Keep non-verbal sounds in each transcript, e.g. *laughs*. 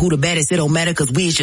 who the baddest, it don't matter cause we is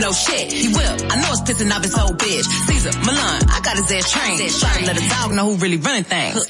no oh, shit. He will. I know it's pissing off his whole bitch. Caesar, Milan, I got his ass trained. To let a dog know who really running things.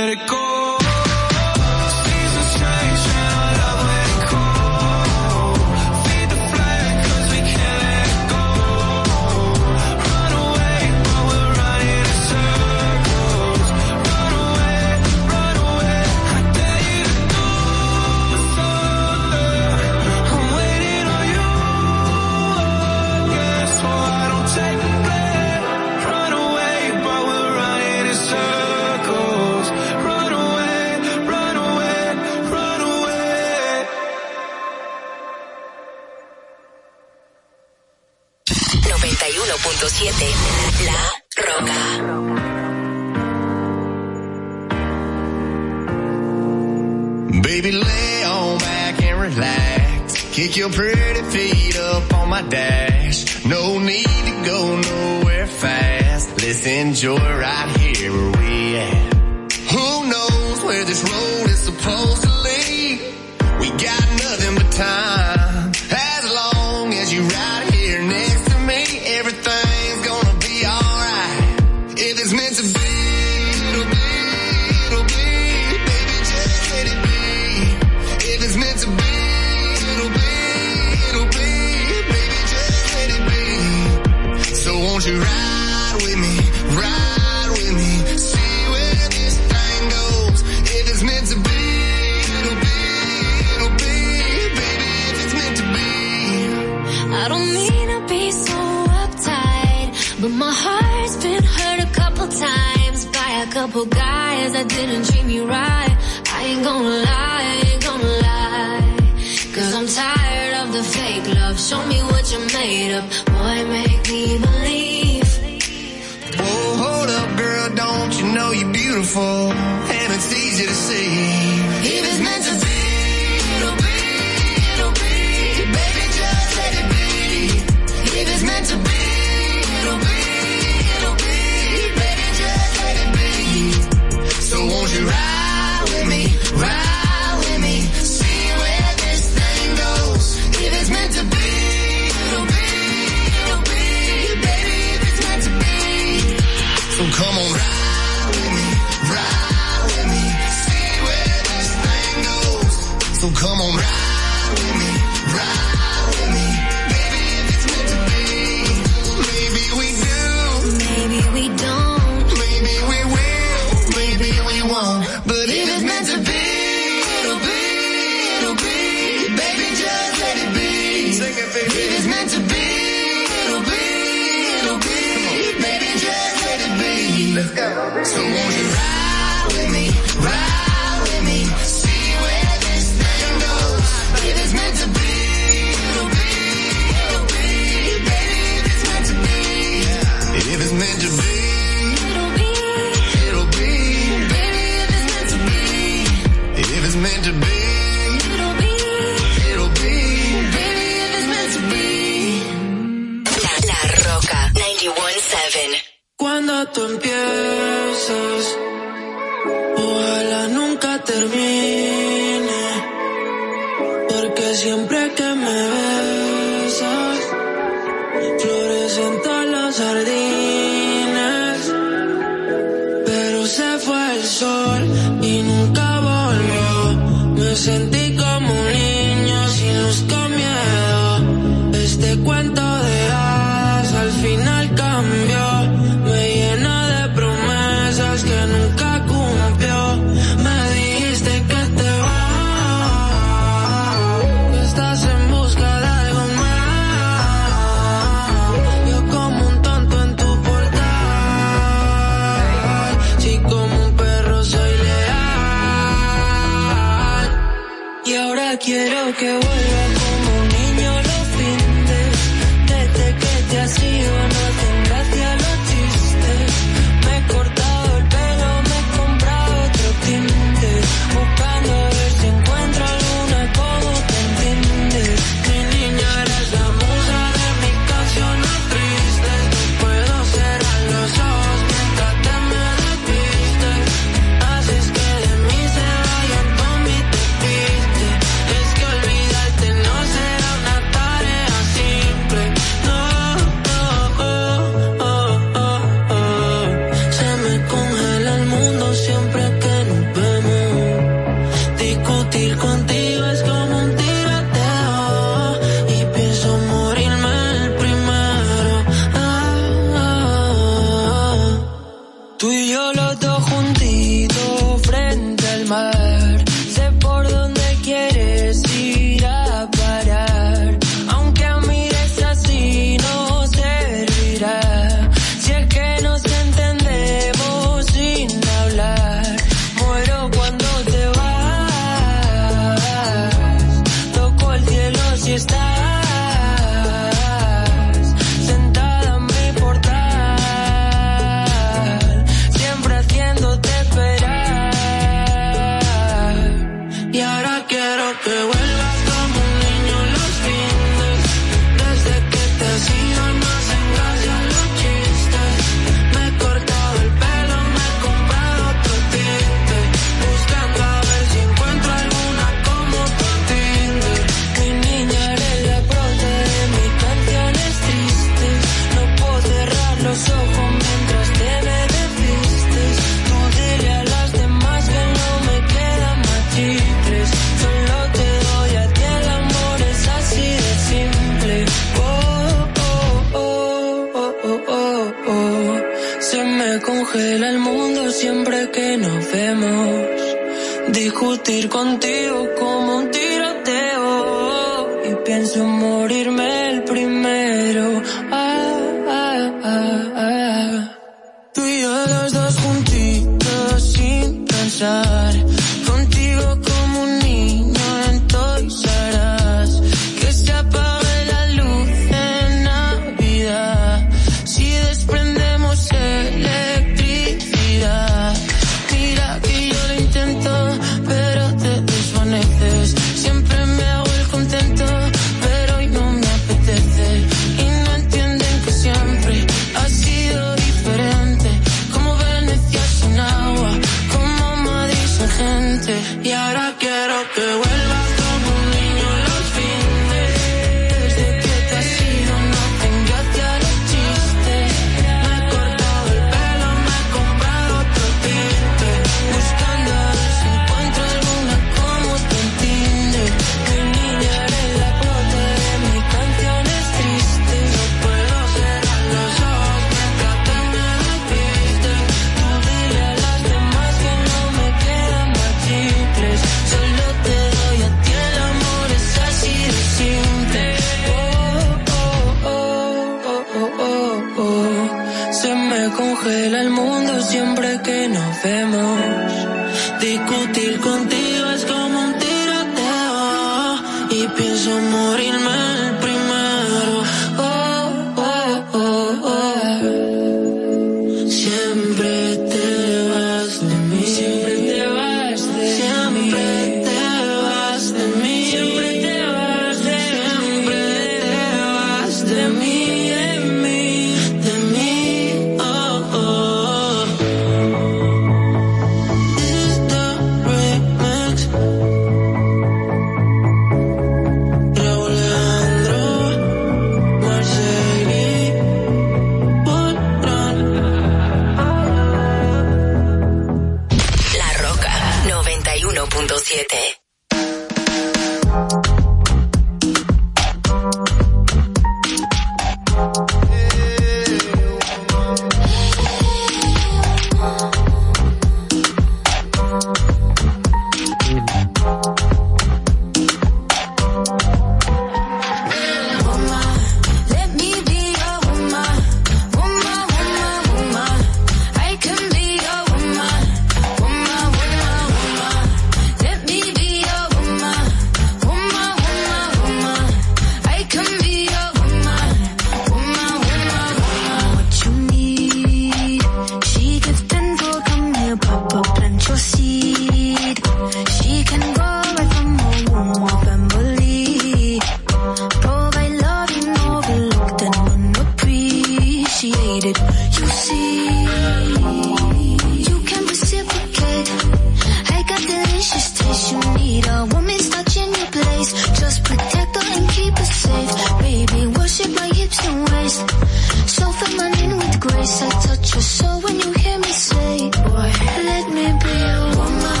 once touch your soul when you hear me say, boy, let me be a woman.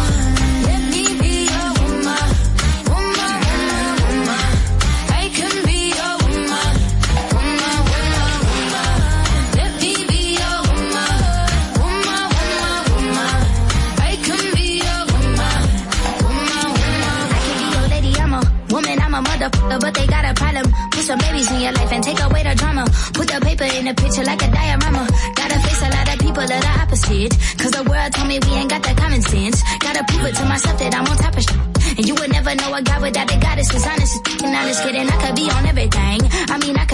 Let me be a woman. Woman, woman, woman. I can be a woman. Woman, woman, woman. Let me be a woman. Woman, woman, woman. I can be your lady, I'm a woman, I'm a motherfucker, but they got a problem. Put some babies in your life and take away the drama. Put the paper in the picture like a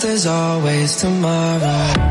There's always tomorrow.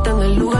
Recogerte en el lugar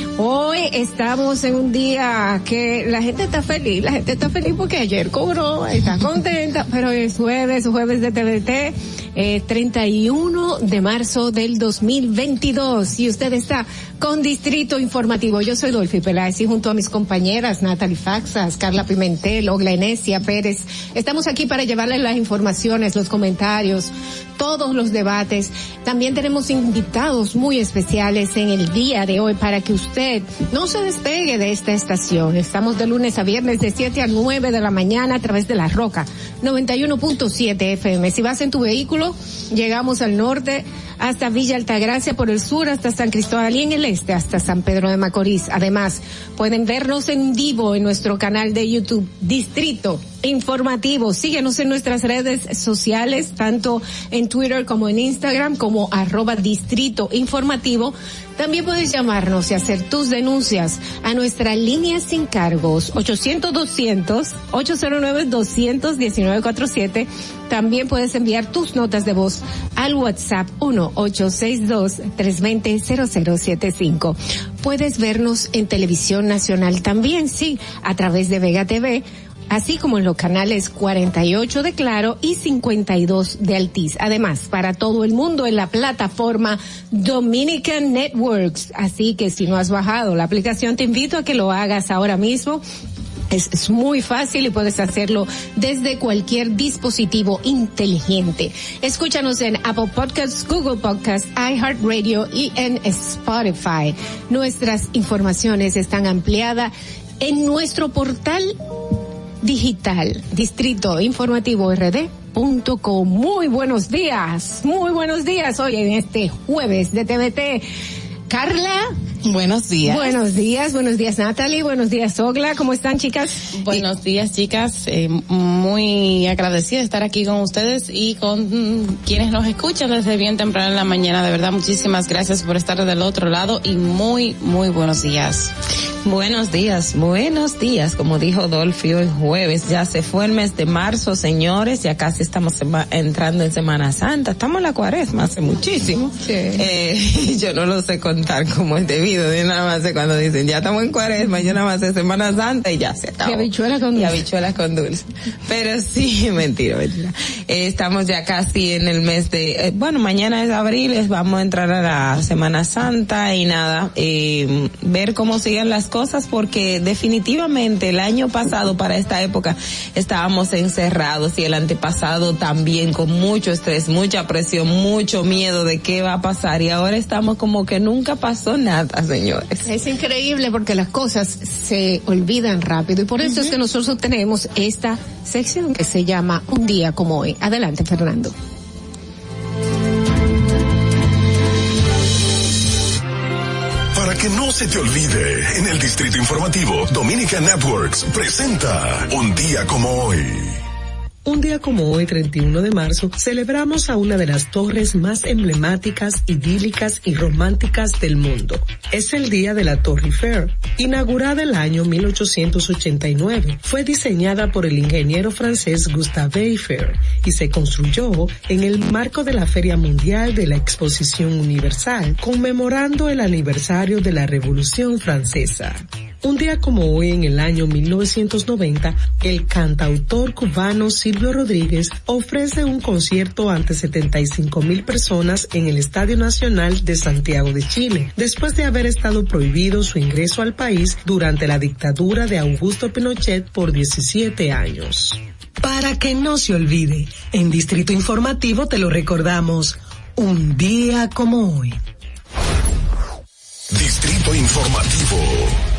Hoy estamos en un día que la gente está feliz, la gente está feliz porque ayer cobró, está contenta, pero es jueves, jueves de TVT, eh, 31 de marzo del 2022 y usted está con Distrito Informativo. Yo soy Dolphy Peláez y junto a mis compañeras Natalie Faxas, Carla Pimentel, Ogla Enesia Pérez, estamos aquí para llevarles las informaciones, los comentarios, todos los debates. También tenemos invitados muy especiales en el día de hoy para que usted no se despegue de esta estación. Estamos de lunes a viernes de 7 a 9 de la mañana a través de La Roca 91.7 FM. Si vas en tu vehículo, llegamos al norte hasta Villa Altagracia por el sur hasta San Cristóbal y en el este hasta San Pedro de Macorís. Además, pueden vernos en vivo en nuestro canal de YouTube Distrito Informativo. Síguenos en nuestras redes sociales, tanto en Twitter como en Instagram, como arroba Distrito Informativo. También puedes llamarnos y hacer tus denuncias a nuestra línea sin cargos 800-200-809-219-47. También puedes enviar tus notas de voz al WhatsApp 1-862-320-0075. Puedes vernos en televisión nacional también, sí, a través de Vega TV así como en los canales 48 de Claro y 52 de Altiz. Además, para todo el mundo en la plataforma Dominican Networks. Así que si no has bajado la aplicación, te invito a que lo hagas ahora mismo. Es, muy fácil y puedes hacerlo desde cualquier dispositivo inteligente. Escúchanos en Apple Podcasts, Google Podcasts, iHeartRadio y en Spotify. Nuestras informaciones están ampliadas en nuestro portal digital, distrito informativo rd.com. Muy buenos días, muy buenos días hoy en este jueves de TVT. Carla. Buenos días. Buenos días, buenos días Natalie, buenos días Ogla, ¿cómo están chicas? Buenos días chicas, eh, muy agradecida de estar aquí con ustedes y con mm, quienes nos escuchan desde bien temprano en la mañana, de verdad muchísimas gracias por estar del otro lado y muy, muy buenos días. Buenos días, buenos días. Como dijo Dolphy, hoy jueves ya se fue el mes de marzo, señores. Ya casi estamos entrando en Semana Santa. Estamos en la cuaresma hace muchísimo. Sí. Eh, *laughs* yo no lo sé contar como es debido. Yo nada más cuando dicen ya estamos en cuaresma, yo nada más sé Semana Santa y ya se acabó. Y habichuelas con dulce. Y habichuelas con dulce. Pero sí, *laughs* mentira, mentira. Eh, estamos ya casi en el mes de, eh, bueno, mañana es abril, es, vamos a entrar a la Semana Santa y nada, eh, ver cómo siguen las cosas porque definitivamente el año pasado para esta época estábamos encerrados y el antepasado también con mucho estrés, mucha presión, mucho miedo de qué va a pasar y ahora estamos como que nunca pasó nada, señores. Es increíble porque las cosas se olvidan rápido y por eso uh -huh. es que nosotros tenemos esta sección que se llama Un día como hoy. Adelante, Fernando. Para que no se te olvide, en el Distrito Informativo, Dominica Networks presenta Un día como hoy. Un día como hoy, 31 de marzo, celebramos a una de las torres más emblemáticas, idílicas y románticas del mundo. Es el día de la Torre Eiffel, inaugurada el año 1889. Fue diseñada por el ingeniero francés Gustave Eiffel y se construyó en el marco de la Feria Mundial de la Exposición Universal, conmemorando el aniversario de la Revolución Francesa. Un día como hoy, en el año 1990, el cantautor cubano Silvio Rodríguez ofrece un concierto ante 75 mil personas en el Estadio Nacional de Santiago de Chile, después de haber estado prohibido su ingreso al país durante la dictadura de Augusto Pinochet por 17 años. Para que no se olvide, en Distrito Informativo te lo recordamos, un día como hoy. Distrito Informativo.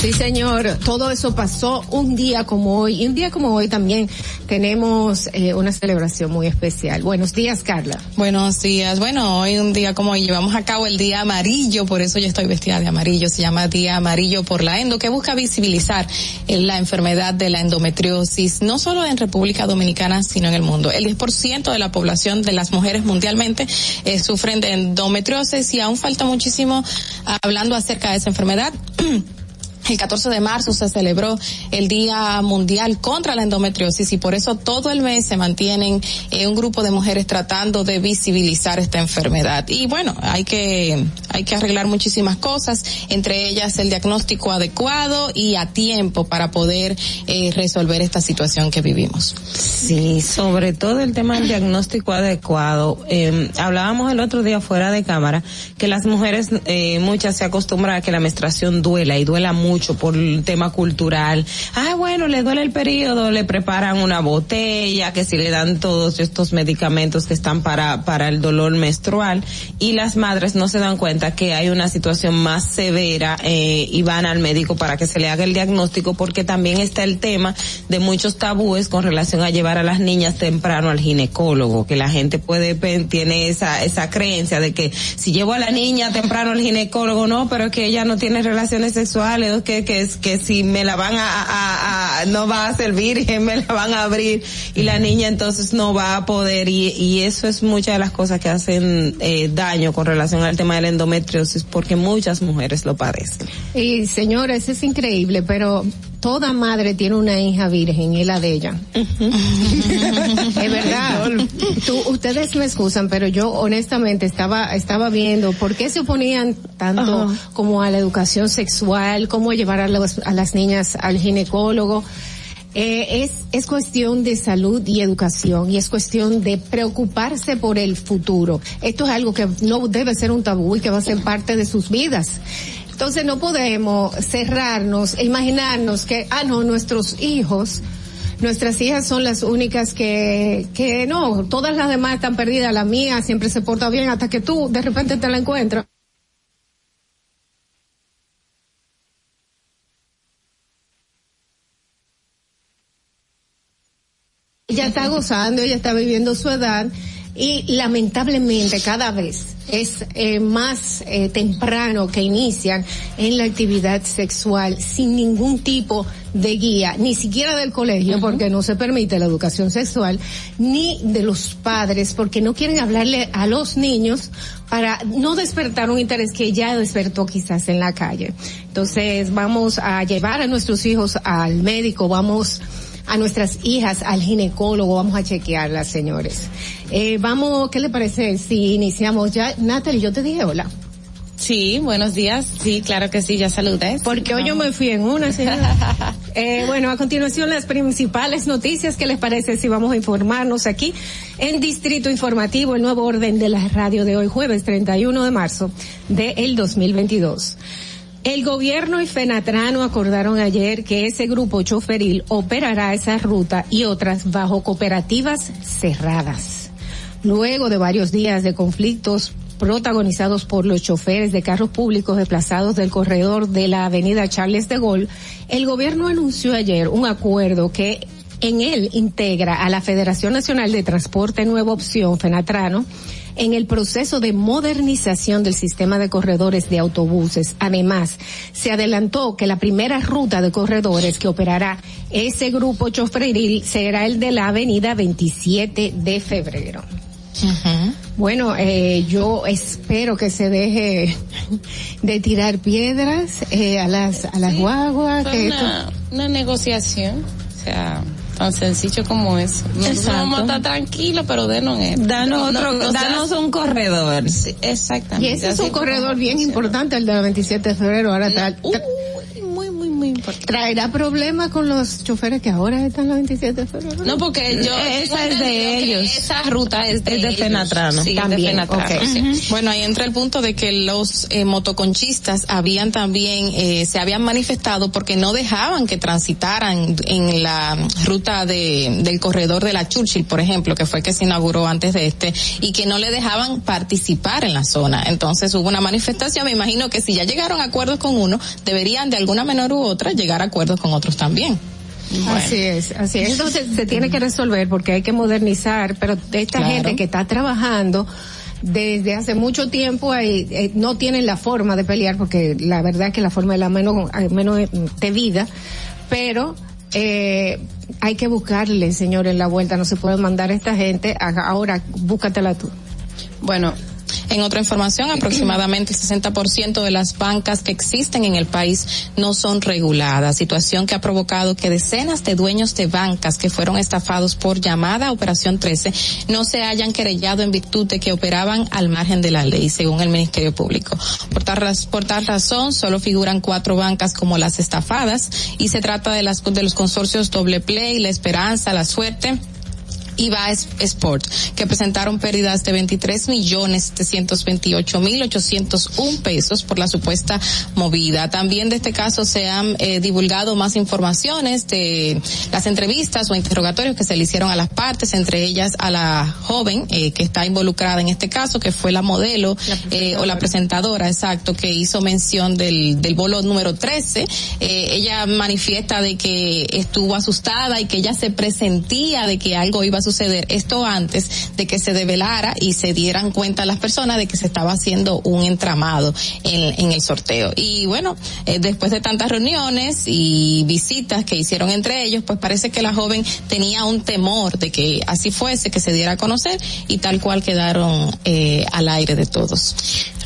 Sí, señor. Todo eso pasó un día como hoy. Y un día como hoy también tenemos eh, una celebración muy especial. Buenos días, Carla. Buenos días. Bueno, hoy un día como hoy llevamos a cabo el Día Amarillo, por eso yo estoy vestida de amarillo. Se llama Día Amarillo por la Endo, que busca visibilizar la enfermedad de la endometriosis, no solo en República Dominicana, sino en el mundo. El 10% de la población de las mujeres mundialmente eh, sufren de endometriosis y aún falta muchísimo hablando acerca de esa enfermedad. *clears throat* el 14 de marzo se celebró el Día Mundial contra la Endometriosis y por eso todo el mes se mantienen eh, un grupo de mujeres tratando de visibilizar esta enfermedad. Y bueno, hay que, hay que arreglar muchísimas cosas, entre ellas el diagnóstico adecuado y a tiempo para poder eh, resolver esta situación que vivimos. Sí, sobre todo el tema del diagnóstico adecuado. Eh, hablábamos el otro día fuera de cámara que las mujeres, eh, muchas se acostumbran a que la menstruación duela y duela mucho por el tema cultural. Ah, bueno, le duele el periodo, le preparan una botella, que si le dan todos estos medicamentos que están para, para el dolor menstrual y las madres no se dan cuenta que hay una situación más severa eh, y van al médico para que se le haga el diagnóstico porque también está el tema de muchos tabúes con relación a llevar a las niñas temprano al ginecólogo, que la gente puede, tiene esa, esa creencia de que si llevo a la niña temprano al ginecólogo, no, pero que ella no tiene relaciones sexuales, o que, que, que si me la van a, no va a ser virgen, *laughs* me la van a abrir y la niña entonces no va a poder y, y eso es muchas de las cosas que hacen eh, daño con relación al tema de la endometriosis porque muchas mujeres lo padecen. Y señores, es increíble, pero toda madre tiene una hija virgen y la de ella. *laughs* es verdad. Tú, ustedes me excusan, pero yo honestamente estaba, estaba viendo por qué se oponían tanto como a la educación sexual, cómo llevar a, los- a las niñas al ginecólogo. Eh, es, es cuestión de salud y educación y es cuestión de preocuparse por el futuro. Esto es algo que no debe ser un tabú y que va a ser parte de sus vidas. Entonces no podemos cerrarnos e imaginarnos que, ah, no, nuestros hijos, nuestras hijas son las únicas que, que no, todas las demás están perdidas, la mía siempre se porta bien hasta que tú de repente te la encuentras. ella está gozando, ella está viviendo su edad y lamentablemente cada vez es eh, más eh, temprano que inician en la actividad sexual sin ningún tipo de guía, ni siquiera del colegio porque no se permite la educación sexual, ni de los padres porque no quieren hablarle a los niños para no despertar un interés que ya despertó quizás en la calle. Entonces vamos a llevar a nuestros hijos al médico, vamos a nuestras hijas al ginecólogo, vamos a chequearlas, señores. Eh, vamos, ¿qué le parece si iniciamos ya? Natalie, yo te dije hola. Sí, buenos días. Sí, claro que sí, ya saludé. Porque hoy yo me fui en una, señora. *laughs* eh, bueno, a continuación las principales noticias, ¿qué les parece si vamos a informarnos aquí en Distrito Informativo, el nuevo orden de la radio de hoy, jueves 31 de marzo del 2022? El gobierno y Fenatrano acordaron ayer que ese grupo choferil operará esa ruta y otras bajo cooperativas cerradas. Luego de varios días de conflictos protagonizados por los choferes de carros públicos desplazados del corredor de la avenida Charles de Gaulle, el gobierno anunció ayer un acuerdo que en él integra a la Federación Nacional de Transporte Nueva Opción, Fenatrano, en el proceso de modernización del sistema de corredores de autobuses. Además, se adelantó que la primera ruta de corredores que operará ese grupo choferil será el de la avenida 27 de febrero. Bueno, eh, yo espero que se deje de tirar piedras eh, a las a las guaguas. Que una, esto- una negociación, o sea, tan sencillo como eso. Nosotros vamos a estar tranquilos, pero denos esto. Danos No, otro, no danos un corredor. Sí, exactamente. y ese es un corredor bien funciona. importante, el de la 27 de febrero. Ahora tra- tra- Muy, importante. traerá problemas con los choferes que ahora están en la 27 de febrero. No, porque yo. Esa tengo es de ellos. Esa ruta es de, Es de ellos. Fenatrano. Sí, También, de Fenatrano, ok. sí. Bueno, ahí entra el punto de que los eh, motoconchistas habían también, eh, se habían manifestado porque no dejaban que transitaran en la ruta de, del corredor de la Churchill, por ejemplo, que fue que se inauguró antes de este, y que no le dejaban participar en la zona. Entonces hubo una manifestación, me imagino que si ya llegaron a acuerdos con uno, deberían de alguna menor u otra llegar a acuerdos con otros también. Así es, así es. Entonces se tiene que resolver porque hay que modernizar, pero esta Claro. gente que está trabajando desde hace mucho tiempo ahí, eh, no tienen la forma de pelear porque la verdad es que la forma es la menos, eh, menos debida, pero eh, hay que buscarle, señor, en la vuelta, no se puede mandar a esta gente, ahora búscatela tú. Bueno, En otra información, aproximadamente el 60% de las bancas que existen en el país no son reguladas, situación que ha provocado que decenas de dueños de bancas que fueron estafados por llamada Operación 13 no se hayan querellado en virtud de que operaban al margen de la ley, según el Ministerio Público. Por tal, por tal razón, solo figuran cuatro bancas como las estafadas y se trata de las de los consorcios Doble Play, La Esperanza, La Suerte y Baes Sport, que presentaron pérdidas de 23 millones 728 mil 801 pesos por la supuesta movida. También de este caso se han eh, divulgado más informaciones de las entrevistas o interrogatorios que se le hicieron a las partes, entre ellas a la joven eh, que está involucrada en este caso, que fue la modelo eh, o la presentadora, exacto, que hizo mención del, del bolo número 13. Eh, ella manifiesta de que estuvo asustada y que ella se presentía de que algo iba suceder. Esto antes de que se develara y se dieran cuenta las personas de que se estaba haciendo un entramado en, en el sorteo. Y bueno, eh, después de tantas reuniones y visitas que hicieron entre ellos, pues parece que la joven tenía un temor de que así fuese, que se diera a conocer y tal cual quedaron eh, al aire de todos.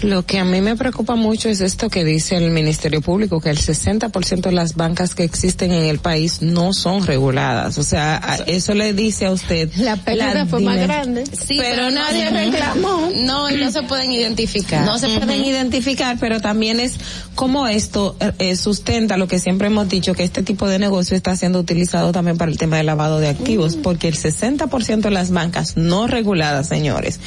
Lo que a mí me preocupa mucho es esto que dice el Ministerio Público, que el 60% de las bancas que existen en el país no son reguladas. O sea, eso le dice a usted. La pérdida fue más grande. Sí, pero nadie reclamó. No, y no se pueden identificar. No se pueden identificar, pero también es como esto eh, eh, sustenta lo que siempre hemos dicho, que este tipo de negocio está siendo utilizado también para el tema del lavado de activos, porque el 60% de las bancas no reguladas, señores,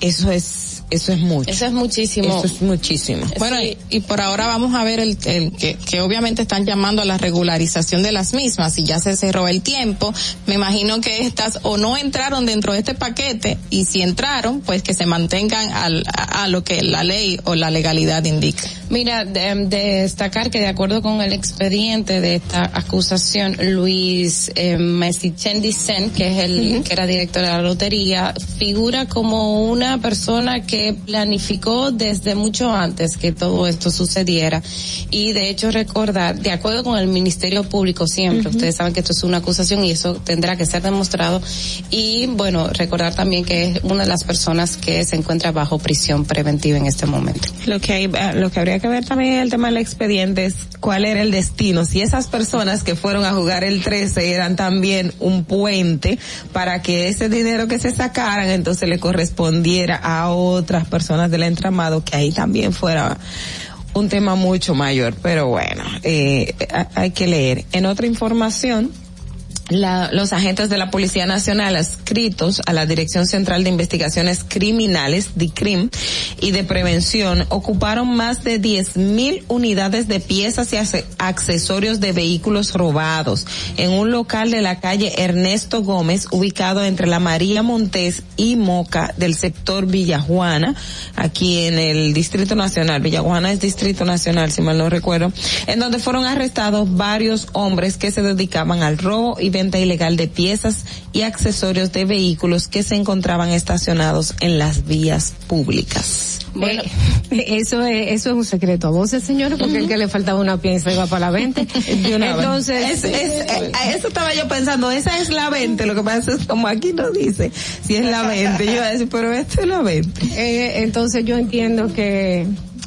eso es, eso es mucho. Eso es muchísimo. Eso es muchísimo. Bueno, y, y por ahora vamos a ver el, el que, que obviamente están llamando a la regularización de las mismas y ya se cerró el tiempo. Me imagino que estas o no entraron dentro de este paquete y si entraron, pues que se mantengan al, a, a lo que la ley o la legalidad indica. Mira, de, de destacar que de acuerdo con el expediente de esta acusación, Luis eh, Mesichen Dicen, que es el que era director de la lotería, figura como una persona que planificó desde mucho antes que todo esto sucediera y de hecho recordar, de acuerdo con el Ministerio Público siempre, ustedes saben que esto es una acusación y eso tendrá que ser demostrado y bueno, recordar también que es una de las personas que se encuentra bajo prisión preventiva en este momento. Lo que hay, eh, lo que habría que ver también en el tema del expediente es cuál era el destino. Si esas personas que fueron a jugar el 13 eran también un puente para que ese dinero que se sacaran entonces le correspondiera a otras personas del entramado, que ahí también fuera un tema mucho mayor. Pero bueno, eh, ha- hay que leer. En otra información, la- los agentes de la Policía Nacional adscritos a la Dirección Central de Investigaciones Criminales, DICRIM, y de Prevención ocuparon más de 10.000 unidades de piezas y accesorios de vehículos robados en un local de la calle Ernesto Gómez, ubicado entre la María Montés y Moca del sector Villajuana, aquí en el Distrito Nacional. Villajuana es Distrito Nacional, si mal no recuerdo, en donde fueron arrestados varios hombres que se dedicaban al robo y venta ilegal de piezas y accesorios de vehículos que se encontraban estacionados en las vías públicas. Bueno, *laughs* eso es, eso es un secreto a voces, señores, porque el que le faltaba una pieza iba para la venta. *laughs* De una vez. Entonces, Es- es- eh, a eso estaba yo pensando, esa es la 20, lo que pasa es como aquí no dice si es la 20, yo iba a decir, pero esto es la 20. eh, entonces yo entiendo que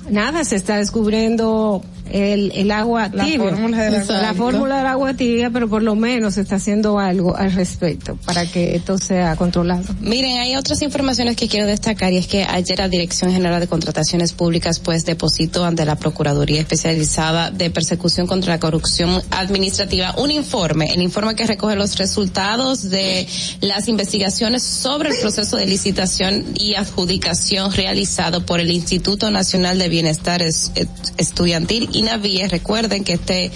nada, se está descubriendo el, el agua La tibia. fórmula del agua La fórmula del agua tibia, pero por lo menos se está haciendo algo al respecto para que esto sea controlado. Miren, hay otras informaciones que quiero destacar y es que ayer la Dirección General de Contrataciones Públicas pues depositó ante la Procuraduría Especializada de Persecución contra la Corrupción Administrativa un informe, el informe que recoge los resultados de las investigaciones sobre el proceso de licitación y adjudicación realizado por el Instituto Nacional de Bienestar Es- eh, Recuerden que este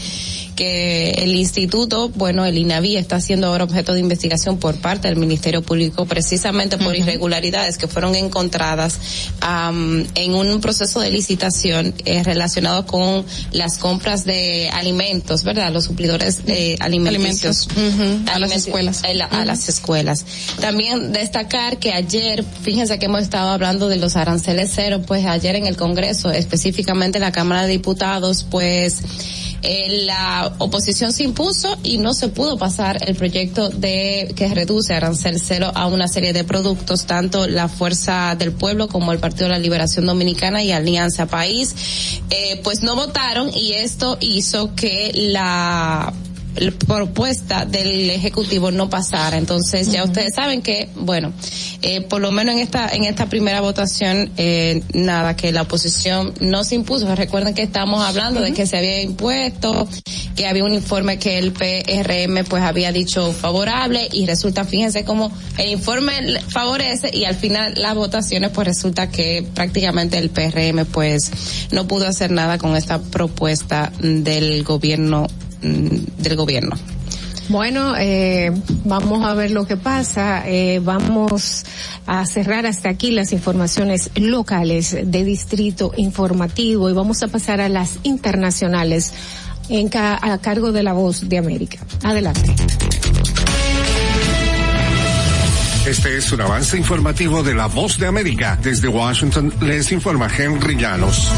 que el instituto, bueno, el INAVI está siendo ahora objeto de investigación por parte del Ministerio Público precisamente por irregularidades que fueron encontradas am, en un proceso de licitación eh, relacionado con las compras de alimentos, ¿verdad? Los suplidores de. Alimentos. Ujú, a las escuelas. a la- a las escuelas. También destacar que ayer, fíjense que hemos estado hablando de los aranceles cero, pues ayer en el Congreso, específicamente en la Cámara de Diputados, pues eh, la oposición se impuso y no se pudo pasar el proyecto de que reduce arancel cero a una serie de productos, tanto la Fuerza del Pueblo como el Partido de la Liberación Dominicana y Alianza País, eh, pues no votaron y esto hizo que la propuesta del ejecutivo no pasara. Entonces ya ustedes saben que bueno eh, por lo menos en esta en esta primera votación eh, nada que la oposición no se impuso. Recuerden que estamos hablando de que se había impuesto que había un informe que el PRM pues había dicho favorable y resulta fíjense como el informe favorece y al final las votaciones pues resulta que prácticamente el PRM pues no pudo hacer nada con esta propuesta del gobierno del gobierno. Bueno, eh, vamos a ver lo que pasa. Eh, vamos a cerrar hasta aquí las informaciones locales de Distrito Informativo y vamos a pasar a las internacionales en ca- a cargo de la voz de América. Adelante. Este es un avance informativo de La Voz de América. Desde Washington les informa Henry Llanos.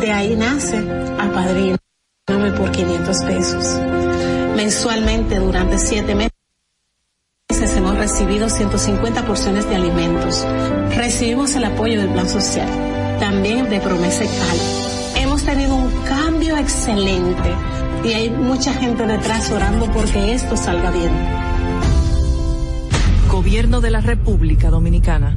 De ahí nace Apadríname por 500 pesos. Mensualmente durante siete meses hemos recibido 150 porciones de alimentos. Recibimos el apoyo del Plan Social, también de Promesa Cal. Hemos tenido un cambio excelente y hay mucha gente detrás orando porque esto salga bien. Gobierno de la República Dominicana.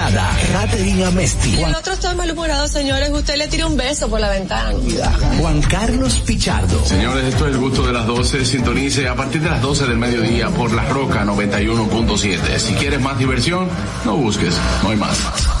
Katherine Amesti. Y el otro está malhumorado, señores. Usted le tira un beso por la ventana. Juan Carlos Pichardo. Señores, esto es el gusto de las 12. Sintonice a partir de las 12 del mediodía por La Roca 91.7. Si quieres más diversión, no busques, no hay más.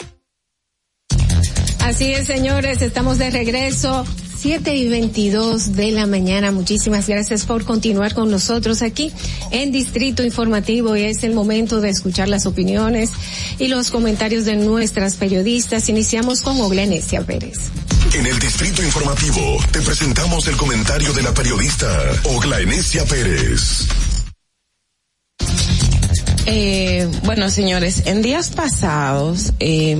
Así es, señores, estamos de regreso. 7 y 22 de la mañana. Muchísimas gracias por continuar con nosotros aquí en Distrito Informativo y es el momento de escuchar las opiniones y los comentarios de nuestras periodistas. Iniciamos con Oglenesia Pérez. En el Distrito Informativo te presentamos el comentario de la periodista Ogla Enesia Pérez. Eh, bueno, señores, en días pasados eh,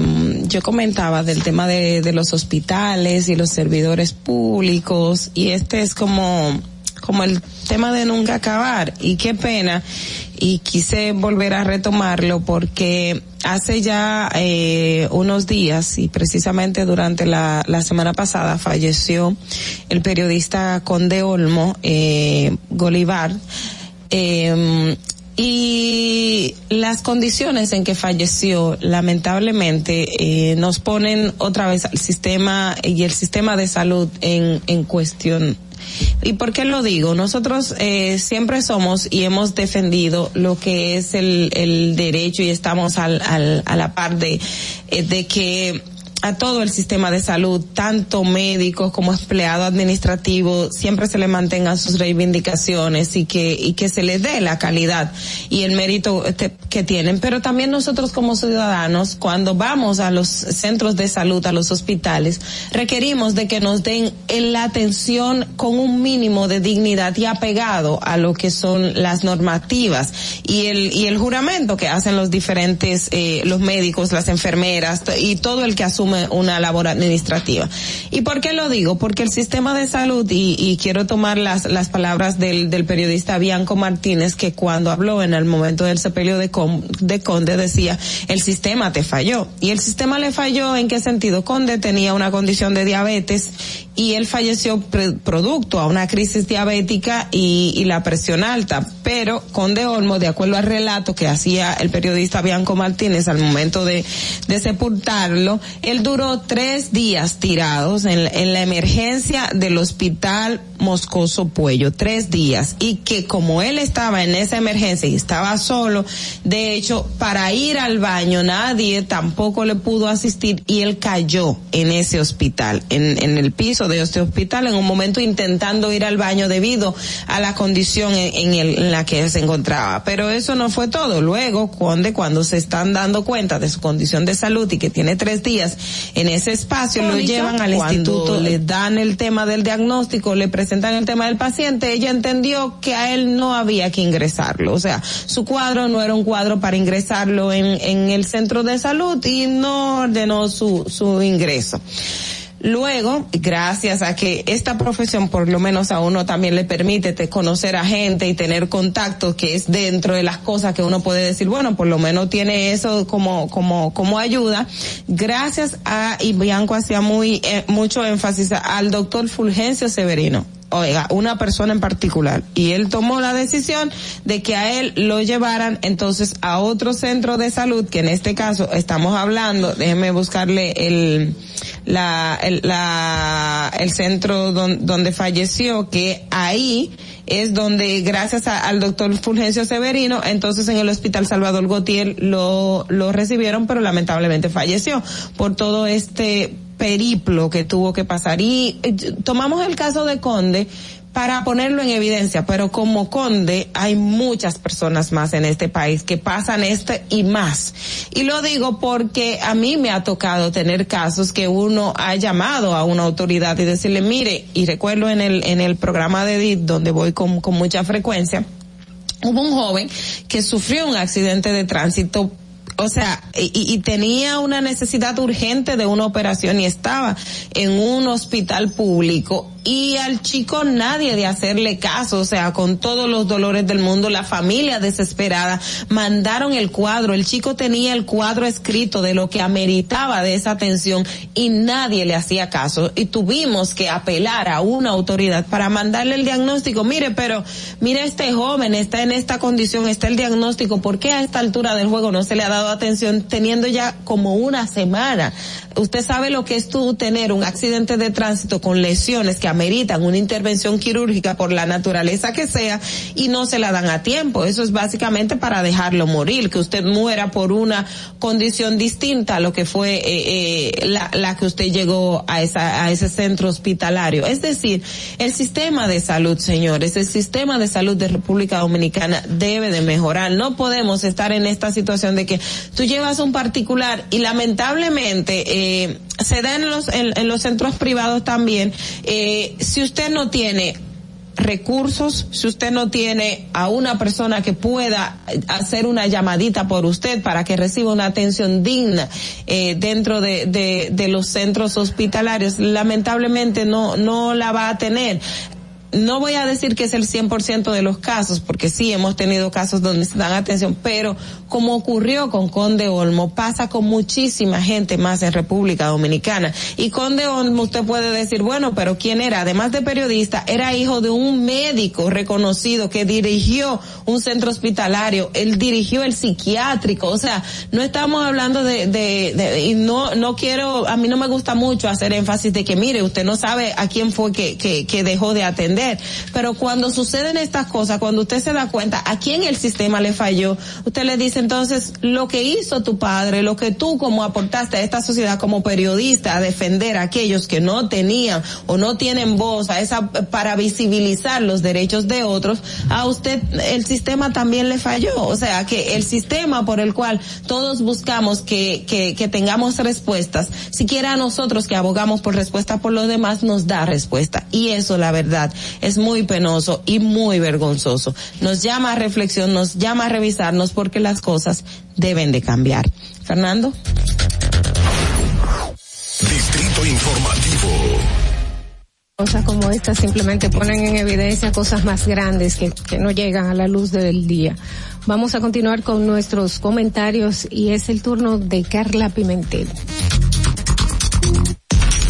yo comentaba del tema de, los hospitales y los servidores públicos y este es como como el tema de nunca acabar. Y qué pena y quise volver a retomarlo porque hace ya eh, unos días y precisamente durante la, la semana pasada falleció el periodista Conde Olmo eh, Golivar eh, y las condiciones en que falleció lamentablemente eh, nos ponen otra vez al sistema y el sistema de salud en, en cuestión. ¿Y por qué lo digo? Nosotros eh, siempre somos y hemos defendido lo que es el, el derecho y estamos al, al, a la par de, eh, de que a todo el sistema de salud, tanto médicos como empleado administrativo, siempre se le mantengan sus reivindicaciones y que, y que se les dé la calidad y el mérito este, que tienen. Pero también nosotros como ciudadanos, cuando vamos a los centros de salud, a los hospitales, requerimos de que nos den la atención con un mínimo de dignidad y apegado a lo que son las normativas y el, y el juramento que hacen los diferentes, eh, los médicos, las enfermeras y todo el que asume una labor administrativa. ¿Y por qué lo digo? Porque el sistema de salud, y, quiero tomar las, las palabras del, del periodista Bianco Martínez, que cuando habló en el momento del sepelio de, Con- de Conde decía, el sistema te falló. Y el sistema le falló en qué sentido? Conde tenía una condición de diabetes y él falleció producto a una crisis diabética y, y la presión alta. Pero Conde Olmo, de acuerdo al relato que hacía el periodista Bianco Martínez al momento de, de sepultarlo, él duró tres días tirados en, la emergencia del hospital Moscoso Puello, tres días. Y que como él estaba en esa emergencia y estaba solo, de hecho, para ir al baño nadie tampoco le pudo asistir y él cayó en ese hospital, en, en el piso de este hospital en un momento intentando ir al baño debido a la condición en, en el- en la que se encontraba. Pero eso no fue todo. Luego, Conde, cuando se están dando cuenta de su condición de salud y que tiene tres días en ese espacio, lo llevan al cuando- instituto, le dan el tema del diagnóstico, le presentan el tema del paciente, ella entendió que a él no había que ingresarlo. O sea, su cuadro no era un cuadro para ingresarlo en, en el centro de salud y no ordenó su, su ingreso. Luego, gracias a que esta profesión por lo menos a uno también le permite te- conocer a gente y tener contacto, que es dentro de las cosas que uno puede decir, bueno, por lo menos tiene eso como, como, como ayuda. Gracias a, y Bianco hacía muy, eh, mucho énfasis al doctor Fulgencio Severino oiga, una persona en particular. Y él tomó la decisión de que a él lo llevaran entonces a otro centro de salud, que en este caso estamos hablando, déjeme buscarle el, la, el, la, el centro don- donde falleció, que ahí es donde gracias al doctor Fulgencio Severino, entonces en el hospital Salvador Gautier lo, lo recibieron, pero lamentablemente falleció por todo este periplo que tuvo que pasar. Y eh, tomamos el caso de Conde para ponerlo en evidencia, pero como Conde hay muchas personas más en este país que pasan este y más. Y lo digo porque a mí me ha tocado tener casos que uno ha llamado a una autoridad y decirle, mire, y recuerdo en el, en el programa de EDIT, donde voy con, con mucha frecuencia, hubo un joven que sufrió un accidente de tránsito o sea, y, y tenía una necesidad urgente de una operación y estaba en un hospital público y al chico nadie de hacerle caso, o sea, con todos los dolores del mundo, la familia desesperada, mandaron el cuadro, el chico tenía el cuadro escrito de lo que ameritaba de esa atención y nadie le hacía caso. Y tuvimos que apelar a una autoridad para mandarle el diagnóstico, mire, pero mire este joven está en esta condición, está el diagnóstico, ¿por qué a esta altura del juego no se le ha dado atención teniendo ya como una semana? Usted sabe lo que es tú tener un accidente de tránsito con lesiones que ameritan una intervención quirúrgica por la naturaleza que sea y no se la dan a tiempo. Eso es básicamente para dejarlo morir, que usted muera por una condición distinta a lo que fue eh, eh, la, la que usted llegó a esa a ese centro hospitalario. Es decir, el sistema de salud, señores, el sistema de salud de República Dominicana debe de mejorar. No podemos estar en esta situación de que tú llevas un particular y lamentablemente eh, se da en los en, los centros privados también. Eh, si usted no tiene recursos, si usted no tiene a una persona que pueda hacer una llamadita por usted para que reciba una atención digna eh, dentro de, de, de los centros hospitalarios, lamentablemente no, no la va a tener no voy a decir que es el 100% de los casos, porque sí hemos tenido casos donde se dan atención, pero como ocurrió con Conde Olmo, pasa con muchísima gente más en República Dominicana. Y Conde Olmo, usted puede decir, bueno, pero ¿quién era? Además de periodista, era hijo de un médico reconocido que dirigió un centro hospitalario, él dirigió el psiquiátrico, o sea, no estamos hablando de, de, de y no, no quiero, a mí no me gusta mucho hacer énfasis de que, mire, usted no sabe a quién fue que, que, que dejó de atender pero cuando suceden estas cosas, cuando usted se da cuenta a quién el sistema le falló, usted le dice entonces lo que hizo tu padre, lo que tú como aportaste a esta sociedad como periodista a defender a aquellos que no tenían o no tienen voz, a esa para visibilizar los derechos de otros, a usted el sistema también le falló, o sea que el sistema por el cual todos buscamos que que, que tengamos respuestas, siquiera a nosotros que abogamos por respuesta por los demás nos da respuesta. Y eso la verdad es muy penoso y muy vergonzoso. Nos llama a reflexión, nos llama a revisarnos porque las cosas deben de cambiar. Fernando. Distrito Informativo cosas como estas simplemente ponen en evidencia cosas más grandes que, que, no llegan a la luz del día. Vamos a continuar con nuestros comentarios y es el turno de Carla Pimentel.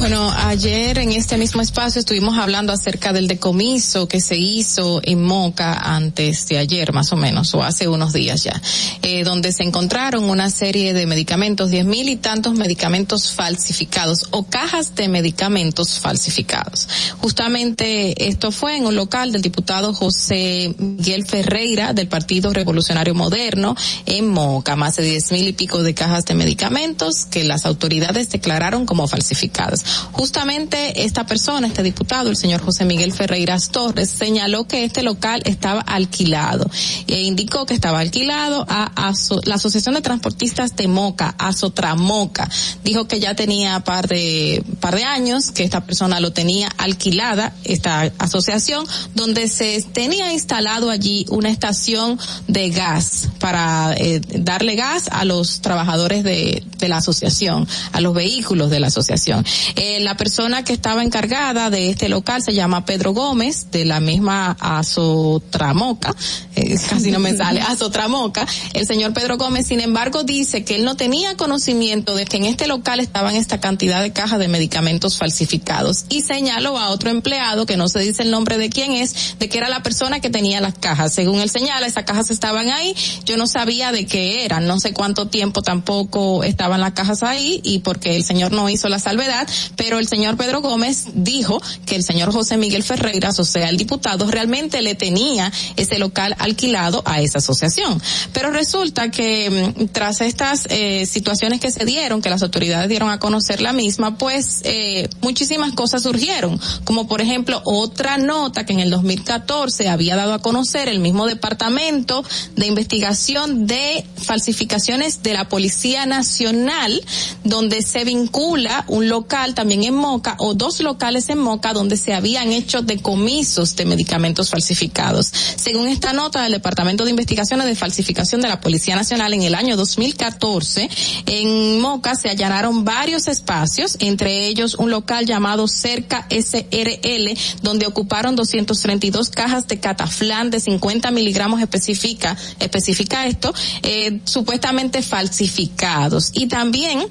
Bueno, ayer en este mismo espacio estuvimos hablando acerca del decomiso que se hizo en Moca antes de ayer, más o menos, o hace unos días ya, eh, donde se encontraron una serie de medicamentos, diez mil y tantos medicamentos falsificados o cajas de medicamentos falsificados. Justamente esto fue en un local del diputado José Miguel Ferreira del Partido Revolucionario Moderno en Moca, más de diez mil y pico de cajas de medicamentos que las autoridades declararon como falsificadas. Justamente esta persona, este diputado, el señor José Miguel Ferreiras Torres, señaló que este local estaba alquilado e indicó que estaba alquilado a, la Asociación de Transportistas de Moca, Asotramoca. Dijo que ya tenía par de, par de años que esta persona lo tenía alquilada, esta asociación, donde se tenía instalado allí una estación de gas para eh, darle gas a los trabajadores de, de la asociación, a los vehículos de la asociación. Eh, la persona que estaba encargada de este local se llama Pedro Gómez, de la misma Azotramoca, eh, *laughs* casi no me sale, Azotramoca. El señor Pedro Gómez, sin embargo, dice que él no tenía conocimiento de que en este local estaban esta cantidad de cajas de medicamentos falsificados y señaló a otro empleado, que no se dice el nombre de quién es, de que era la persona que tenía las cajas. Según él señala, esas cajas estaban ahí, yo no sabía de qué eran, no sé cuánto tiempo tampoco estaban las cajas ahí y porque el señor no hizo la salvedad, pero el señor Pedro Gómez dijo que el señor José Miguel Ferreiras, o el diputado, realmente le tenía ese local alquilado a esa asociación. Pero resulta que mm, tras estas eh, situaciones que se dieron, que las autoridades dieron a conocer la misma, pues eh, muchísimas cosas surgieron, como por ejemplo otra nota que en el 2014 había dado a conocer el mismo departamento de investigación de falsificaciones de la Policía Nacional, donde se vincula un local también en Moca o dos locales en Moca donde se habían hecho decomisos de medicamentos falsificados. Según esta nota del Departamento de Investigaciones de Falsificación de la Policía Nacional en el año 2014, en Moca se allanaron varios espacios, entre ellos un local llamado Cerca SRL, donde ocuparon 232 cajas de cataflán de 50 miligramos especifica, especifica esto, eh, supuestamente falsificados. Y también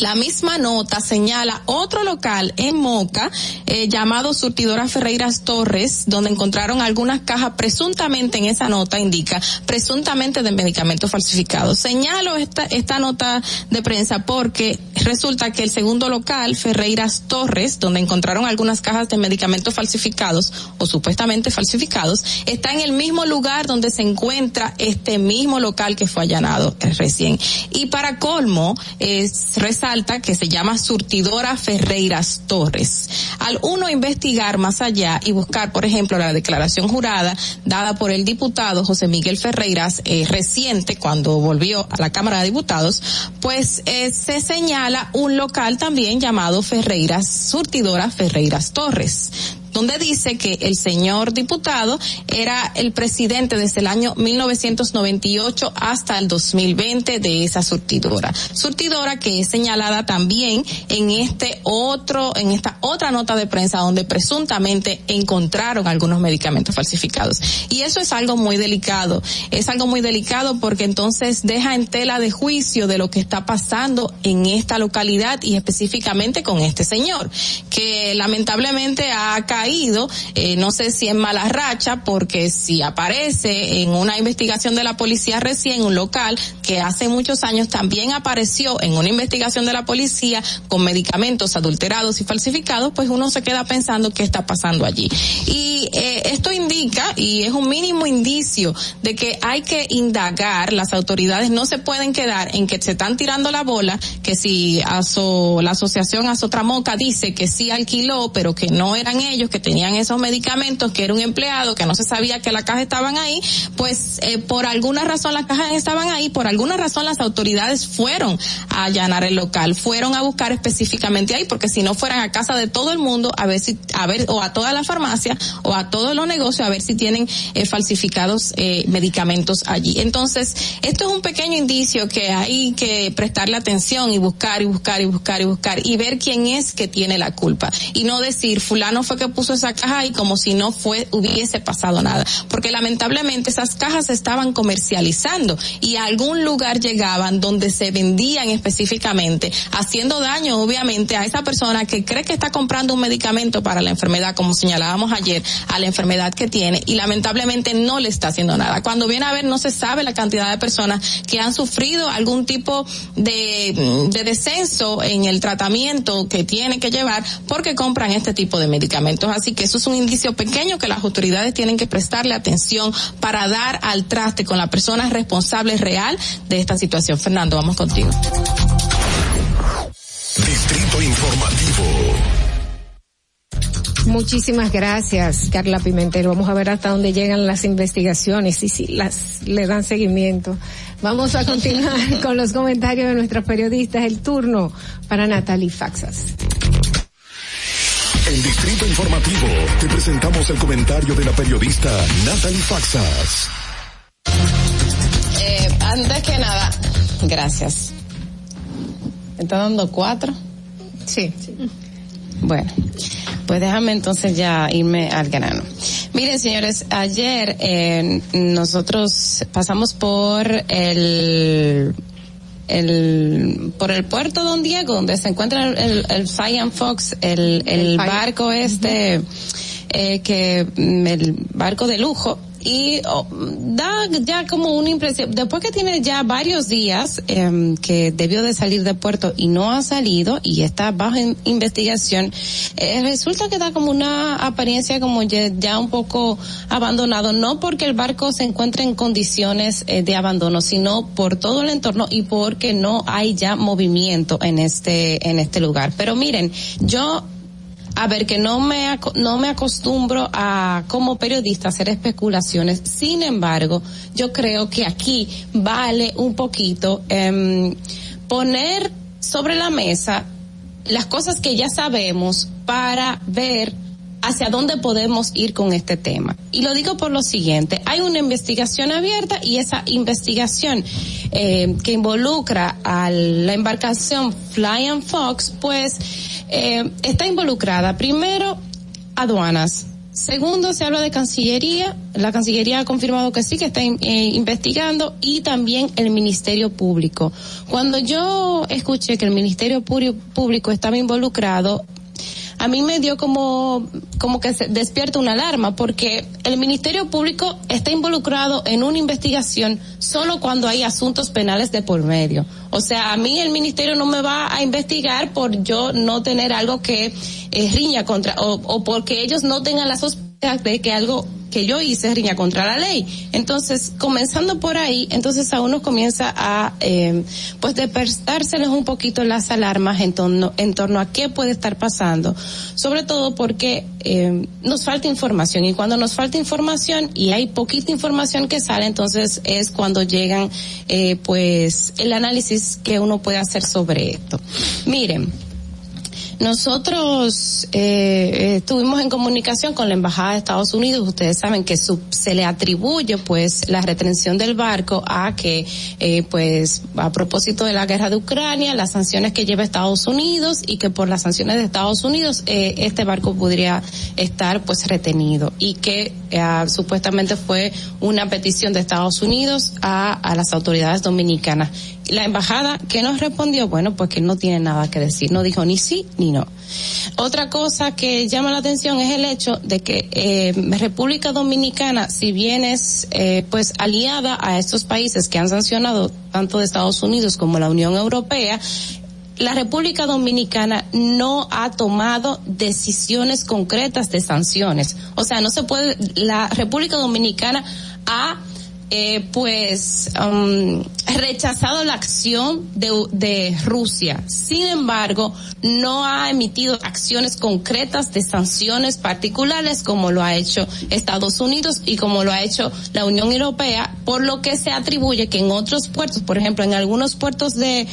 la misma nota señala otro local en Moca eh, llamado Surtidora Ferreiras Torres, donde encontraron algunas cajas presuntamente en esa nota indica presuntamente de medicamentos falsificados. Señalo esta esta nota de prensa porque resulta que el segundo local Ferreiras Torres, donde encontraron algunas cajas de medicamentos falsificados o supuestamente falsificados, está en el mismo lugar donde se encuentra este mismo local que fue allanado recién. Y para colmo, eh, resalta que se llama Surtidora Ferreiras Torres. Al uno investigar más allá y buscar, por ejemplo, la declaración jurada dada por el diputado José Miguel Ferreiras eh, reciente cuando volvió a la Cámara de Diputados, pues eh, se señala un local también llamado Ferreiras, Surtidora Ferreiras Torres donde dice que el señor diputado era el presidente desde el año 1998 hasta el 2020 de esa surtidora. Surtidora que es señalada también en este otro, en esta otra nota de prensa donde presuntamente encontraron algunos medicamentos falsificados. Y eso es algo muy delicado. Es algo muy delicado porque entonces deja en tela de juicio de lo que está pasando en esta localidad y específicamente con este señor, que lamentablemente ha caído, eh, no sé si en mala racha, porque si aparece en una investigación de la policía recién, un local que hace muchos años también apareció en una investigación de la policía con medicamentos adulterados y falsificados, pues uno se queda pensando qué está pasando allí. Y eh, esto indica, y es un mínimo indicio, de que hay que indagar, las autoridades no se pueden quedar en que se están tirando la bola, que si aso, la asociación Azotramoca dice que sí alquiló, pero que no eran ellos, que tenían esos medicamentos, que era un empleado, que no se sabía que las cajas estaban ahí, pues eh, por alguna razón las cajas estaban ahí, por alguna razón las autoridades fueron a allanar el local, fueron a buscar específicamente ahí, porque si no fueran a casa de todo el mundo a ver si, a ver, o a toda la farmacia o a todos los negocios a ver si tienen eh, falsificados eh, medicamentos allí. Entonces, esto es un pequeño indicio que hay que prestarle atención y buscar y buscar y buscar y buscar y ver quién es que tiene la culpa y no decir fulano fue que puso esa caja ahí como si no fue hubiese pasado nada, porque lamentablemente esas cajas se estaban comercializando y a algún lugar llegaban donde se vendían específicamente, haciendo daño obviamente a esa persona que cree que está comprando un medicamento para la enfermedad, como señalábamos ayer, a la enfermedad que tiene y lamentablemente no le está haciendo nada. Cuando viene a ver no se sabe la cantidad de personas que han sufrido algún tipo de, de descenso en el tratamiento que tienen que llevar porque compran este tipo de medicamentos. Así que eso es un indicio pequeño que las autoridades tienen que prestarle atención para dar al traste con la persona responsable real de esta situación. Fernando, vamos contigo. Distrito Informativo. Muchísimas gracias, Carla Pimentel. Vamos a ver hasta dónde llegan las investigaciones y si las le dan seguimiento. Vamos a continuar *laughs* con los comentarios de nuestros periodistas. El turno para Natalie Faxas. En Distrito Informativo te presentamos el comentario de la periodista Natalie Faxas. Eh, antes que nada, gracias. ¿Me está dando cuatro? Sí. Bueno, pues déjame entonces ya irme al grano. Miren, señores, ayer eh, nosotros pasamos por el el por el puerto Don Diego donde se encuentra el, el and Fox el, el, barco este eh, que el barco de lujo y oh, da ya como una impresión después que tiene ya varios días eh, que debió de salir de puerto y no ha salido y está bajo in- investigación eh, resulta que da como una apariencia como ya, ya un poco abandonado no porque el barco se encuentre en condiciones eh, de abandono sino por todo el entorno y porque no hay ya movimiento en este en este lugar. Pero miren yo a ver, que no me, no me acostumbro a, como periodista, hacer especulaciones. Sin embargo, yo creo que aquí vale un poquito em, poner sobre la mesa las cosas que ya sabemos para ver hacia dónde podemos ir con este tema. Y lo digo por lo siguiente, hay una investigación abierta y esa investigación eh, que involucra a la embarcación Fly and Fox, pues eh, está involucrada primero aduanas. Segundo, se habla de Cancillería. La Cancillería ha confirmado que sí, que está eh, investigando y también el Ministerio Público. Cuando yo escuché que el Ministerio Público estaba involucrado, a mí me dio como, como que se despierta una alarma, porque el Ministerio Público está involucrado en una investigación solo cuando hay asuntos penales de por medio. O sea, a mí el Ministerio no me va a investigar por yo no tener algo que eh, riña contra, o, o porque ellos no tengan la sospecha de que algo que yo hice riña contra la ley. Entonces, comenzando por ahí, entonces a uno comienza a, eh, pues, despertárseles un poquito las alarmas en torno, en torno a qué puede estar pasando. Sobre todo porque eh, nos falta información y cuando nos falta información y hay poquita información que sale, entonces es cuando llegan, eh, pues, el análisis que uno puede hacer sobre esto. Miren, nosotros eh, eh, estuvimos en comunicación con la embajada de Estados Unidos. Ustedes saben que su- se le atribuye, pues, la retención del barco a que, eh, pues, a propósito de la guerra de Ucrania, las sanciones que lleva Estados Unidos y que por las sanciones de Estados Unidos eh, este barco podría estar, pues, retenido y que eh, supuestamente fue una petición de Estados Unidos a, a las autoridades dominicanas. La embajada que nos respondió, bueno, pues que no tiene nada que decir, no dijo ni sí ni no. Otra cosa que llama la atención es el hecho de que eh, República Dominicana, si bien es eh, pues aliada a estos países que han sancionado tanto de Estados Unidos como la Unión Europea, la República Dominicana no ha tomado decisiones concretas de sanciones. O sea, no se puede, la República Dominicana ha eh, pues um, rechazado la acción de, de Rusia. Sin embargo, no ha emitido acciones concretas de sanciones particulares como lo ha hecho Estados Unidos y como lo ha hecho la Unión Europea, por lo que se atribuye que en otros puertos, por ejemplo, en algunos puertos de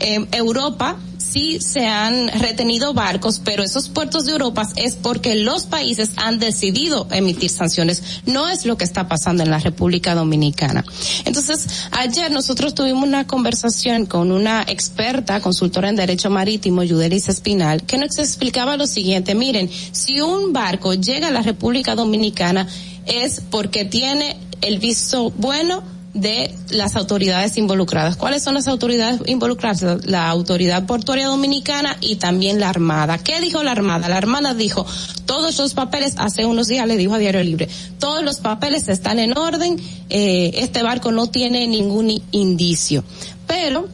eh, Europa, sí se han retenido barcos, pero esos puertos de Europa es porque los países han decidido emitir sanciones. No es lo que está pasando en la República Dominicana. Entonces, ayer nosotros tuvimos una conversación con una experta, consultora en Derecho Marítimo, Yudelis Espinal, que nos explicaba lo siguiente. Miren, si un barco llega a la República Dominicana es porque tiene el visto bueno de las autoridades involucradas. ¿Cuáles son las autoridades involucradas? La Autoridad Portuaria Dominicana y también la Armada. ¿Qué dijo la Armada? La Armada dijo, todos los papeles, hace unos días le dijo a Diario Libre, todos los papeles están en orden, eh, este barco no tiene ningún indicio. Pero,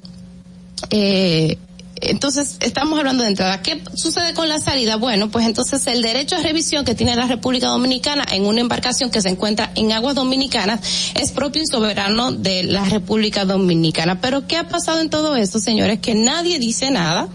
eh, entonces, estamos hablando de entrada. ¿Qué sucede con la salida? Bueno, pues entonces el derecho a revisión que tiene la República Dominicana en una embarcación que se encuentra en aguas dominicanas es propio y soberano de la República Dominicana. Pero ¿qué ha pasado en todo esto, señores? Que nadie dice nada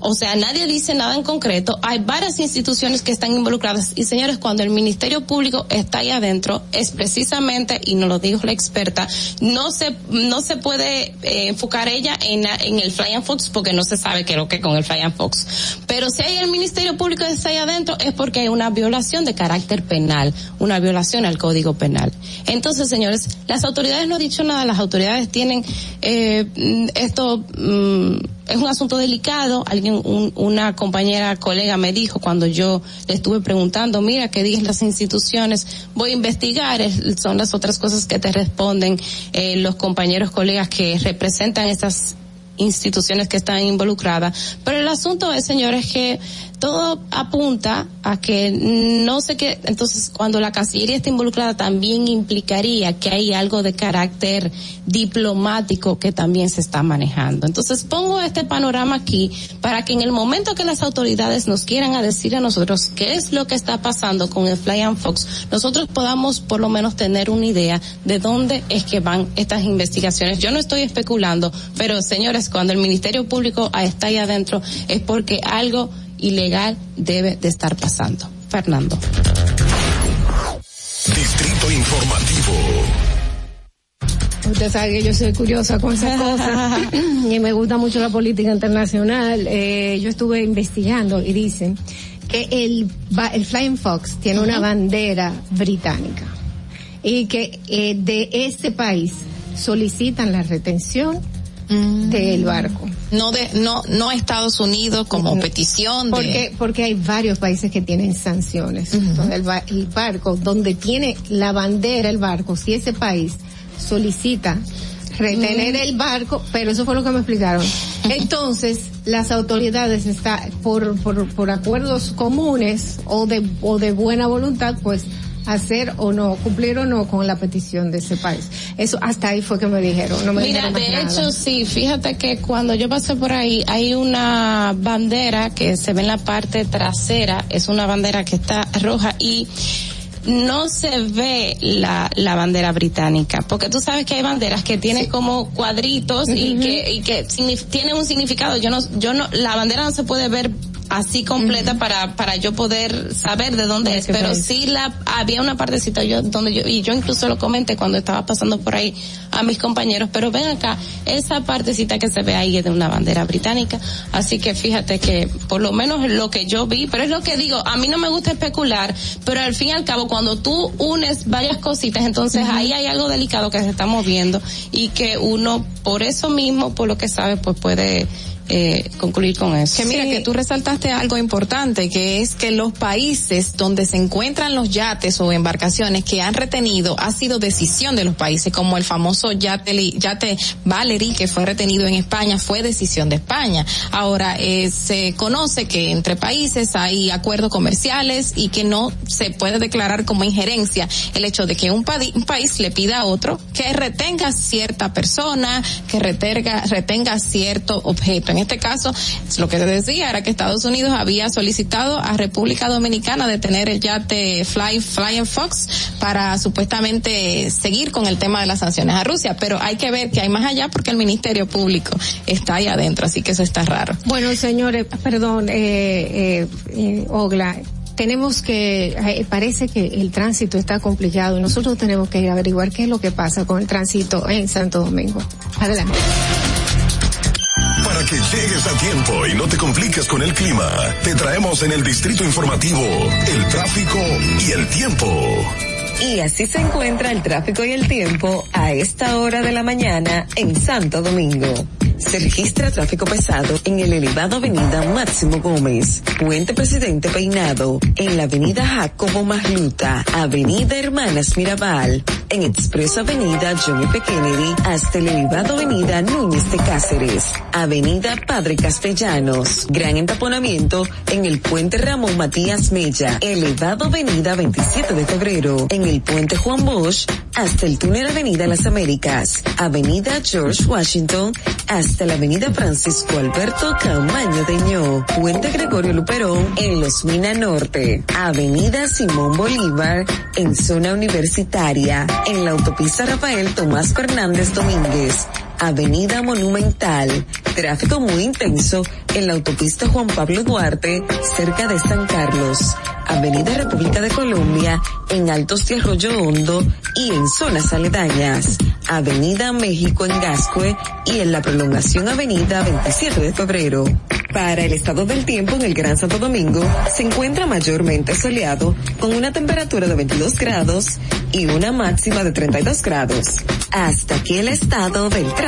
o sea, nadie dice nada en concreto. Hay varias instituciones que están involucradas. Y señores, cuando el Ministerio Público está ahí adentro, es precisamente, y nos lo dijo la experta, no se, no se puede eh, enfocar ella en, en el Flying Fox porque no se sabe qué es lo que con el Flying Fox. Pero si hay el Ministerio Público que está ahí adentro es porque hay una violación de carácter penal, una violación al Código Penal. Entonces, señores, las autoridades no han dicho nada, las autoridades tienen eh, esto. Mm, es un asunto delicado. Alguien, una compañera, colega me dijo cuando yo le estuve preguntando, mira, ¿qué dicen las instituciones? Voy a investigar. son las otras cosas que te responden eh, los compañeros, colegas que representan estas instituciones que están involucradas. Pero el asunto es, señores, que todo apunta a que no sé qué, entonces cuando la Cancillería está involucrada también implicaría que hay algo de carácter diplomático que también se está manejando. Entonces pongo este panorama aquí para que en el momento que las autoridades nos quieran decir a nosotros qué es lo que está pasando con el Fly and Fox, nosotros podamos por lo menos tener una idea de dónde es que van estas investigaciones. Yo no estoy especulando, pero señores, cuando el Ministerio Público está ahí adentro es porque algo ilegal debe de estar pasando. Fernando. Distrito Informativo. Usted sabe que yo soy curiosa con esas cosas *laughs* y me gusta mucho la política internacional. Eh, yo estuve investigando y dicen que el, el Flying Fox tiene una bandera británica y que eh, de ese país solicitan la retención Mm. del barco. No de no no Estados Unidos como petición porque porque hay varios países que tienen sanciones. Entonces el, el, barco donde tiene la bandera el barco, si ese país solicita retener el barco, pero eso fue lo que me explicaron. *laughs* Entonces, las autoridades está por, por, por acuerdos comunes o de o de buena voluntad, pues hacer o no, cumplir o no con la petición de ese país. Eso hasta ahí fue que me dijeron. No me Mira, de nada. hecho sí, fíjate que cuando yo pasé por ahí hay una bandera que se ve en la parte trasera, es una bandera que está roja y no se ve la, la bandera británica, porque tú sabes que hay banderas que tienen sí. como cuadritos uh -huh. y que, y que tienen un significado. Yo no, yo no, la bandera no se puede ver así completa uh -huh. para para yo poder saber de dónde es, pero país? sí la había una partecita yo donde yo y yo incluso lo comenté cuando estaba pasando por ahí a mis compañeros, pero ven acá, esa partecita que se ve ahí es de una bandera británica, así que fíjate que por lo menos lo que yo vi, pero es lo que digo, a mí no me gusta especular, pero al fin y al cabo cuando tú unes varias cositas, entonces uh -huh. ahí hay algo delicado que se está moviendo y que uno por eso mismo, por lo que sabe, pues puede eh, concluir con eso. Que mira, sí. que tú resaltaste algo importante, que es que los países donde se encuentran los yates o embarcaciones que han retenido ha sido decisión de los países, como el famoso yate, yate Valerie que fue retenido en España fue decisión de España. Ahora eh, se conoce que entre países hay acuerdos comerciales y que no se puede declarar como injerencia el hecho de que un, un país le pida a otro que retenga cierta persona, que retenga, retenga cierto objeto. En este caso, lo que decía era que Estados Unidos había solicitado a República Dominicana detener el yate Fly, Flying Fox para supuestamente seguir con el tema de las sanciones a Rusia, pero hay que ver que hay más allá porque el Ministerio Público está ahí adentro, así que eso está raro. Bueno, señores, perdón, eh, eh, eh Ogla, tenemos que, eh, parece que el tránsito está complicado y nosotros tenemos que averiguar qué es lo que pasa con el tránsito en Santo Domingo. Adelante. Para que llegues a tiempo y no te compliques con el clima, te traemos en el distrito informativo el tráfico y el tiempo. Y así se encuentra el tráfico y el tiempo a esta hora de la mañana en Santo Domingo. Se registra tráfico pesado en el elevado avenida Máximo Gómez, Puente Presidente Peinado, en la avenida Jacobo Magluta, avenida Hermanas Mirabal, en Expreso Avenida John F. Kennedy hasta el elevado avenida Núñez de Cáceres, avenida Padre Castellanos, gran entaponamiento en el puente Ramón Matías Mella, elevado avenida 27 de febrero, en el puente Juan Bosch hasta el túnel avenida Las Américas, avenida George Washington hasta la avenida Francisco Alberto Camaño de Ño, puente Gregorio Luperón en Los Mina Norte, avenida Simón Bolívar en zona universitaria, en la autopista Rafael Tomás Fernández Domínguez, Avenida Monumental, tráfico muy intenso en la autopista Juan Pablo Duarte, cerca de San Carlos, Avenida República de Colombia, en Altos de Arroyo Hondo y en zonas aledañas, Avenida México en Gascue y en la prolongación Avenida 27 de Febrero. Para el estado del tiempo en el Gran Santo Domingo, se encuentra mayormente soleado con una temperatura de 22 grados y una máxima de 32 grados. Hasta aquí el estado del tráfico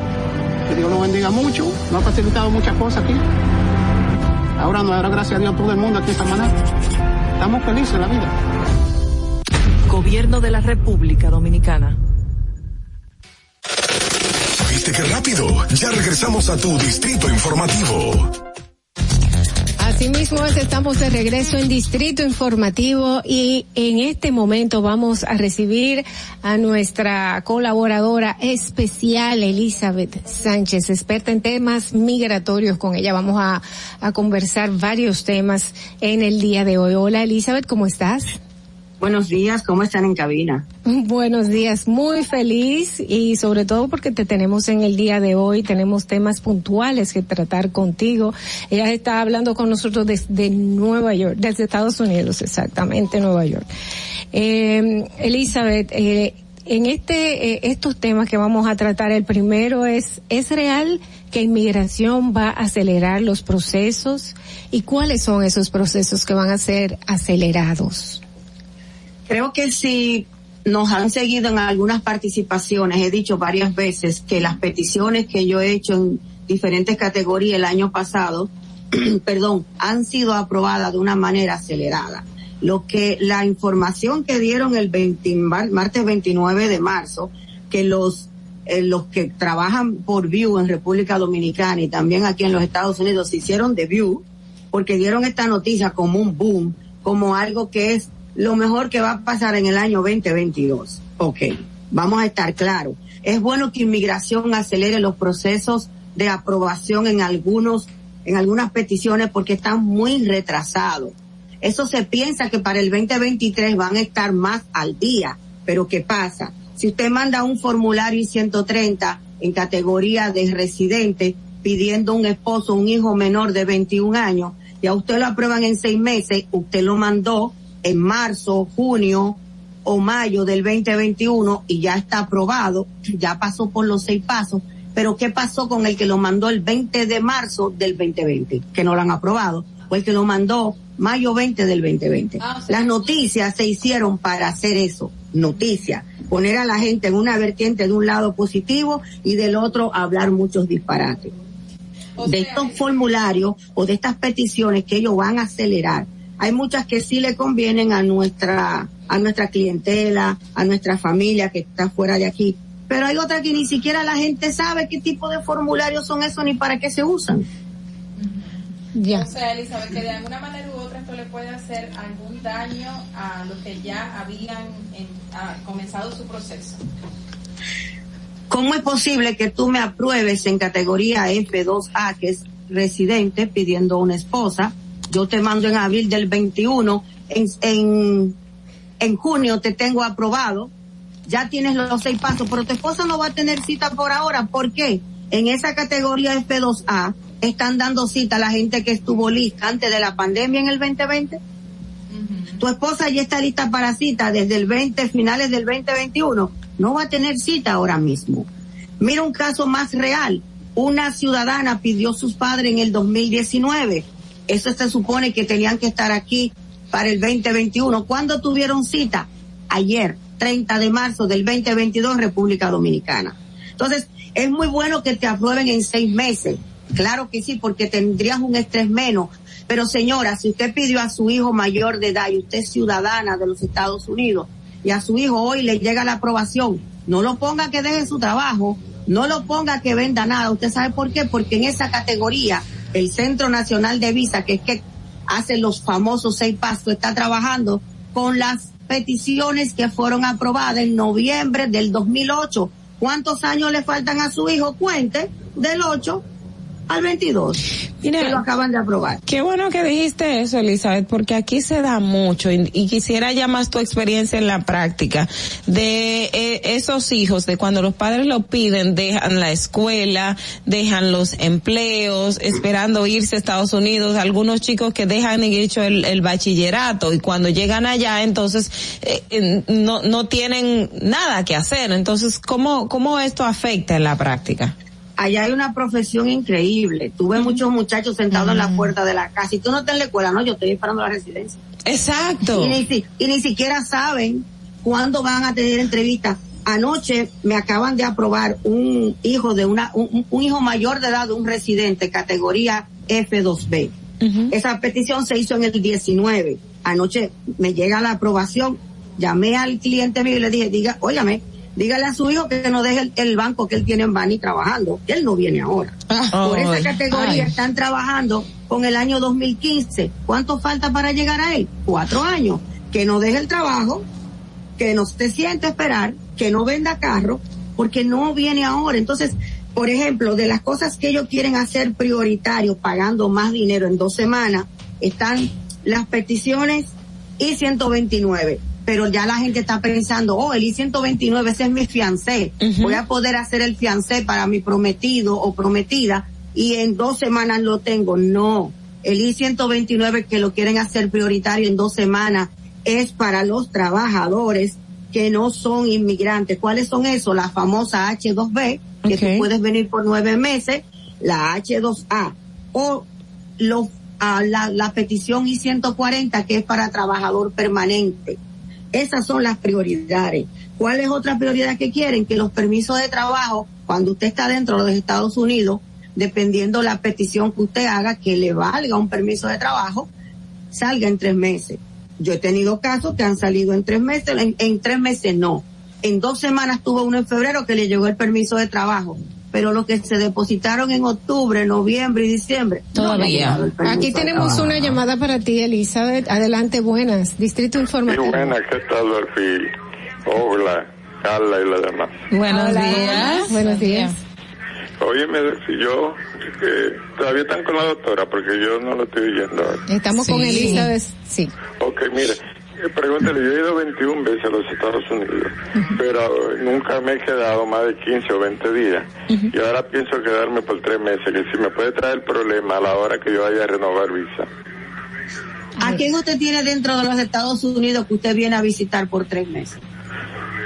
que Dios lo bendiga mucho, nos ha facilitado muchas cosas aquí. Ahora nos dará gracias a Dios todo el mundo aquí en Samaná. Estamos felices en la vida. Gobierno de la República Dominicana. ¿Viste qué rápido? Ya regresamos a tu distrito informativo. Asimismo, es, estamos de regreso en Distrito Informativo y en este momento vamos a recibir a nuestra colaboradora especial, Elizabeth Sánchez, experta en temas migratorios. Con ella vamos a, a conversar varios temas en el día de hoy. Hola, Elizabeth, ¿cómo estás? Buenos días, ¿cómo están en cabina? Buenos días, muy feliz y sobre todo porque te tenemos en el día de hoy, tenemos temas puntuales que tratar contigo. Ella está hablando con nosotros desde Nueva York, desde Estados Unidos, exactamente, Nueva York. Eh, Elizabeth, eh, en este, eh, estos temas que vamos a tratar, el primero es, ¿es real que inmigración va a acelerar los procesos? ¿Y cuáles son esos procesos que van a ser acelerados? Creo que si nos han seguido en algunas participaciones, he dicho varias veces que las peticiones que yo he hecho en diferentes categorías el año pasado, *clears throat* perdón, han sido aprobadas de una manera acelerada. Lo que la información que dieron el 20, martes 29 de marzo, que los eh, los que trabajan por View en República Dominicana y también aquí en los Estados Unidos se hicieron de View porque dieron esta noticia como un boom, como algo que es lo mejor que va a pasar en el año 2022. Ok, vamos a estar claros. Es bueno que inmigración acelere los procesos de aprobación en algunos, en algunas peticiones porque están muy retrasados. Eso se piensa que para el 2023 van a estar más al día. Pero ¿qué pasa? Si usted manda un formulario 130 en categoría de residente pidiendo un esposo, un hijo menor de 21 años, y a usted lo aprueban en seis meses, usted lo mandó en marzo, junio o mayo del 2021 y ya está aprobado, ya pasó por los seis pasos, pero ¿qué pasó con el que lo mandó el 20 de marzo del 2020? Que no lo han aprobado, o el que lo mandó mayo 20 del 2020. Ah, Las noticias se hicieron para hacer eso, noticias, poner a la gente en una vertiente de un lado positivo y del otro hablar muchos disparates. de estos formularios o de estas peticiones que ellos van a acelerar. Hay muchas que sí le convienen a nuestra, a nuestra clientela, a nuestra familia que está fuera de aquí, pero hay otras que ni siquiera la gente sabe qué tipo de formularios son esos ni para qué se usan. Ya. O sea, Elizabeth, que de alguna manera u otra esto le puede hacer algún daño a los que ya habían comenzado su proceso. ¿Cómo es posible que tú me apruebes en categoría F2A, que es residente, pidiendo una esposa? Yo te mando en abril del 21, en, en, en junio te tengo aprobado, ya tienes los seis pasos, pero tu esposa no va a tener cita por ahora. ¿Por qué? En esa categoría F2A están dando cita a la gente que estuvo lista antes de la pandemia en el 2020. Tu esposa ya está lista para cita desde el 20, finales del 2021. No va a tener cita ahora mismo. Mira un caso más real. Una ciudadana pidió a sus padres en el 2019. Eso se supone que tenían que estar aquí para el 2021. ¿Cuándo tuvieron cita? Ayer, 30 de marzo del 2022, República Dominicana. Entonces, es muy bueno que te aprueben en seis meses Claro que sí, porque tendrías un estrés menos. Pero señora, si usted pidió a su hijo mayor de edad y usted es ciudadana de los Estados Unidos y a su hijo hoy le llega la aprobación, no lo ponga que deje su trabajo, no lo ponga que venda nada. ¿Usted sabe por qué? Porque en esa categoría, el Centro Nacional de Visa, que es que hace los famosos seis pasos, está trabajando con las peticiones que fueron aprobadas en noviembre del 2008. ¿Cuántos años le faltan a su hijo? Cuente, del 8 al 22. Mira, que lo acaban de aprobar. Qué bueno que dijiste eso, Elizabeth, porque aquí se da mucho y, quisiera ya más tu experiencia en la práctica de eh, esos hijos, de cuando los padres lo piden, dejan la escuela, dejan los empleos, esperando irse a Estados Unidos, algunos chicos que dejan hecho el, el bachillerato y cuando llegan allá, entonces eh, no, no tienen nada que hacer. Entonces, ¿cómo, cómo esto afecta en la práctica? Allá hay una profesión increíble. Tuve muchos muchachos sentados en la puerta de la casa. Y tú no estás en la escuela, no, yo estoy esperando la residencia. Exacto. Y ni, y ni siquiera saben cuándo van a tener entrevistas. Anoche me acaban de aprobar un hijo de una, un, hijo mayor de edad de un residente, categoría F2B. Esa petición se hizo en el 19. Anoche me llega la aprobación. Llamé al cliente mío y le dije, diga, óyame, dígale a su hijo que no deje el, banco que él tiene en Bani trabajando, que él no viene ahora. Por esa categoría están trabajando con el año 2015. ¿Cuánto falta para llegar a él? Cuatro años. Que no deje el trabajo, que no se siente esperar, que no venda carro, porque no viene ahora. Entonces, por ejemplo, de las cosas que ellos quieren hacer prioritarios, pagando más dinero en dos semanas, están las peticiones y 129 pero ya la gente está pensando, oh, el I-129, ese es mi fiancé, voy a poder hacer el fiancé para mi prometido o prometida y en dos semanas lo tengo. No, el I-129 que lo quieren hacer prioritario en dos semanas es para los trabajadores que no son inmigrantes. ¿Cuáles son esos? La famosa H2B, que tú puedes venir por nueve meses, la H2A o los, ah, la, la petición I-140 que es para trabajador permanente esas son las prioridades. ¿Cuál es otra prioridad que quieren? Que los permisos de trabajo, cuando usted está dentro de los Estados Unidos, dependiendo la petición que usted haga, que le valga un permiso de trabajo, salga en tres meses. Yo he tenido casos que han salido en tres meses, en, en tres meses no. En dos semanas tuvo uno en febrero que le llegó el permiso de trabajo pero los que se depositaron en octubre, noviembre y diciembre. Todavía. Aquí tenemos una llamada para ti, Elizabeth. Adelante, buenas. Distrito Informativo. Sí, buenas, ¿qué tal, Dorfi? Hola, Carla y la demás. Buenos días. Buenos días. Óyeme, si yo, que todavía están con la doctora, porque yo no lo estoy viendo. Estamos con Elizabeth, sí. Ok, mire, Pregúntale, yo he ido 21 veces a los Estados Unidos, pero nunca me he quedado más de 15 o 20 días. Y ahora pienso quedarme por tres meses, que si me puede traer problema a la hora que yo vaya a renovar visa. ¿A quién usted tiene dentro de los Estados Unidos que usted viene a visitar por tres meses?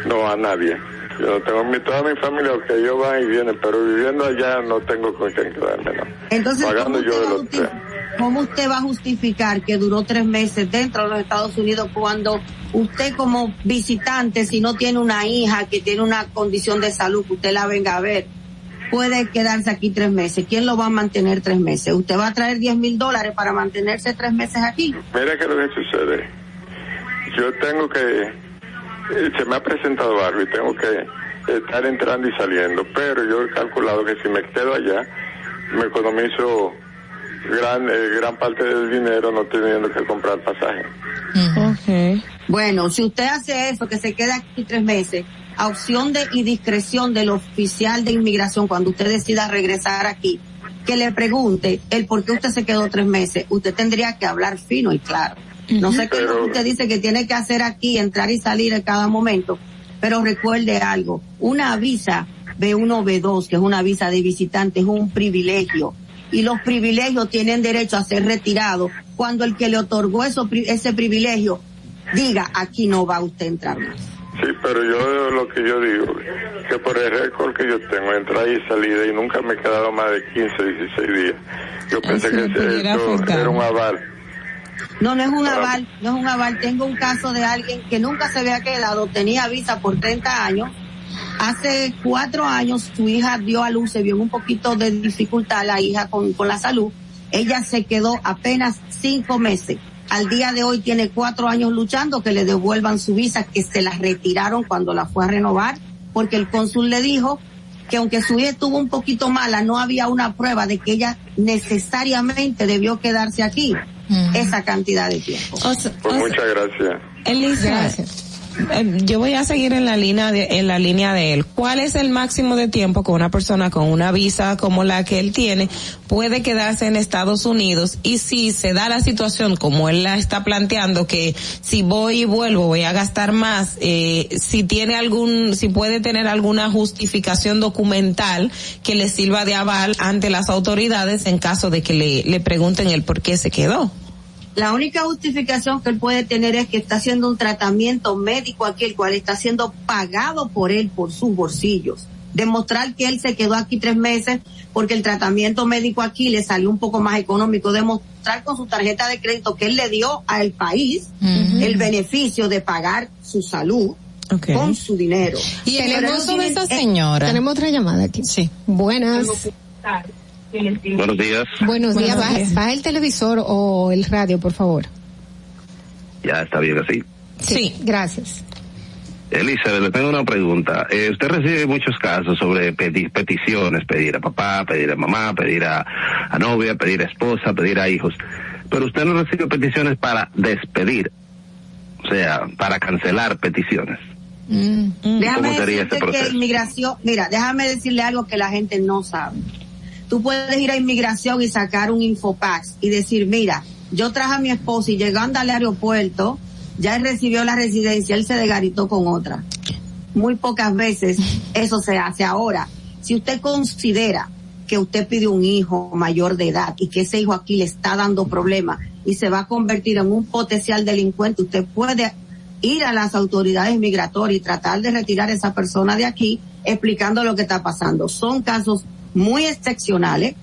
No, a nadie. Yo tengo mi, toda mi familia que yo van y vienen, pero viviendo allá no tengo con quién quedarme, ¿no? Entonces, Pagando yo del hotel. ¿Cómo usted va a justificar que duró tres meses dentro de los Estados Unidos cuando usted como visitante, si no tiene una hija que tiene una condición de salud, que usted la venga a ver, puede quedarse aquí tres meses. ¿Quién lo va a mantener tres meses? ¿Usted va a traer 10 mil dólares para mantenerse tres meses aquí? Mira que lo que sucede. Yo tengo que, se me ha presentado algo y tengo que estar entrando y saliendo, pero yo he calculado que si me quedo allá, me economizo gran, eh, gran parte del dinero no teniendo que comprar pasaje. Bueno, si usted hace eso, que se queda aquí tres meses, a opción de y discreción del oficial de inmigración cuando usted decida regresar aquí, que le pregunte el por qué usted se quedó tres meses, usted tendría que hablar fino y claro. No sé qué es lo que usted dice que tiene que hacer aquí, entrar y salir en cada momento, pero recuerde algo, una visa B1, B2, que es una visa de visitante, es un privilegio y los privilegios tienen derecho a ser retirados cuando el que le otorgó eso, ese privilegio diga aquí no va usted a entrar más. Sí, pero yo lo que yo digo, que por el récord que yo tengo, entrada y salida, y nunca me he quedado más de 15, 16 días, yo pensé que eso afectar. era un aval. No, no es un aval, no es un aval. Tengo un caso de alguien que nunca se había quedado, tenía visa por 30 años. Hace cuatro años su hija dio a luz, se vio un poquito de dificultad la hija con, con la salud. Ella se quedó apenas cinco meses. Al día de hoy tiene cuatro años luchando que le devuelvan su visa, que se la retiraron cuando la fue a renovar, porque el cónsul le dijo que aunque su hija estuvo un poquito mala, no había una prueba de que ella necesariamente debió quedarse aquí esa cantidad de tiempo. Pues muchas gracias. Elisa, yo voy a seguir en la línea de, en la línea de él. ¿Cuál es el máximo de tiempo que una persona con una visa como la que él tiene puede quedarse en Estados Unidos? Y si se da la situación como él la está planteando, que si voy y vuelvo voy a gastar más, eh, si tiene algún, si puede tener alguna justificación documental que le sirva de aval ante las autoridades en caso de que le pregunten el por qué se quedó. La única justificación que él puede tener es que está haciendo un tratamiento médico aquí, el cual está siendo pagado por él, por sus bolsillos. Demostrar que él se quedó aquí tres meses porque el tratamiento médico aquí le salió un poco más económico. Demostrar con su tarjeta de crédito que él le dio al país el beneficio de pagar su salud con su dinero. Y el no de esa eh, señora. Tenemos otra llamada aquí. Sí. Buenas. Buenos días. Buenos días. Baja, baja el televisor o el radio, por favor. Ya está bien así. Sí. Gracias. Elizabeth, le tengo una pregunta. Eh, usted recibe muchos casos sobre pedir peticiones, pedir a papá, pedir a mamá, pedir a, a novia, pedir a esposa, pedir a hijos. Pero usted no recibe peticiones para despedir, o sea, para cancelar peticiones. Déjame ¿Cómo sería ese decirte que proceso? inmigración, mira, déjame decirle algo que la gente no sabe. Tú puedes ir a inmigración y sacar un infopax y decir, mira, yo traje a mi esposo y llegando al aeropuerto, ya él recibió la residencia, él se desgaritó con otra. Muy pocas veces eso se hace ahora. Si usted considera que usted pide un hijo mayor de edad y que ese hijo aquí le está dando problemas y se va a convertir en un potencial delincuente, usted puede ir a las autoridades migratorias y tratar de retirar a esa persona de aquí explicando lo que está pasando. Son casos muy excepcionales,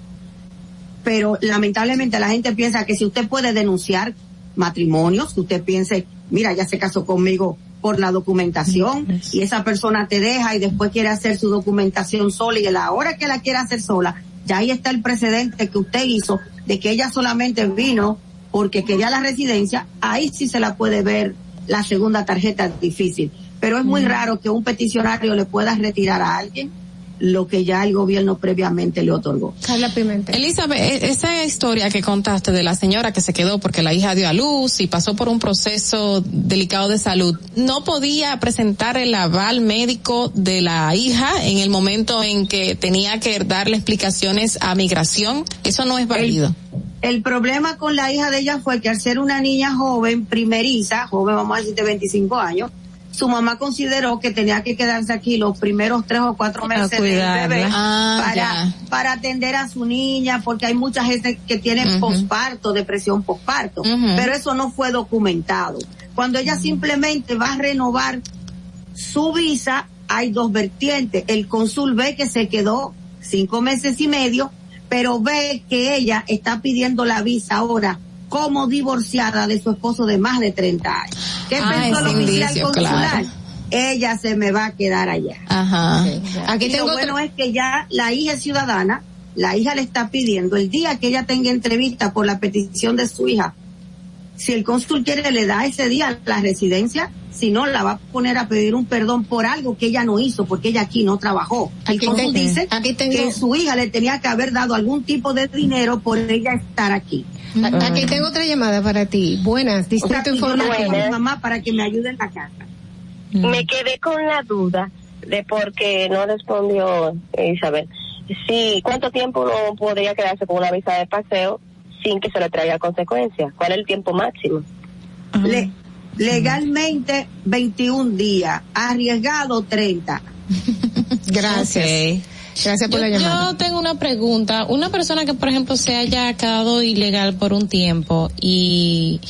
pero lamentablemente la gente piensa que si usted puede denunciar matrimonios, que usted piense, mira, ya se casó conmigo por la documentación y esa persona te deja y después quiere hacer su documentación sola y a la hora que la quiera hacer sola, ya ahí está el precedente que usted hizo de que ella solamente vino porque quería la residencia, ahí sí se la puede ver la segunda tarjeta difícil. Pero es muy raro que un peticionario le pueda retirar a alguien lo que ya el gobierno previamente le otorgó. Carla Pimentel. Elizabeth, e- esa historia que contaste de la señora que se quedó porque la hija dio a luz y pasó por un proceso delicado de salud, ¿no podía presentar el aval médico de la hija en el momento en que tenía que darle explicaciones a migración? Eso no es válido. El problema con la hija de ella fue que al ser una niña joven, primeriza, joven vamos a decir de 25 años, su mamá consideró que tenía que quedarse aquí los primeros tres o cuatro meses del bebé Ah, para, ya. para atender a su niña, porque hay mucha gente que tiene Ujú. posparto, depresión posparto, pero eso no fue documentado. Cuando ella simplemente va a renovar su visa, hay dos vertientes. El cónsul ve que se quedó cinco meses y medio, pero ve que ella está pidiendo la visa ahora como divorciada de su esposo de más de 30 años. ¿Qué Ah, pensó el oficial indicio, consular? claro. ella se me va a quedar allá. Ajá. Aquí tengo lo bueno es que ya la hija es ciudadana, la hija le está pidiendo el día que ella tenga entrevista por la petición de su hija. Si el cónsul quiere, le da ese día la residencia, si no, la va a poner a pedir un perdón por algo que ella no hizo, porque ella aquí no trabajó. El cónsul dice que su hija le tenía que haber dado algún tipo de dinero por ella estar aquí. Aquí tengo otra llamada para ti. Buenas, distrito informativo. mi mamá para que me ayude en la casa. Me quedé con la duda de por qué no respondió Isabel. Sí, ¿cuánto tiempo uno podría quedarse con una visa de paseo sin que se le traiga consecuencias? ¿Cuál es el tiempo máximo? Legalmente 21 días, arriesgado 30. *laughs* Gracias. Gracias por yo, la llamada. Yo tengo una pregunta. Una persona que, por ejemplo, se haya quedado ilegal por un tiempo y,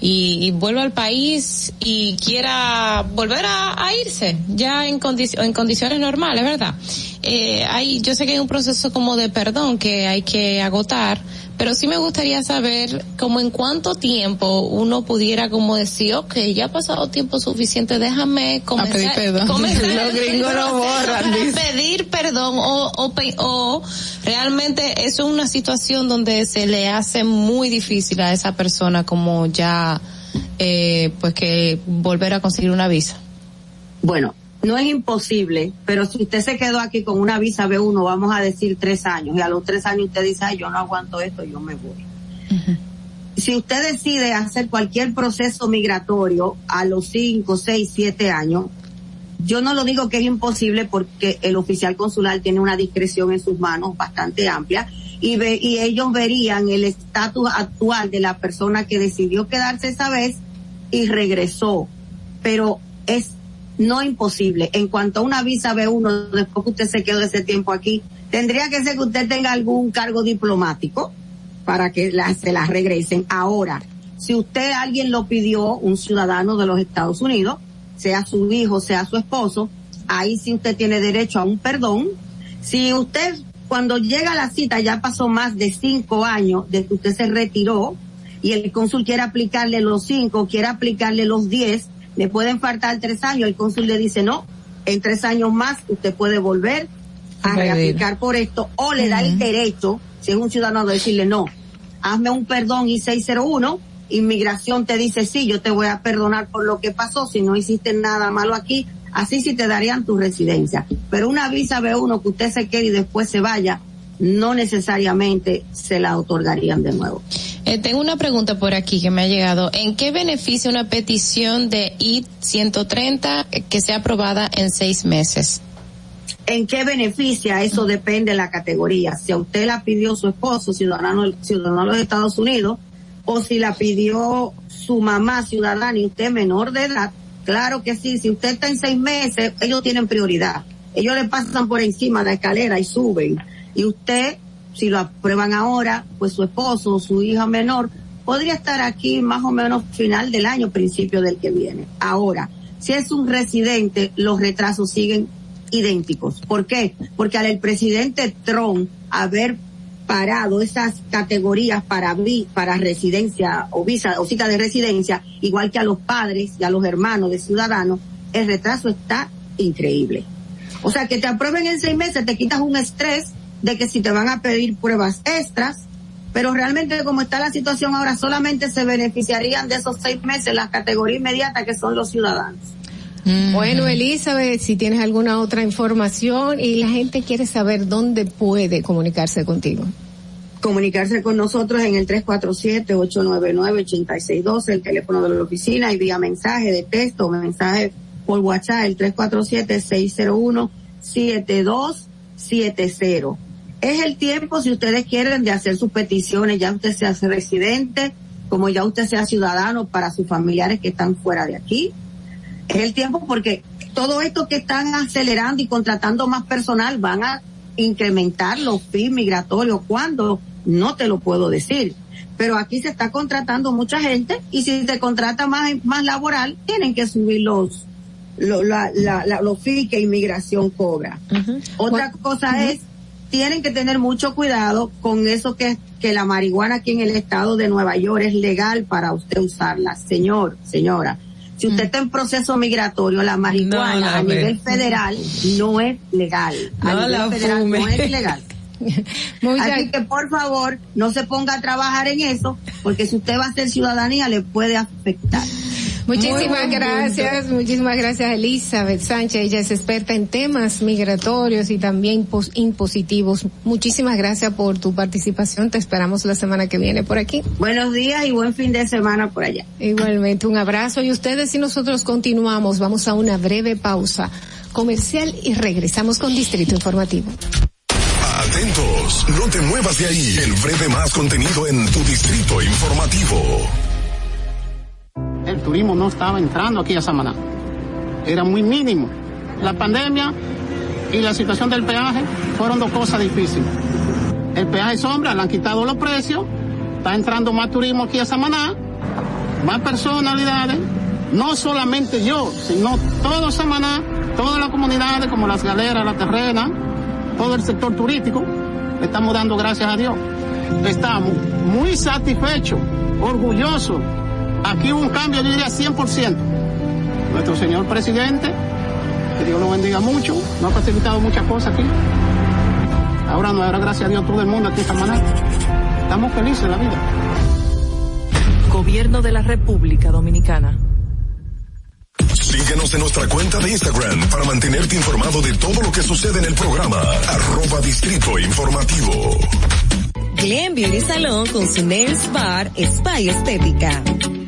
y, vuelve al país y quiera volver a, irse ya en, en condiciones normales, ¿verdad? Eh, hay, yo sé que hay un proceso como de perdón que hay que agotar pero sí me gustaría saber como en cuánto tiempo uno pudiera como decir, ok, ya ha pasado tiempo suficiente, déjame comenzar, a pedir perdón. Los gringos lo *laughs* borran. pedir perdón o, o, o realmente eso es una situación donde se le hace muy difícil a esa persona como ya, eh, pues que volver a conseguir una visa. Bueno, no es imposible, pero si usted se quedó aquí con una visa B1, vamos a decir tres años, y a los tres años usted dice, Ay, yo no aguanto esto, yo me voy. Si usted decide hacer cualquier proceso migratorio a los cinco, seis, siete años, yo no lo digo que es imposible porque el oficial consular tiene una discreción en sus manos bastante amplia y, ve, y ellos verían el estatus actual de la persona que decidió quedarse esa vez y regresó. Pero es no imposible. En cuanto a una visa B1, después que usted se quedó ese tiempo aquí, tendría que ser que usted tenga algún cargo diplomático para que se la regresen. Ahora, si usted alguien lo pidió, un ciudadano de los Estados Unidos, sea su hijo, sea su esposo, ahí sí usted tiene derecho a un perdón. Si usted cuando llega a la cita ya pasó más de cinco años de que usted se retiró y el cónsul quiere aplicarle los cinco, quiere aplicarle los diez, le pueden faltar tres años, el cónsul le dice no, en tres años más usted puede volver a reaplicar por esto o le da el derecho, si es un ciudadano, de decirle no, hazme un perdón I-601, inmigración te dice sí, yo te voy a perdonar por lo que pasó, si no hiciste nada malo aquí, así sí te darían tu residencia. Pero una visa B1 que usted se quede y después se vaya, no necesariamente se la otorgarían de nuevo. Eh, tengo una pregunta por aquí que me ha llegado. ¿En qué beneficia una petición de I-130 que sea aprobada en seis meses? ¿En qué beneficia? Eso depende de la categoría. Si a usted la pidió su esposo, ciudadano, ciudadano de los Estados Unidos, o si la pidió su mamá, ciudadana, y usted menor de edad, claro que sí. Si usted está en seis meses, ellos tienen prioridad. Ellos le pasan por encima de la escalera y suben. Y usted si lo aprueban ahora, pues su esposo o su hija menor podría estar aquí más o menos final del año, principio del que viene. Ahora, si es un residente, los retrasos siguen idénticos. ¿Por qué? Porque al el presidente Trump haber parado esas categorías para para residencia o visa o cita de residencia, igual que a los padres y a los hermanos de ciudadanos, el retraso está increíble. O sea, que te aprueben en seis meses, te quitas un estrés de que si te van a pedir pruebas extras, pero realmente como está la situación ahora, solamente se beneficiarían de esos seis meses las categorías inmediatas que son los ciudadanos. Bueno, Elizabeth, si tienes alguna otra información y la gente quiere saber dónde puede comunicarse contigo. Comunicarse con nosotros en el 347-899-8612, el teléfono de la oficina, y vía mensaje de texto o mensaje por WhatsApp, el 347-601-7270 es el tiempo, si ustedes quieren, de hacer sus peticiones, ya usted sea residente, como ya usted sea ciudadano para sus familiares que están fuera de aquí. Es el tiempo porque todo esto que están acelerando y contratando más personal van a incrementar los fees migratorios. cuando No te lo puedo decir. Pero aquí se está contratando mucha gente y si se contrata más, más laboral, tienen que subir los, los, la, la, los fees que inmigración cobra. Otra cosa es tienen que tener mucho cuidado con eso que, que la marihuana aquí en el estado de Nueva York es legal para usted usarla. Señor, señora, Si usted está en proceso migratorio, la marihuana No, la a ve. nivel federal no es legal. A No nivel la federal fume. no es legal. *laughs* Muchas- Así que por favor, no se ponga a trabajar en eso, porque si usted va a hacer ciudadanía le puede afectar. Muchísimas gracias, muchísimas gracias Elizabeth Sánchez, ella es experta en temas migratorios y también pos- impositivos. Muchísimas gracias por tu participación, te esperamos la semana que viene por aquí. Buenos días y buen fin de semana por allá. Igualmente, un abrazo y ustedes y nosotros continuamos, vamos a una breve pausa comercial y regresamos con Distrito Informativo. Atentos, no te muevas de ahí. El breve más contenido en tu distrito informativo. El turismo no estaba entrando aquí a Samaná. Era muy mínimo. La pandemia y la situación del peaje fueron dos cosas difíciles. El peaje sombra, le han quitado los precios, está entrando más turismo aquí a Samaná, más personalidades, no solamente yo, sino todo Samaná, todas las comunidades como las galeras, la terrena, todo el sector turístico, le estamos dando gracias a Dios. Estamos muy satisfechos, orgullosos. Aquí hubo un cambio, yo diría 100%. Nuestro señor presidente, que Dios lo bendiga mucho, nos ha facilitado muchas cosas aquí. Ahora no, ahora gracias a Dios todo el mundo aquí en Samaná. Estamos felices en la vida. Gobierno de la República Dominicana. Síguenos en nuestra cuenta de Instagram para mantenerte informado de todo lo que sucede en el programa. Arroba Distrito Informativo. Glen Beauty Salón con su Nails Bar Spa y Estética.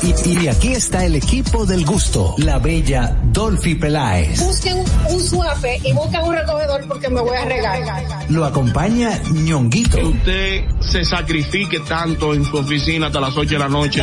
Y, y- y aquí está el equipo del gusto, la bella Dolphy Peláez. Busquen un suafe y busquen un recogedor porque me voy a regar. Lo acompaña ñonguito. Que usted se sacrifique tanto en su oficina hasta las 8 de la noche.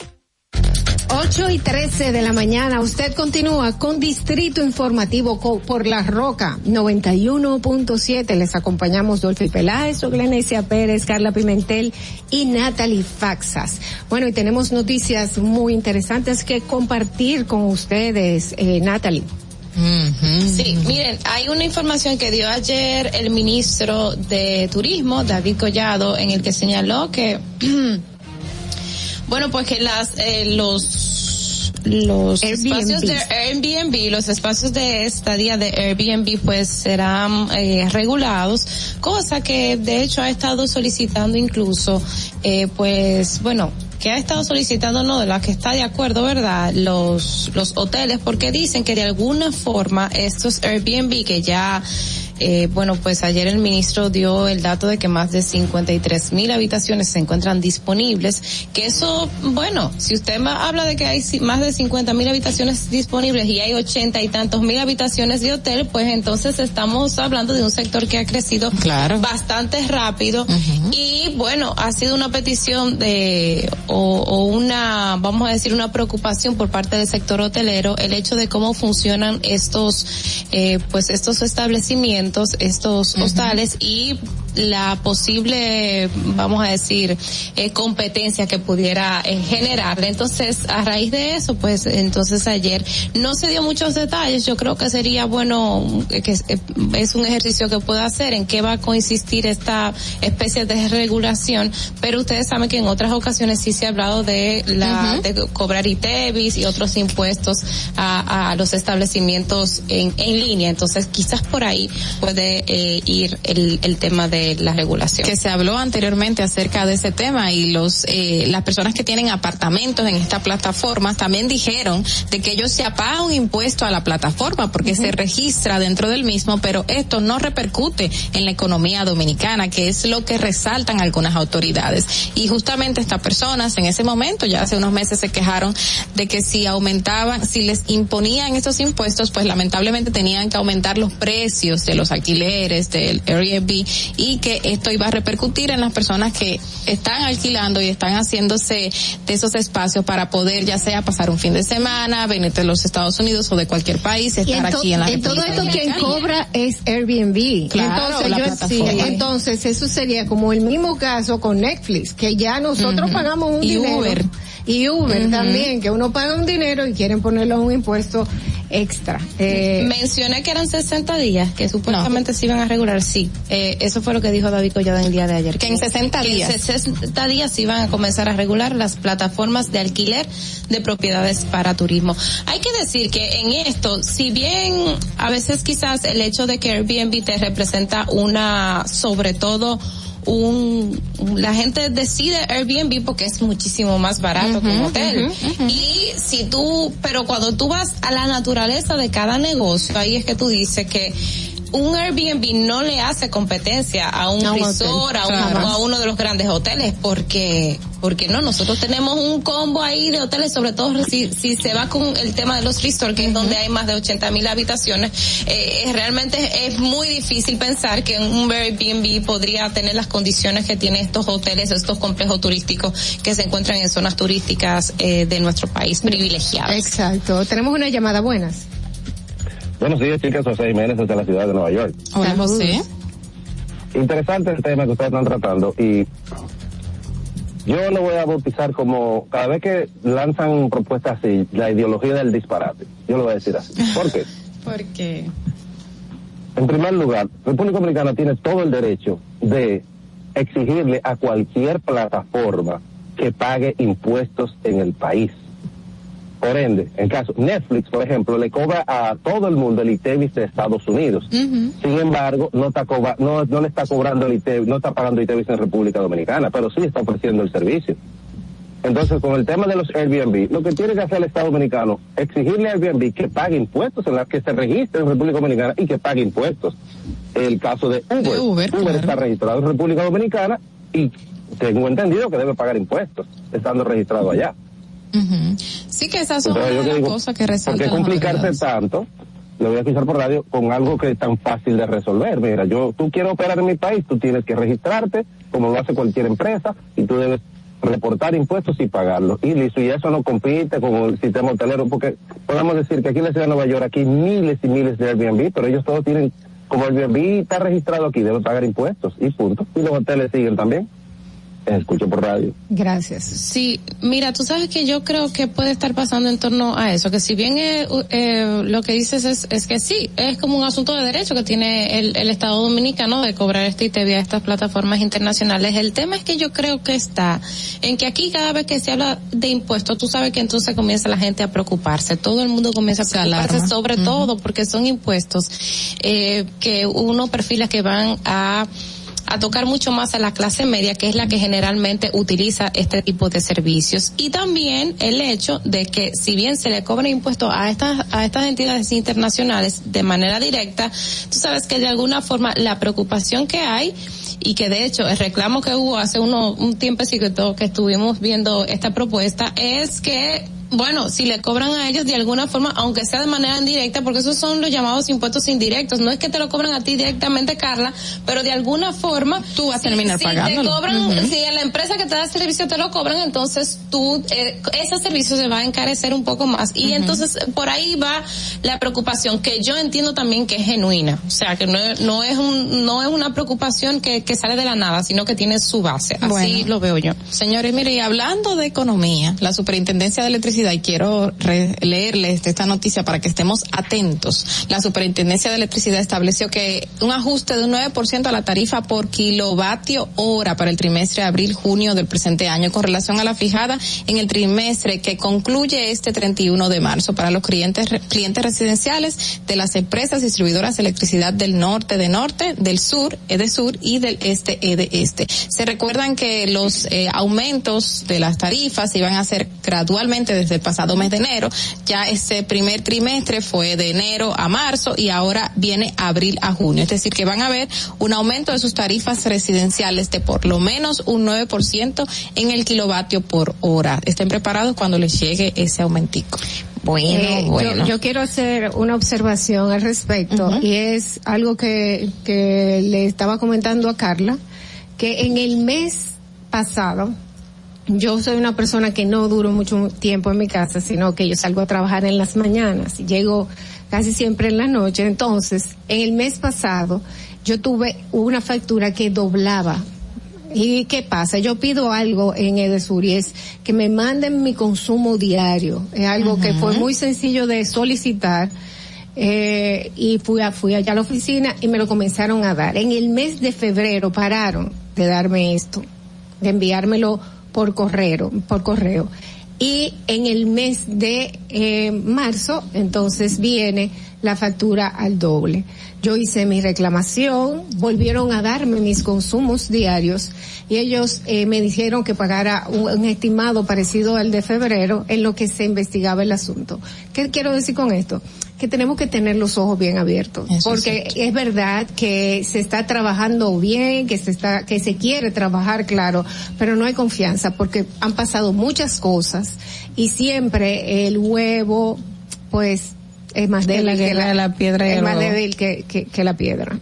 8 y 13 de la mañana, usted continúa con Distrito Informativo por La Roca 91.7. Les acompañamos Dolphy Peláez, Oglenesia Pérez, Carla Pimentel y Natalie Faxas. Bueno, y tenemos noticias muy interesantes que compartir con ustedes, eh, Natalie. Sí, miren, hay una información que dio ayer el ministro de Turismo, David Collado, en el que señaló que *clears throat* Bueno, pues que las, eh, los, los espacios de Airbnb, los espacios de estadía de Airbnb pues serán eh, regulados, cosa que de hecho ha estado solicitando incluso, eh, pues bueno, que ha estado solicitando, no, de la que está de acuerdo, ¿verdad? Los, los hoteles, porque dicen que de alguna forma estos Airbnb que ya eh, bueno, pues ayer el ministro dio el dato de que más de 53 mil habitaciones se encuentran disponibles, que eso, bueno, si usted habla de que hay más de 50 mil habitaciones disponibles y hay ochenta y tantos mil habitaciones de hotel, pues entonces estamos hablando de un sector que ha crecido bastante rápido y bueno, ha sido una petición de o, o una, vamos a decir, una preocupación por parte del sector hotelero el hecho de cómo funcionan estos, eh, pues estos establecimientos estos hostales y la posible, vamos a decir, eh, competencia que pudiera eh, generar. Entonces, a raíz de eso, pues entonces ayer no se dio muchos detalles. Yo creo que sería bueno eh, que es, un ejercicio que pueda hacer en qué va a consistir esta especie de regulación, pero ustedes saben que en otras ocasiones sí se ha hablado de la de cobrar ITEVIS y otros impuestos a, a los establecimientos en, en línea. Entonces, quizás por ahí puede eh, ir el, el tema de la regulación. Que se habló anteriormente acerca de ese tema y los eh, las personas que tienen apartamentos en esta plataforma también dijeron de que ellos se apagan un impuesto a la plataforma porque se registra dentro del mismo, pero esto no repercute en la economía dominicana, que es lo que resaltan algunas autoridades. Y justamente estas personas en ese momento, ya hace unos meses se quejaron de que si aumentaban, si les imponían estos impuestos, pues lamentablemente tenían que aumentar los precios de los alquileres, del Airbnb y que esto iba a repercutir en las personas que están alquilando y están haciéndose de esos espacios para poder ya sea pasar un fin de semana, venir de los Estados Unidos o de cualquier país, estar aquí en la En todo esto quien cobra es Airbnb. entonces, entonces eso sería como el mismo caso con Netflix, que ya nosotros pagamos un dinero. Uber. Y Uber también, que uno paga un dinero y quieren ponerlo a un impuesto extra. Eh, Mencioné que eran 60 días, que supuestamente se iban a regular, sí. Eh, eso fue lo que dijo David Collado en el día de ayer. Que, en 60 días. En 60 días se iban a comenzar a regular las plataformas de alquiler de propiedades para turismo. Hay que decir que en esto, si bien a veces quizás el hecho de que Airbnb te representa una, sobre todo, un la gente decide Airbnb porque es muchísimo más barato que un hotel. y si tú, pero cuando tú vas a la naturaleza de cada negocio, ahí es que tú dices que un Airbnb no le hace competencia a un resort, a, a, uno de los grandes hoteles, porque porque no, nosotros tenemos un combo ahí de hoteles, sobre todo si, si se va con el tema de los resorts, que es donde hay más de 80 mil habitaciones, eh, realmente es muy difícil pensar que un Airbnb podría tener las condiciones que tienen estos hoteles, estos complejos turísticos que se encuentran en zonas turísticas eh, de nuestro país privilegiadas. Exacto. Tenemos una llamada, buenas. Buenos días, chicas. José Jiménez desde la ciudad de Nueva York. Hola, José. Interesante el tema que ustedes están tratando y yo lo voy a bautizar como, cada vez que lanzan propuestas así, la ideología del disparate. Yo lo voy a decir así. ¿Por qué? *laughs* Porque. En primer lugar, República Dominicana tiene todo el derecho de exigirle a cualquier plataforma que pague impuestos en el país. Por ende, en caso Netflix, por ejemplo, le cobra a todo el mundo el ITEVIS de Estados Unidos. Sin embargo, no está cobra, no, no le está cobrando el ITEVIS, no está pagando ITEVIS en República Dominicana, pero sí está ofreciendo el servicio. Entonces, con el tema de los Airbnb, lo que tiene que hacer el Estado Dominicano, exigirle a Airbnb que pague impuestos en las que se registre en República Dominicana y que pague impuestos. El caso de Uber. Uber, está registrado en República Dominicana y tengo entendido que debe pagar impuestos, estando registrado allá. Sí que esas son las cosas que resaltan. ¿Por qué complicarse tanto? Lo voy a escuchar por radio con algo que es tan fácil de resolver. Mira, yo, tú quieres operar en mi país, tú tienes que registrarte, como lo hace cualquier empresa, y tú debes reportar impuestos y pagarlos. Y listo, y eso no compite con el sistema hotelero, porque podemos decir que aquí en la ciudad de Nueva York aquí hay miles y miles de Airbnb, pero ellos todos tienen, como Airbnb está registrado aquí, deben pagar impuestos y punto. Y los hoteles siguen también escucho por radio. Gracias. Sí, mira, tú sabes que yo creo que puede estar pasando en torno a eso, que si bien eh, eh, lo que dices es, es que sí, es como un asunto de derecho que tiene el, el Estado Dominicano de cobrar este ITE vía estas plataformas internacionales. El tema es que yo creo que está en que aquí cada vez que se habla de impuestos, tú sabes que entonces comienza la gente a preocuparse, todo el mundo comienza a preocuparse sobre todo porque son impuestos eh, que uno perfila que van a a tocar mucho más a la clase media, que es la que generalmente utiliza este tipo de servicios. Y también el hecho de que si bien se le cobra impuestos a estas, a estas entidades internacionales de manera directa, tú sabes que de alguna forma la preocupación que hay y que de hecho el reclamo que hubo hace uno, un tiempecito que estuvimos viendo esta propuesta es que bueno, si le cobran a ellos de alguna forma, aunque sea de manera indirecta, porque esos son los llamados impuestos indirectos. No es que te lo cobran a ti directamente, Carla, pero de alguna forma tú vas a terminar si Te cobran, Si a la empresa que te da servicio te lo cobran, entonces tú eh, ese servicio se va a encarecer un poco más. Y entonces por ahí va la preocupación que yo entiendo también que es genuina, o sea, que no, no es un no es una preocupación que, que sale de la nada, sino que tiene su base. Así lo veo yo. Señores, mire, y hablando de economía, la Superintendencia de Electricidad y quiero leerles esta noticia para que estemos atentos. La Superintendencia de Electricidad estableció que un ajuste de un 9% a la tarifa por kilovatio hora para el trimestre abril-junio del presente año con relación a la fijada en el trimestre que concluye este 31 de marzo para los clientes, clientes residenciales de las empresas distribuidoras de electricidad del norte de norte, del sur, E de sur y del este, E de este. Se recuerdan que los eh, aumentos de las tarifas iban a ser gradualmente desde el pasado mes de enero. Ya ese primer trimestre fue de enero a marzo y ahora viene abril a junio. Es decir, que van a ver un aumento de sus tarifas residenciales de por lo menos un 9% en el kilovatio por hora. Estén preparados cuando les llegue ese aumentico. Bueno, eh, bueno. Yo, quiero hacer una observación al respecto y es algo que, que le estaba comentando a Carla, que en el mes pasado, yo soy una persona que no duro mucho tiempo en mi casa, sino que yo salgo a trabajar en las mañanas y llego casi siempre en la noche. Entonces, en el mes pasado, yo tuve una factura que doblaba. ¿Y qué pasa? Yo pido algo en Edesur y es que me manden mi consumo diario. Es algo que fue muy sencillo de solicitar. Eh, y fui, a, fui allá a la oficina y me lo comenzaron a dar. En el mes de febrero pararon de darme esto, de enviármelo por correo, por correo. Y en el mes de eh, marzo, entonces viene la factura al doble. Yo hice mi reclamación, volvieron a darme mis consumos diarios y ellos eh, me dijeron que pagara un, estimado parecido al de febrero en lo que se investigaba el asunto. ¿Qué quiero decir con esto? Que tenemos que tener los ojos bien abiertos, porque es, verdad que se está trabajando bien, que se está, que se quiere trabajar, claro, pero no hay confianza porque han pasado muchas cosas y siempre el huevo, pues es más débil que la, la piedra es más débil que, que, la piedra.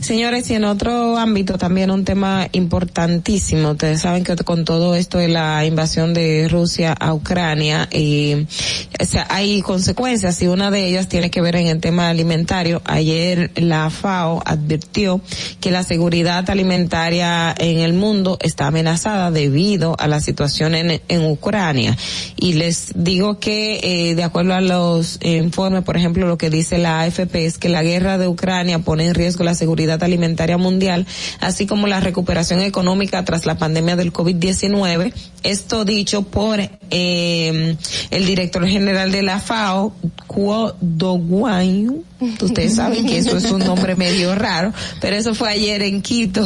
Señores, y en otro ámbito también un tema importantísimo. Ustedes saben que con todo esto de la invasión de Rusia a Ucrania, y, o sea, hay consecuencias y una de ellas tiene que ver en el tema alimentario. Ayer la FAO advirtió que la seguridad alimentaria en el mundo está amenazada debido a la situación en, en Ucrania. Y les digo que, eh, de acuerdo a los eh, informe, por ejemplo, lo que dice la AFP es que la guerra de Ucrania pone en riesgo la seguridad alimentaria mundial, así como la recuperación económica tras la pandemia del COVID-19. Esto dicho por eh, el director general de la FAO, Kuo. Ustedes saben que eso es un nombre medio raro, pero eso fue ayer en Quito,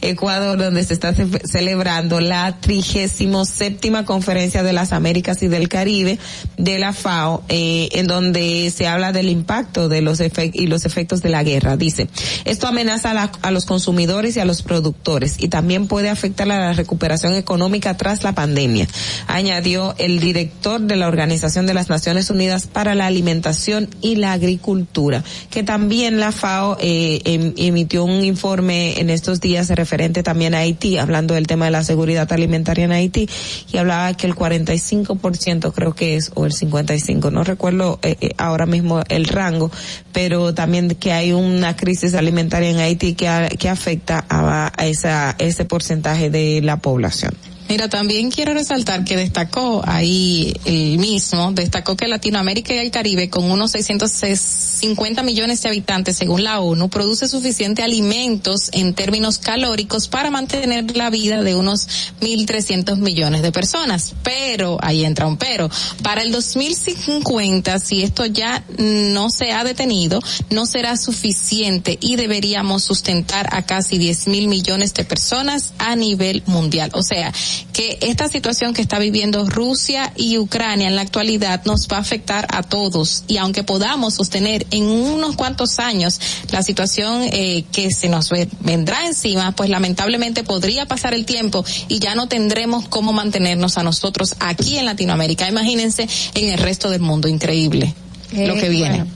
Ecuador, donde se está celebrando la trigésimo séptima conferencia de las Américas y del Caribe de la FAO, eh, en donde se habla del impacto de los efectos y los efectos de la guerra. Dice, esto amenaza a, a los consumidores y a los productores y también puede afectar a la recuperación económica tras la pandemia. Añadió el director de la Organización de las Naciones Unidas para la Alimentación y la Agricultura, que también la FAO eh, em, emitió un informe en estos días referente también a Haití, hablando del tema de la seguridad alimentaria en Haití, y hablaba que el 45% creo que es, o el 55, no recuerdo eh, eh, ahora mismo el rango, pero también que hay una crisis alimentaria en Haití que, que afecta a, a esa, ese porcentaje de la población. Mira, también quiero resaltar que destacó ahí el mismo, destacó que Latinoamérica y el Caribe, con unos 650 millones de habitantes según la ONU, produce suficiente alimentos en términos calóricos para mantener la vida de unos 1.300 millones de personas. Pero, ahí entra un pero, para el 2050, si esto ya no se ha detenido, no será suficiente y deberíamos sustentar a casi 10 mil millones de personas a nivel mundial. O sea, que esta situación que está viviendo Rusia y Ucrania en la actualidad nos va a afectar a todos. Y aunque podamos sostener en unos cuantos años la situación eh, que se nos ve- vendrá encima, pues lamentablemente podría pasar el tiempo y ya no tendremos cómo mantenernos a nosotros aquí en Latinoamérica. Imagínense en el resto del mundo, increíble lo que Eh, viene. bueno.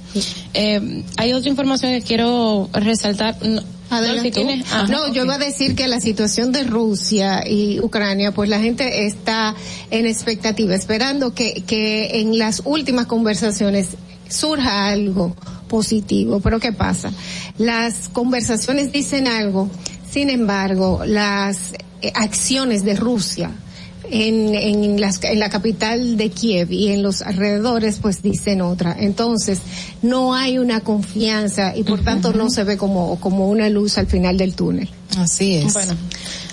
Eh, hay otra información que quiero resaltar. No, Adelante. Ajá, no, yo iba a decir que la situación de Rusia y Ucrania, pues la gente está en expectativa, esperando que, que en las últimas conversaciones surja algo positivo. Pero ¿qué pasa? Las conversaciones dicen algo, sin embargo, las eh, acciones de Rusia en, en, las, en la capital de Kiev y en los alrededores pues dicen otra. Entonces, no hay una confianza y por tanto no se ve como, como una luz al final del túnel. Así es. Bueno,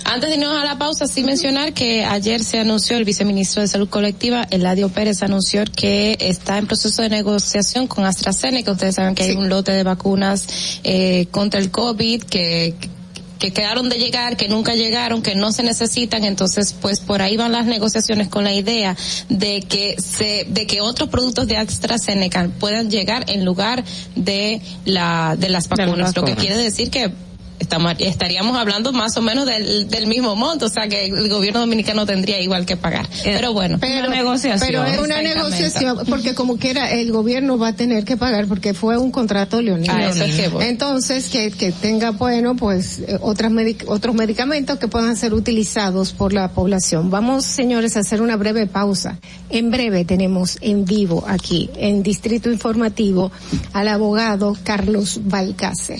antes de irnos a la pausa, sí mencionar que ayer se anunció el viceministro de Salud Colectiva, Eladio Pérez, anunció que está en proceso de negociación con AstraZeneca. Ustedes saben que hay un lote de vacunas eh, contra el COVID que que quedaron de llegar, que nunca llegaron, que no se necesitan, entonces pues por ahí van las negociaciones con la idea de que se, de que otros productos de AstraZeneca puedan llegar en lugar de la, de las vacunas, lo que quiere decir que estamos, estaríamos hablando más o menos del, del mismo monto, o sea que el gobierno dominicano tendría igual que pagar. Pero bueno, Pero, una negociación. pero es una negociación, porque como quiera el gobierno va a tener que pagar porque fue un contrato leonino. A eso es que voy. Entonces, que, que tenga, bueno, pues eh, otras medic- otros medicamentos que puedan ser utilizados por la población. Vamos, señores, a hacer una breve pausa. En breve tenemos en vivo aquí, en Distrito Informativo, al abogado Carlos Balcácer.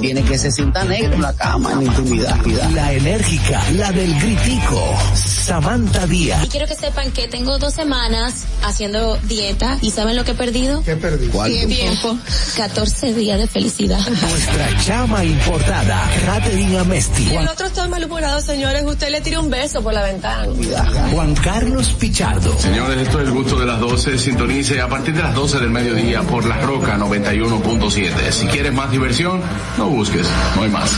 tiene que se sienta negro en la cama en intimidad. La enérgica, la del gritico, Samantha Díaz. Y quiero que sepan que tengo dos semanas haciendo dieta y ¿saben lo que he perdido? ¿Qué perdí? Tiempo. 14 días de felicidad. Nuestra chama importada, Catherine Amesti. Y el Juan, otro está malhumorado, señores. Usted le tira un beso por la ventana. Juan Carlos Pichardo. Señores, esto es el gusto de las 12. Sintonice a partir de las 12 del mediodía por La Roca 91.7. Si quieres más diversión, no busques, no hay más.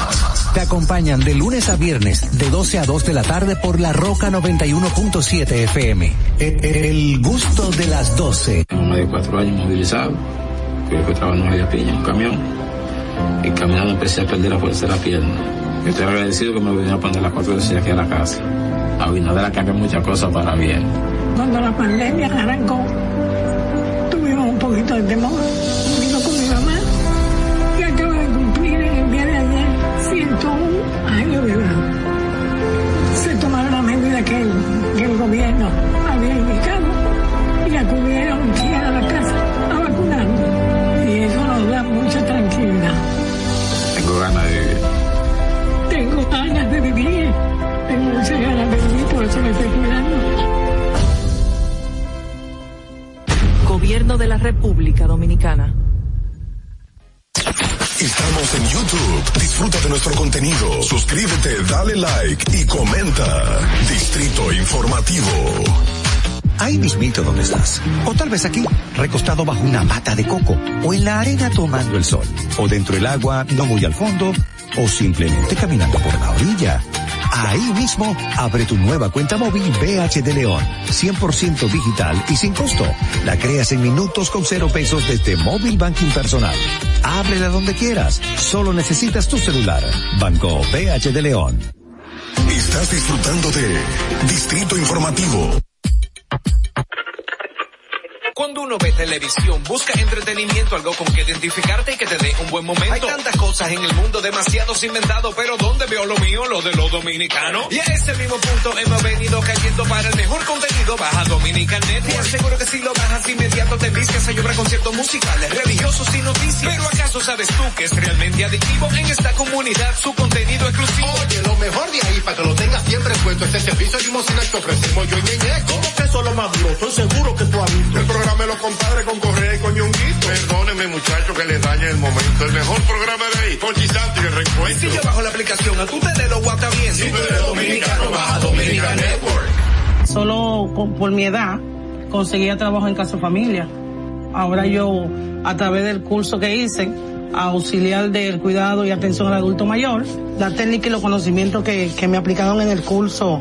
Te acompañan de lunes a viernes, de 12 a 2 de la tarde por La Roca 91.7 FM. El, el gusto de las 12. Tengo más de cuatro años movilizado. Creo que trabajando en media piña, en un camión. Y caminando empecé a perder la fuerza de la pierna. Yo estoy agradecido que me vinieron a poner las cuatro veces aquí a la casa. Abinader ha cambiado muchas cosas para bien. Cuando la pandemia arrancó, tuvimos un poquito de temor. Que el, que el gobierno había indicado y acudieron aquí a la casa a vacunarnos. Y eso nos da mucha tranquilidad. Tengo ganas de vivir. Tengo ganas de vivir. Tengo muchas ganas de vivir, por eso me estoy cuidando. Gobierno de la República Dominicana. Estamos en YouTube. Disfruta de nuestro contenido, suscríbete, dale like y comenta. Distrito Informativo. Ahí mismito donde estás. O tal vez aquí, recostado bajo una mata de coco. O en la arena tomando el sol. O dentro del agua, no muy al fondo. O simplemente caminando por la orilla. Ahí mismo, abre tu nueva cuenta móvil BH de León. 100% digital y sin costo. La creas en minutos con cero pesos desde Móvil Banking Personal. Ábrela donde quieras. Solo necesitas tu celular. Banco BH de León. Estás disfrutando de Distrito Informativo. Cuando uno ve televisión, busca entretenimiento, algo con que identificarte y que te dé un buen momento. Hay tantas cosas en el mundo, demasiados inventados, pero ¿dónde veo lo mío? Lo de los dominicanos. Y a ese mismo punto hemos venido cayendo para el mejor contenido. Baja Dominican Network. Seguro que si lo bajas inmediato te vistes a llorar conciertos musicales, religiosos y noticias. Pero ¿acaso sabes tú que es realmente adictivo en esta comunidad su contenido exclusivo? Oye, lo mejor de ahí para que lo tengas siempre puesto es el servicio limosina que ofrecemos yo y Ñeñeco. ¿Cómo que eso es lo más duro? Estoy seguro que tú has visto. El programa de los compadres con Correa y con. Perdóneme muchacho que le dañe el momento. El mejor programa de ahí, Santo y el Y reencuentro. si yo bajo la aplicación, a tú te de lo guata bien. Si tú eres dominicano, baja Dominican Network. Solo con- por mi edad conseguía trabajo en Casa Familia. Ahora yo, a través del curso que hice, auxiliar del cuidado y atención al adulto mayor, la técnica y los conocimientos que, que me aplicaron en el curso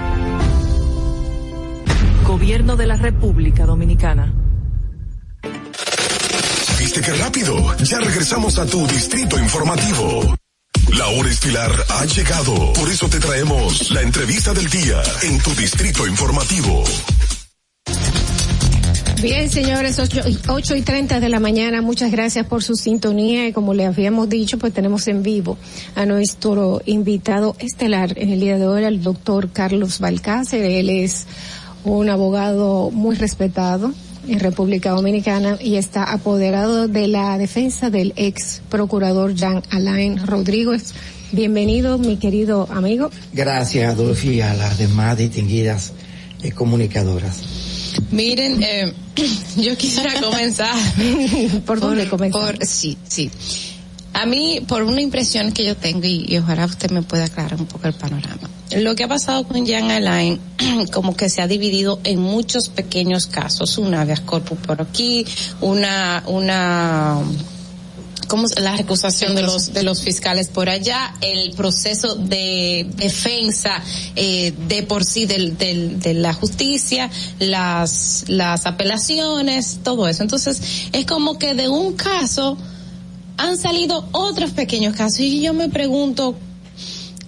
Gobierno de la República Dominicana. ¿Viste qué rápido? Ya regresamos a tu Distrito Informativo. La hora estilar ha llegado. Por eso te traemos la entrevista del día en tu Distrito Informativo. Bien, señores, 8, y 30 de la mañana, muchas gracias por su sintonía y como le habíamos dicho, pues tenemos en vivo a nuestro invitado estelar en el día de hoy, al doctor Carlos Balcácer. Él es un abogado muy respetado en República Dominicana y está apoderado de la defensa del ex procurador Jean Alain Rodríguez. Bienvenido, mi querido amigo. Gracias, Adolfo, y a las demás distinguidas eh, comunicadoras. Miren, eh, *clears throat* yo quisiera comenzar. *laughs* ¿Por dónde comenzar? por- sí, sí. A mí, por una impresión que yo tengo, y, ojalá usted me pueda aclarar un poco el panorama. Lo que ha pasado con Jean Alain, *clears throat* como que se ha dividido en muchos pequeños casos. Una habeas corpus por aquí, una, una, ¿cómo se- la recusación de los de los fiscales por allá, el proceso de defensa eh, de por sí del, del, de la justicia, las las apelaciones, todo eso. Entonces es como que de un caso han salido otros pequeños casos y yo me pregunto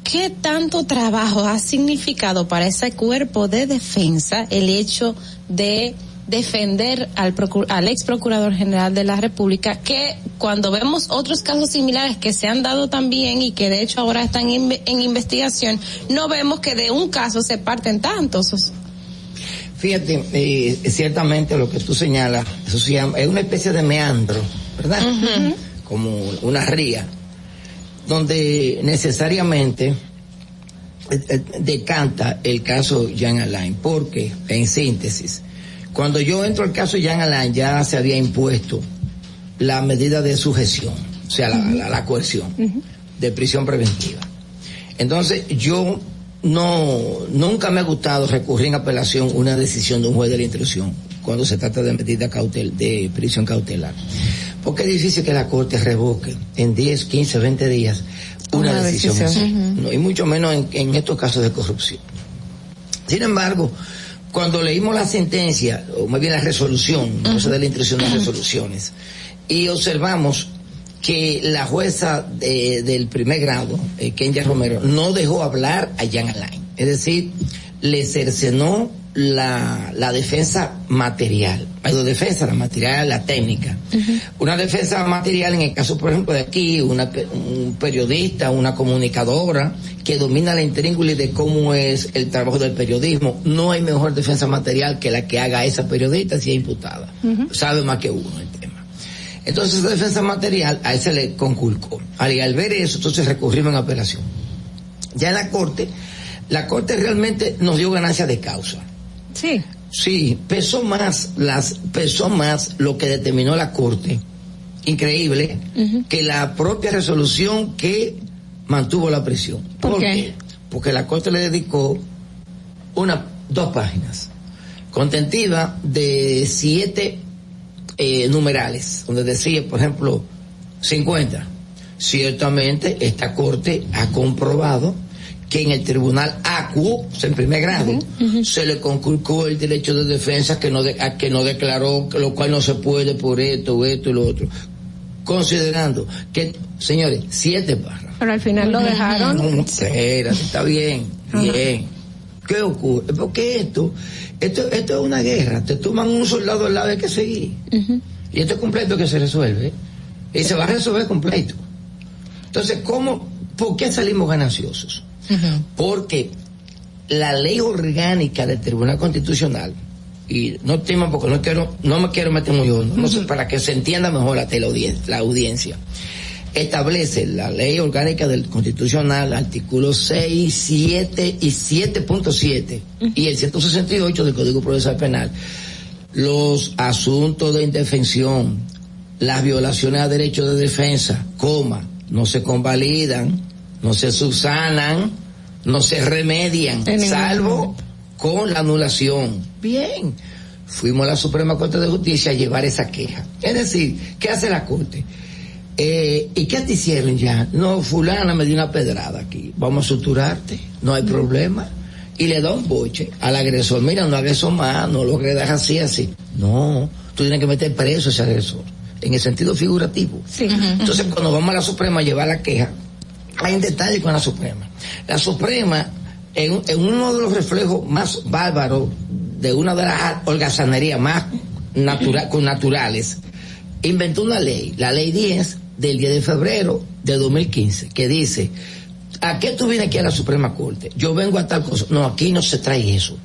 ¿Qué tanto trabajo ha significado para ese cuerpo de defensa el hecho de defender al, procu- al ex procurador general de la República que cuando vemos otros casos similares que se han dado también y que de hecho ahora están en, en investigación, no vemos que de un caso se parten tantos. Fíjate, eh, ciertamente lo que tú señalas, eso se llama, es una especie de meandro, ¿verdad? Como una ría, donde necesariamente eh, eh, decanta el caso Jean Alain, porque, en síntesis, cuando yo entro al caso Jean Alain ya se había impuesto la medida de sujeción, o sea, la, la- la coerción de prisión preventiva. Entonces, yo no, nunca me ha gustado recurrir en apelación una decisión de un juez de la instrucción cuando se trata de medida cautel, de prisión cautelar. Porque es difícil que la corte revoque en 10, 15, 20 días una, Una decisión, decisión. así. No, y mucho menos en, en estos casos de corrupción. Sin embargo, cuando leímos la sentencia, o más bien la resolución, no se da la instrucción de resoluciones, y observamos que la jueza de- del primer grado, eh, Kenya Romero, no dejó hablar a Jean Alain. Es decir, le cercenó la, la defensa material. Hay dos defensas, la material, la técnica. Una defensa material, en el caso, por ejemplo, de aquí, una, un periodista, una comunicadora que domina la intríngulis de cómo es el trabajo del periodismo. No hay mejor defensa material que la que haga esa periodista si es imputada. Sabe más que uno el tema. Entonces, esa defensa material a él se le conculcó. Al, al ver eso, entonces recurrimos en apelación. Ya en la corte, la corte realmente nos dio ganancia de causa. Sí. Sí, pesó más las, pesó más lo que determinó la corte, increíble, que la propia resolución que mantuvo la prisión. ¿Por qué? Porque la corte le dedicó una, dos páginas, contentiva de siete eh, numerales, donde decía, por ejemplo, 50. Ciertamente esta corte ha comprobado que en el tribunal sea, en primer grado, se le conculcó el derecho de defensa que no de- a que no declaró, lo cual no se puede por esto, esto y lo otro. Considerando que, señores, siete barras. Pero al final lo dejaron. No, espérate, está bien, bien. ¿Qué ocurre? Porque esto, esto, esto es una guerra. Te toman un soldado al lado hay que seguir. Y esto es completo que se resuelve. Y se va a resolver completo. Entonces, ¿cómo, por qué salimos gananciosos? Porque la ley orgánica del Tribunal Constitucional, y no tema porque no quiero, no me quiero meter muy hondo, no sé, para que se entienda mejor la, teleaudien- la audiencia, establece la ley orgánica del Constitucional, artículos 6, 7 y 7.7 y el 168 del Código Procesal Penal, los asuntos de indefensión, las violaciones a derechos de defensa, coma, no se convalidan, no se subsanan, no se remedian, salvo con la anulación. Bien, fuimos a la Suprema Corte de Justicia a llevar esa queja. Es decir, ¿qué hace la Corte? Eh, ¿Y qué te hicieron ya? No, fulana me dio una pedrada aquí. Vamos a suturarte, no hay problema. Y le da un boche al agresor. Mira, no hagas eso más, no lo agredas así, así. No, tú tienes que meter preso a ese agresor. En el sentido figurativo. Sí. Entonces, cuando vamos a la Suprema a llevar la queja, hay un detalle con la Suprema. La Suprema, en, uno de los reflejos más bárbaros de una de las holgazanerías más natura- con naturales, inventó una ley, la ley 10 del 10 de febrero de 2015, que dice, ¿a qué tú vienes aquí a la Suprema Corte? Yo vengo a tal cosa. No, aquí no se trae eso.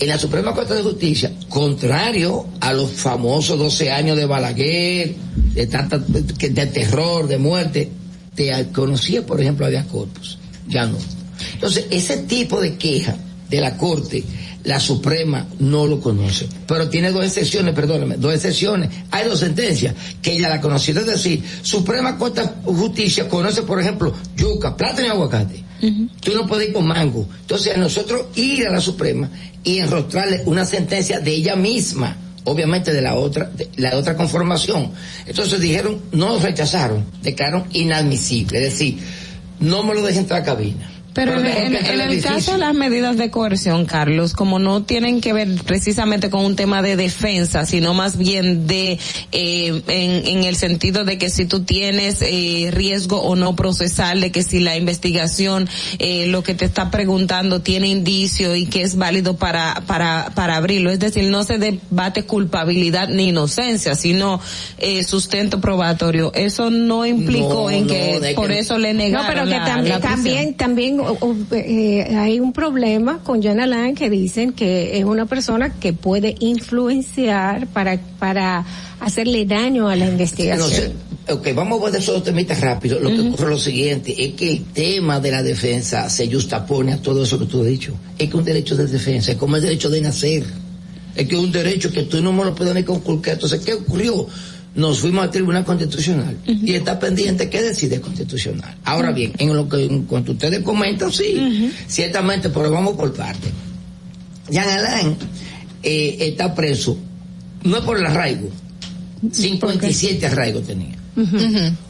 En la Suprema Corte de Justicia, contrario a los famosos 12 años de Balaguer, de tanta, de terror, de muerte, te conocía, por ejemplo, había corpus. Ya no. Entonces, ese tipo de queja de la Corte, la Suprema no lo conoce. Pero tiene dos excepciones, perdóname, dos excepciones. Hay dos sentencias que ella la conoció. Es decir, Suprema Corte de Justicia conoce, por ejemplo, yuca, plátano y aguacate. Tú no puedes ir con mango. Entonces, a nosotros ir a la Suprema y enrostrarle una sentencia de ella misma, obviamente de la otra, de la otra conformación. Entonces dijeron, no rechazaron, declararon inadmisible. Es decir, no me lo dejen entrar a cabina. Pero en, el caso de las medidas de coerción, Carlos, como no tienen que ver precisamente con un tema de defensa, sino más bien de, eh, en, en el sentido de que si tú tienes eh, riesgo o no procesal, de que si la investigación, eh, lo que te está preguntando tiene indicio y que es válido para, para, para abrirlo. Es decir, no se debate culpabilidad ni inocencia, sino eh, sustento probatorio. Eso no implicó No, en no, que por que- eso le No, negaron pero que la- también, también o- o, eh, hay un problema con Jan Alain que dicen que es una persona que puede influenciar para, para hacerle daño a la investigación. No sé, ok, vamos a ver esos dos temitas rápido. Lo que ocurre es lo siguiente, es que el tema de la defensa se justapone a todo eso que tú has dicho. Es que un derecho de defensa es como el derecho de nacer. Es que es un derecho que tú no me lo puedes ni conculcar. Entonces, ¿qué ocurrió? Nos fuimos al Tribunal Constitucional y está pendiente qué decide el Constitucional. Ahora bien, en lo que en cuanto ustedes comentan, sí, ciertamente, pero vamos por parte. Jean Alain eh, está preso, no es por el arraigo, 57 arraigos tenía.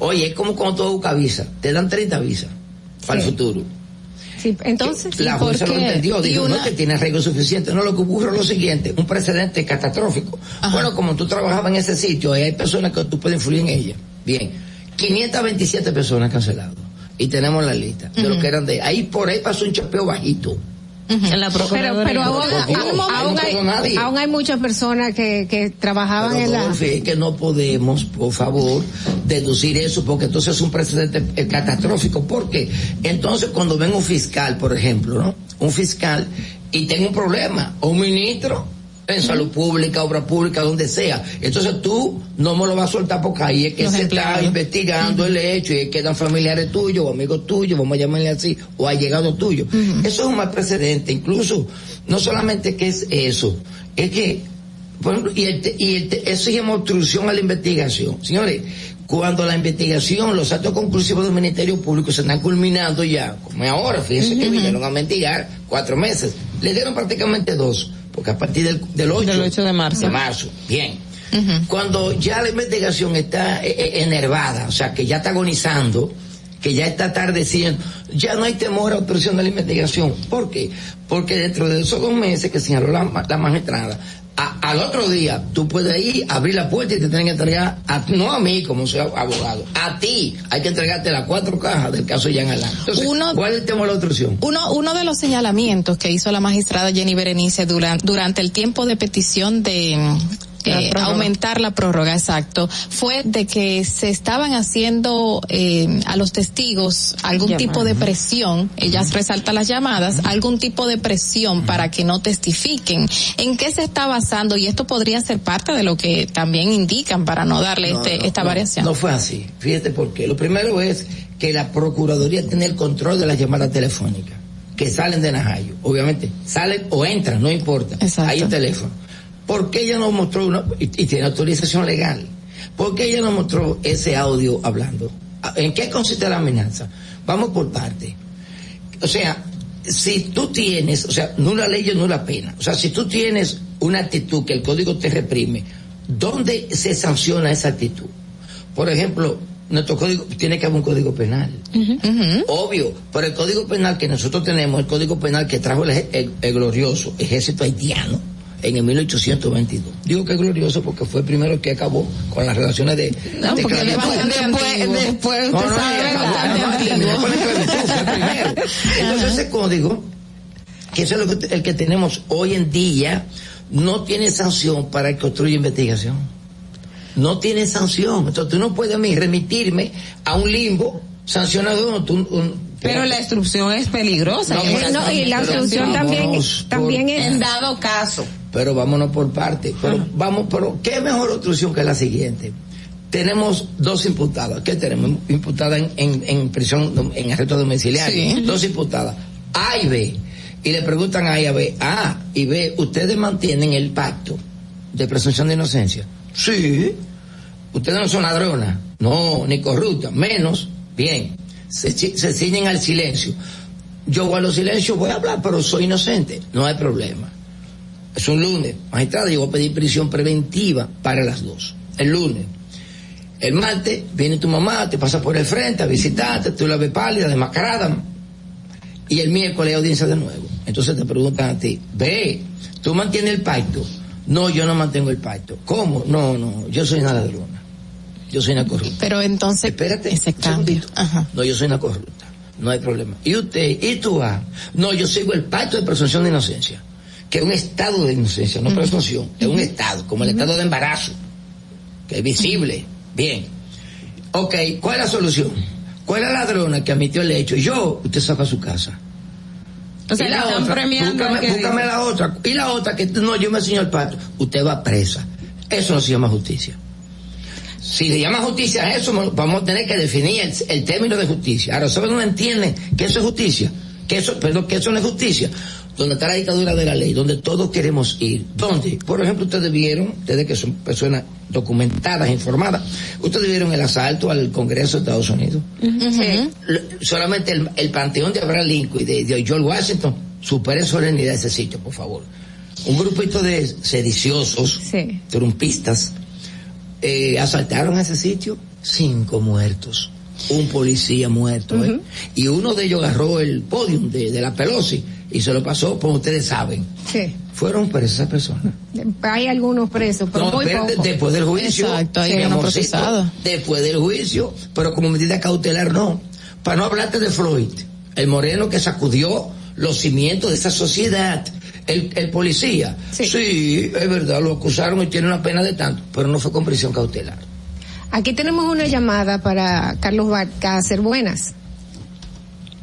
Oye, es como cuando tú buscas visa, te dan 30 visas para el futuro. Sí, entonces, La ¿por jueza lo entendió, Y dijo, no una- que tiene arraigo suficiente. No, lo que ocurre es lo siguiente, un precedente catastrófico. Bueno, como tú trabajabas en ese sitio, ahí hay personas que tú puedes influir en ellas. Bien, 527 personas canceladas. Y tenemos la lista de lo que eran de ahí por ahí pasó un chapeo bajito. En la Pero, aún, aún- hay, aún muchas personas que, que trabajaban Pero, en la... Dolphy, es que no podemos, por favor, deducir eso porque entonces es un precedente eh, catastrófico. Porque entonces cuando ven un fiscal, por ejemplo, ¿no? Un fiscal y tenga un problema, o un ministro en salud pública, obra pública, donde sea. Entonces tú no me lo vas a soltar porque ahí es que Los se está investigando el hecho y quedan familiares tuyos o amigos tuyos, vamos a llamarle así, o allegados tuyos. Eso es un mal precedente. Incluso, no solamente que es eso, es que por ejemplo, y, el te- y el te- eso llama obstrucción a la investigación. Señores, cuando la investigación, los actos conclusivos del Ministerio Público se están culminando ya, como es ahora, fíjense que vinieron a investigar cuatro meses, le dieron prácticamente dos, porque a partir del, del 8, Del 8 de marzo. de marzo, bien. Cuando ya la investigación está eh, eh, enervada, o sea, que ya está agonizando, que ya está atardeciendo, ya no hay temor a obstrucción de la investigación. ¿Por qué? Porque dentro de esos dos meses que señaló la magistrada, a- al otro día tú puedes ir, abrir la puerta y te tienen que entregar, a, no a mí como soy abogado, a ti hay que entregarte las cuatro cajas del caso Jean Alain. Entonces, Uno- ¿cuál es el tema de la obstrucción? Uno, uno de los señalamientos que hizo la magistrada Jenny Berenice durante, durante el tiempo de petición de eh, aumentar la prórroga, exacto, fue de que se estaban haciendo eh, a los testigos algún tipo de presión, ellas resaltan las llamadas, algún tipo de presión para que no testifiquen. ¿En qué se está basando? Y esto podría ser parte de lo que también indican para no darle No, este, no, esta no, variación. No fue así. Fíjate por qué. Lo primero es que la Procuraduría tiene el control de las llamadas telefónicas que salen de Najayo. Obviamente, salen o entran, no importa. Exacto. Hay un teléfono. ¿Por qué ella no mostró una, y, y tiene autorización legal? ¿Por qué ella no mostró ese audio hablando? ¿En qué consiste la amenaza? Vamos por parte. O sea, si tú tienes, o sea, nula ley y nula pena. O sea, si tú tienes una actitud que el código te reprime, ¿dónde se sanciona esa actitud? Por ejemplo, nuestro código tiene que haber un código penal. Obvio, pero el código penal que nosotros tenemos, el código penal que trajo el- el glorioso ejército haitiano en el 1822. Digo que es glorioso porque fue el primero que acabó con las relaciones de, No, de porque después, después No, usted no, sabe, no, primero. Entonces ese código, que eso es lo que, el que tenemos hoy en día, no tiene sanción para el que construye investigación. No tiene sanción. Entonces tú no puedes a mí remitirme a un limbo sancionado. no, tú- un- Pero la instrucción es peligrosa. No, No, y la solución también, también es... En dado caso. Pero vámonos por parte. Pero vamos, pero ¿qué mejor obstrucción que la siguiente? Tenemos dos imputadas. ¿Qué tenemos? Imputada en, en, en prisión, en arresto domiciliario. Sí. Dos imputadas. A y B. Y le preguntan a A y a B, A y B, ¿ustedes mantienen el pacto de presunción de inocencia? Sí. Ustedes no son ladronas. No, ni corruptas. Menos. Bien. Se, se ciñen al silencio. Yo guardo silencio, voy a hablar, pero soy inocente. No hay problema. Es un lunes. Magistrado, yo voy a pedir prisión preventiva para las dos. El lunes. El martes viene tu mamá, te pasa por el frente a visitarte, tú la ves pálida, desmascarada. Y el miércoles hay audiencia de nuevo. Entonces te preguntan a ti, ve, ¿tú mantienes el pacto? No, yo no mantengo el pacto. ¿Cómo? No, no, yo soy una ladrona. Yo soy una corrupta. Pero entonces, Espérate, ese cambio. No, yo soy una corrupta. No hay problema. ¿Y usted? ¿Y tú? Ah? No, yo sigo el pacto de presunción de inocencia. Que es un estado de inocencia, no presunción. Es un estado, como el estado de embarazo. Que es visible. Bien. Ok, ¿cuál es la solución? ¿Cuál es la ladrona que admitió el hecho? Yo, usted saca a su casa. O sea, Y la otra, búscame, la otra. Y la otra que no, yo me enseño el pacto. Usted va presa. Eso no se llama justicia. Si le llama justicia a eso, vamos a tener que definir el, el término de justicia. Ahora, ¿saben dónde entienden que eso es justicia? Que eso, perdón, que eso no es justicia. Donde está la dictadura de la ley, donde todos queremos ir. ¿Dónde? Por ejemplo, ustedes vieron, ustedes que son personas documentadas, informadas, ustedes vieron el asalto al Congreso de Estados Unidos. Lo- solamente el, el panteón de Abraham Lincoln y de, de George Washington supera en solemnidad ese sitio, por favor. Un grupito de sediciosos, trumpistas, eh, asaltaron ese sitio, cinco muertos, un policía muerto, ¿eh? y uno de ellos agarró el podium de, de la Pelosi y se lo pasó, como ustedes saben. Sí. Fueron presas esas personas. Hay algunos presos, pero No, muy pocos. después del juicio. Exacto, mi viene amorcito, procesado. Después del juicio, pero como medida cautelar no. Para no hablarte de Floyd, el moreno que sacudió los cimientos de esa sociedad. El, el policía, sí. es verdad, lo acusaron y tiene una pena de tanto, pero no fue con prisión cautelar. Aquí tenemos una llamada para Carlos Barcácer. Buenas.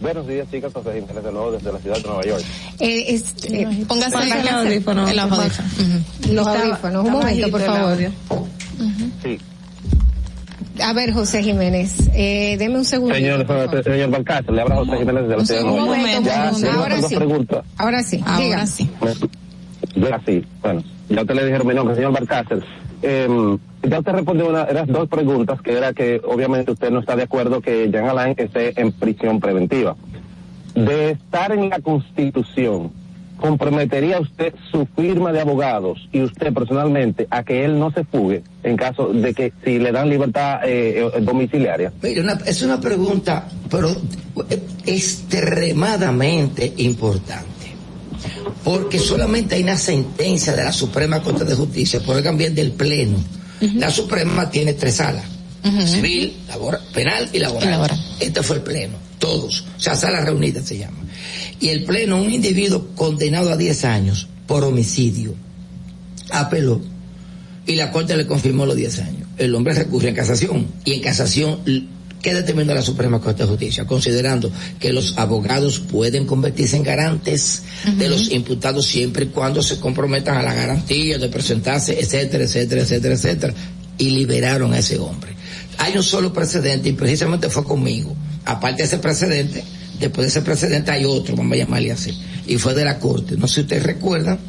Buenos días, chicas. José Jiménez de nuevo desde la ciudad de Nueva York. Eh, este, Póngase Juan el audífono. El audífono. Los Está- audífonos. Un momento, por favor. audio. Sí. A ver, José Jiménez, eh, deme un segundo. Señor, señor Balcázar, le habla José Jiménez de la ciudad de Nueva York. momento, Ya, un momento. Ahora sí. preguntas. Ahora sí, diga. Ya sí, bueno, ya usted le dijeron mi nombre, señor Barcácer. Eh, ya usted respondió una, eran dos preguntas, que era que obviamente usted no está de acuerdo que Jean Alain esté en prisión preventiva. De estar en la Constitución, ¿comprometería usted su firma de abogados y usted personalmente a que él no se fugue en caso de que si le dan libertad eh, eh, domiciliaria? Mire, es una pregunta, pero eh, extremadamente importante. Porque solamente hay una sentencia de la Suprema Corte de Justicia, por el también del Pleno. La Suprema tiene tres salas. Civil, labora- penal y laboral. Este fue el Pleno, todos. O sea, salas reunidas se llama. Y el Pleno, un individuo condenado a 10 años por homicidio, apeló y la Corte le confirmó los 10 años. El hombre recurrió en casación y en casación, ¿qué determinó la Suprema Corte de Justicia? Considerando que los abogados pueden convertirse en garantes de los imputados siempre y cuando se comprometan a la garantía de presentarse, etcétera, etcétera, etcétera, etcétera, y liberaron a ese hombre. Hay un solo precedente y precisamente fue conmigo. Aparte de ese precedente, después de ese precedente hay otro, vamos a llamarle así, y fue de la Corte. No sé si ustedes recuerdan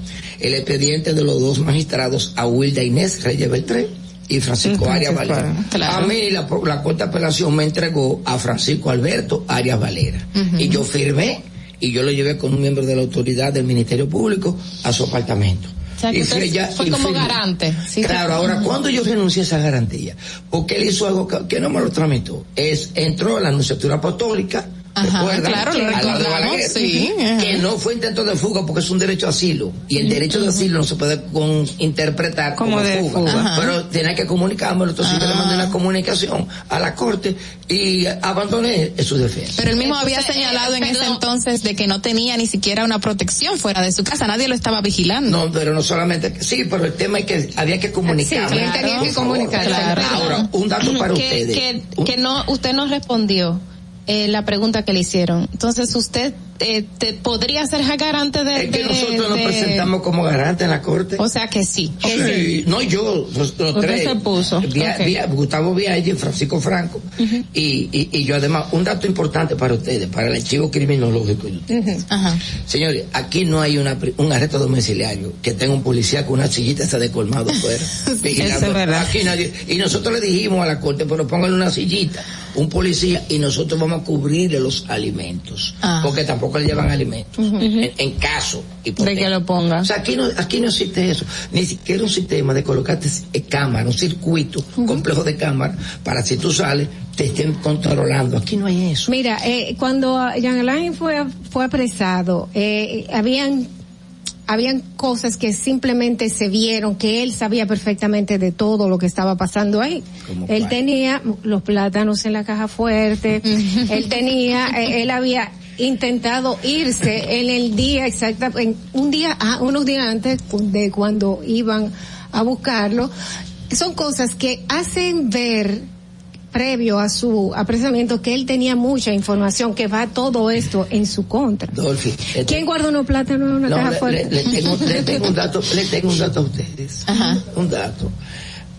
el expediente de los dos magistrados, a Wilda Inés Reyes Beltré y Francisco Arias Valera. claro. A mí la, la Corte de Apelación me entregó a Francisco Alberto Arias Valera. Y yo firmé y yo lo llevé con un miembro de la autoridad del Ministerio Público a su apartamento. O sea, que usted fue como garante. Sí, Claro, ahora, Ujú. cuando yo renuncié a esa garantía? Porque él hizo algo que, que no me lo tramitó. Es, entró a la Anunciatura Apostólica, Ajá, claro, lo de recordamos, Balaguer, sí, ajá. Que no fue intento de fuga porque es un derecho a asilo. Y el derecho de asilo no se puede con- interpretar como, Como de fuga. Pero tenía que comunicármelo, entonces yo le mandé una comunicación a la Corte y abandoné su defensa. Pero él mismo Entonces, había señalado eh, en ese perdón. entonces de que no tenía ni siquiera una protección fuera de su casa, nadie lo estaba vigilando. No, pero no solamente, sí, pero el tema es que había que comunicar. Sí, tenía que comunicar, claro. Ahora, un dato para que, ustedes. que, que no, usted no respondió eh, la pregunta que le hicieron. Entonces, usted eh, te podría ser garante de. Es que de- nosotros nos presentamos como garante en la corte. O sea que sí. Sí, no yo, los, los tres. se puso, Via- ok. Via- Gustavo Vialle, Francisco Franco y, y, y yo además, un dato importante para ustedes, para el archivo criminológico. Ajá. Señores, aquí no hay una, un arresto domiciliario que tenga un policía con una sillita esa de colmado fuera. vigilando. *laughs* eso es verdad. Aquí nadie. Y nosotros le dijimos a la corte, pero pónganle una sillita, un policía, y nosotros vamos a cubrirle los alimentos. Ah. Porque tampoco le llevan alimentos. en, en caso De que lo ponga. o sea, aquí no, aquí no existe eso. Ni siquiera un sistema de colocarte eh, cámara, un circuito complejo de cámara para si tú sales te estén controlando. Aquí no hay eso. Mira, eh, cuando Jean Alain fue, fue apresado, eh, habían habían cosas que simplemente se vieron que él sabía perfectamente de todo lo que estaba pasando ahí. ¿Cómo Él cuál? tenía los plátanos en la caja fuerte, *laughs* él tenía, eh, él había intentado irse en el día exacta, en un día, ah, unos días antes de cuando iban a buscarlo. Son cosas que hacen ver previo a su apresamiento que él tenía mucha información que va todo esto en su contra. Dolphy, le ¿Quién guarda unos plátanos en una No, caja le, fuerte? le- le tengo, le tengo un dato, le tengo un dato a ustedes. Un dato.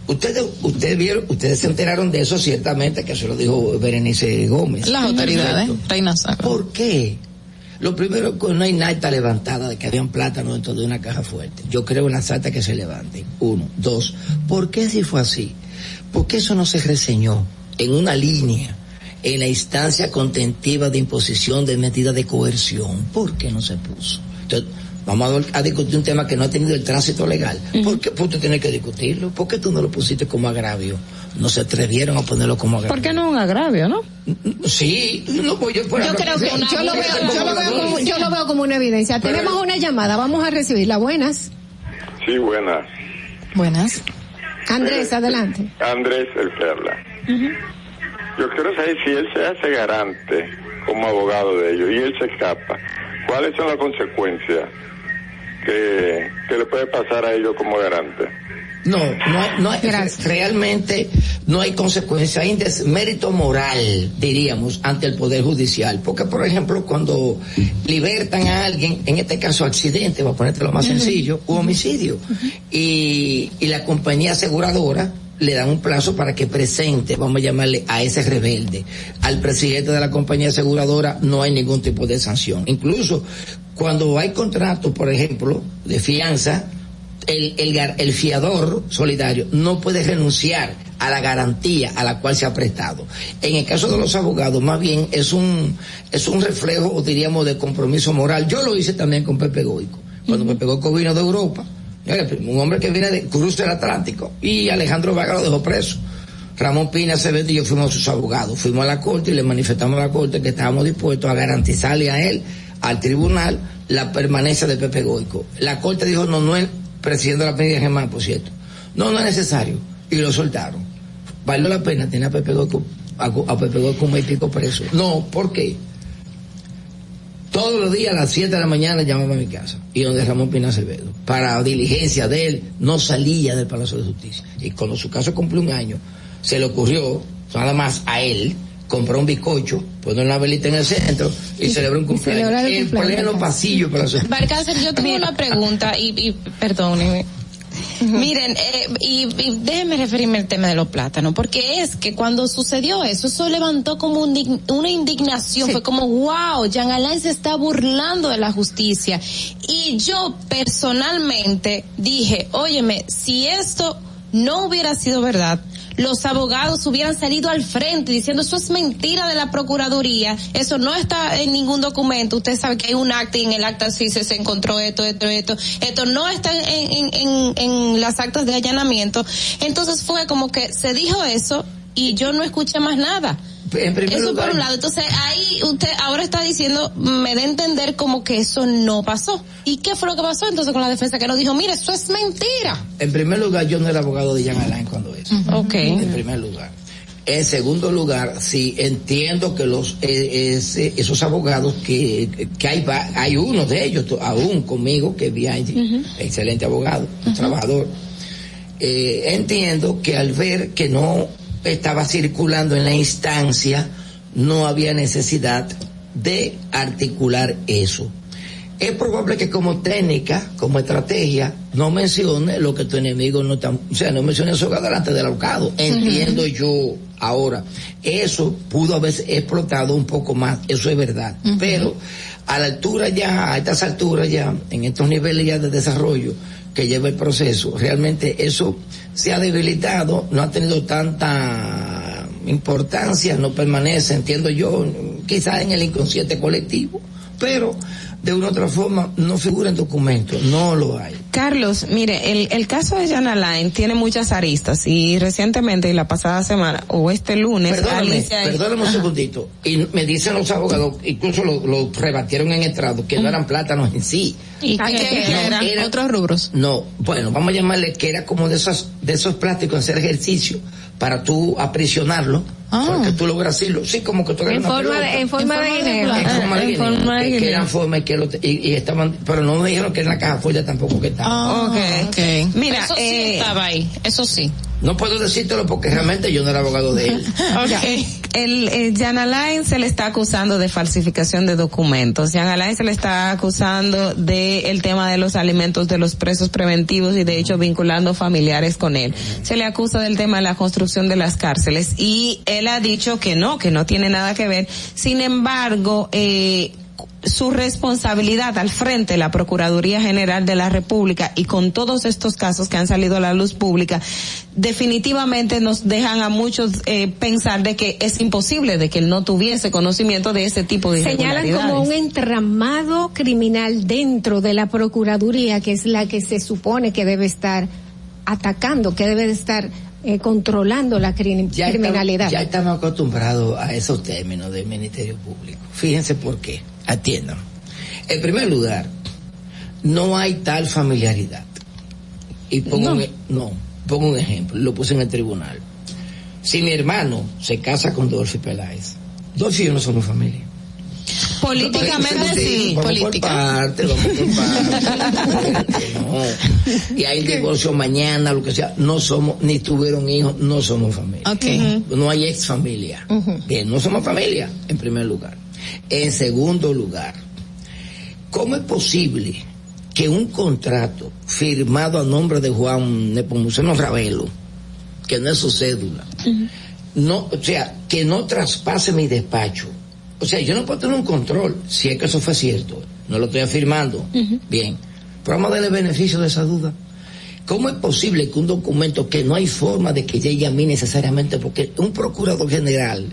Ustedes, ustedes vieron, ustedes se enteraron de eso ciertamente, que se lo dijo Berenice Gómez. Las autoridades. Reina Sacra. ¿Por qué? Lo primero, que no hay nada levantada de que habían plátanos dentro de una caja fuerte. Yo creo en las actas que se levanten. Uno. Dos. ¿Por qué si fue así? ¿Por qué eso no se reseñó en una línea en la instancia contentiva de imposición de medida de coerción? ¿Por qué no se puso? Entonces, vamos a, discutir un tema que no ha tenido el tránsito legal. ¿Por qué pues, usted tiene que discutirlo? ¿Por qué tú no lo pusiste como agravio? No se atrevieron a ponerlo como agravio. ¿Por qué no un agravio, no? Sí, no, pues yo, por Yo creo que una- yo lo veo, yo lo veo como, yo lo veo como una evidencia. Tenemos una llamada, vamos a recibirla. Buenas. Sí, buenas. Buenas. Andrés, adelante. Andrés, el que habla. Yo quiero saber si él se hace garante como abogado de ellos y él se escapa. ¿cuáles son las consecuencias que, que le puede pasar a ellos como garante? No, no, no hay, realmente no hay consecuencia, hay desmérito moral, diríamos, ante el Poder Judicial. Porque, por ejemplo, cuando libertan a alguien, en este caso accidente, va a ponerte lo más sencillo, o homicidio, y, y la compañía aseguradora le dan un plazo para que presente, vamos a llamarle a ese rebelde. Al presidente de la compañía aseguradora no hay ningún tipo de sanción. Incluso cuando hay contratos, por ejemplo, de fianza, el, el, gar- el fiador solidario no puede renunciar a la garantía a la cual se ha prestado. En el caso de los abogados, más bien es un, es un reflejo, diríamos, de compromiso moral. Yo lo hice también con Pepe Goico. Cuando Pepe Goico vino de Europa, un hombre que viene de cruce del Atlántico, y Alejandro Vaga lo dejó preso. Ramón Pina Acevedo y yo fuimos sus abogados. Fuimos a la corte y le manifestamos a la corte que estábamos dispuestos a garantizarle a él, al tribunal, la permanencia de Pepe Goico. La corte dijo, no, no es presidente de la Penitencia Germán, por cierto. No, no es necesario. Y lo soltaron. Valió la pena tener a Pepe Goico, a, a Pepe Goico un preso. No, ¿por qué? Todos los días a las 7 de la mañana llamaba a mi casa y donde Ramón Pina Acevedo. Para diligencia de él, no salía del Palacio de Justicia. Y cuando su caso cumplió un año, se le ocurrió, nada más a él, comprar un bizcocho, poner una velita en el centro y celebrar un cumpleaños. En pleno pasillo para su... Barcácer, yo tengo una pregunta y, y *laughs* Miren, eh, y, y déjenme referirme al tema de los plátanos, porque es que cuando sucedió eso, eso levantó como un una indignación, fue como, wow, Jean Alain se está burlando de la justicia. Y yo personalmente dije, óyeme, si esto no hubiera sido verdad, los abogados hubieran salido al frente diciendo eso es mentira de la Procuraduría, eso no está en ningún documento, usted sabe que hay un acta y en el acta sí se, encontró esto, esto, esto, esto no está en, en, en, en las actas de allanamiento, entonces fue como que se dijo eso y yo no escuché más nada. En primer Eso lugar- por un lado, entonces ahí usted ahora está diciendo, me da a entender como que eso no pasó. ¿Y qué fue lo que pasó entonces con la defensa que nos dijo, mire, eso es mentira? En primer lugar, yo no era abogado de Jean Alain cuando eso. Ok. En primer lugar. En segundo lugar, sí entiendo que los eh, ese- esos abogados que, que hay hay uno de ellos aún conmigo que es Bianchi, excelente abogado, trabajador. Eh, entiendo que al ver que no estaba circulando en la instancia, no había necesidad de articular eso. Es probable que como técnica, como estrategia, no mencione lo que tu enemigo no está, o sea, no mencione eso delante del abogado. Entiendo yo ahora. Eso pudo haber explotado un poco más, eso es verdad. Pero a la altura ya, a estas alturas ya, en estos niveles ya de desarrollo que lleva el proceso, realmente eso se ha debilitado, no ha tenido tanta importancia, no permanece, entiendo yo, quizás en el inconsciente colectivo, pero de una u otra forma no figura en documentos, no lo hay. Carlos, mire, el, el caso de Jan Alain tiene muchas aristas y recientemente, y la pasada semana, o este lunes, Perdóname, Alicia- perdóname un Ajá. segundito. Y me dicen los abogados, incluso lo, lo rebatieron en estrado, que no eran plátanos en sí. ¿Y Ah, qué- que- qué que eran? eran otros rubros. No, bueno, vamos a llamarle que era como de esos, de esos plásticos, hacer ejercicio para tú aprisionarlo, porque tú logras hacerlo. Sí, como que tú En forma de- en forma de. En forma de En guineo, forma de que- que eran forma y que lo- y, y estaban, pero no me dijeron que en la caja fuerte tampoco que estaba. ok. Mira, eso sí eh, estaba ahí, eso sí. No puedo decírtelo porque realmente yo no era abogado de él. *laughs* Ya, El, eh, Jan Alain se le está acusando de falsificación de documentos. Jan Alain se le está acusando de el tema de los alimentos de los presos preventivos y de hecho vinculando familiares con él. Se le acusa del tema de la construcción de las cárceles y él ha dicho que no, que no tiene nada que ver. Sin embargo, eh, su responsabilidad al frente de la Procuraduría General de la República y con todos estos casos que han salido a la luz pública, definitivamente nos dejan a muchos eh, pensar de que es imposible de que él no tuviese conocimiento de ese tipo de Señalan como un entramado criminal dentro de la Procuraduría, que es la que se supone que debe estar atacando, que debe de estar eh, controlando la Ya criminalidad. Estamos, ya estamos acostumbrados a esos términos del Ministerio Público. Fíjense por qué. Atiendan. En primer lugar, no hay tal familiaridad. Y pongo, No. un, e- no, pongo un ejemplo, lo puse en el tribunal. Si mi hermano se casa con Dolphy Peláez, Dolphy y yo no somos familia. Políticamente sí, vamos política. por parte, vamos por parte. no. *laughs* Y hay divorcio mañana, lo que sea. No somos, ni tuvieron hijos, no somos familia. No hay ex familia. Bien, no somos familia, en primer lugar. En segundo lugar, ¿cómo es posible que un contrato firmado a nombre de Juan Nepomuceno Ravelo, que no es su cédula, no, o sea, que no traspase mi despacho? O sea, yo no puedo tener un control, si es que eso fue cierto, no lo estoy afirmando. Bien, pero vamos a darle beneficio de esa duda. ¿Cómo es posible que un documento que no hay forma de que llegue a mí necesariamente, porque un procurador general,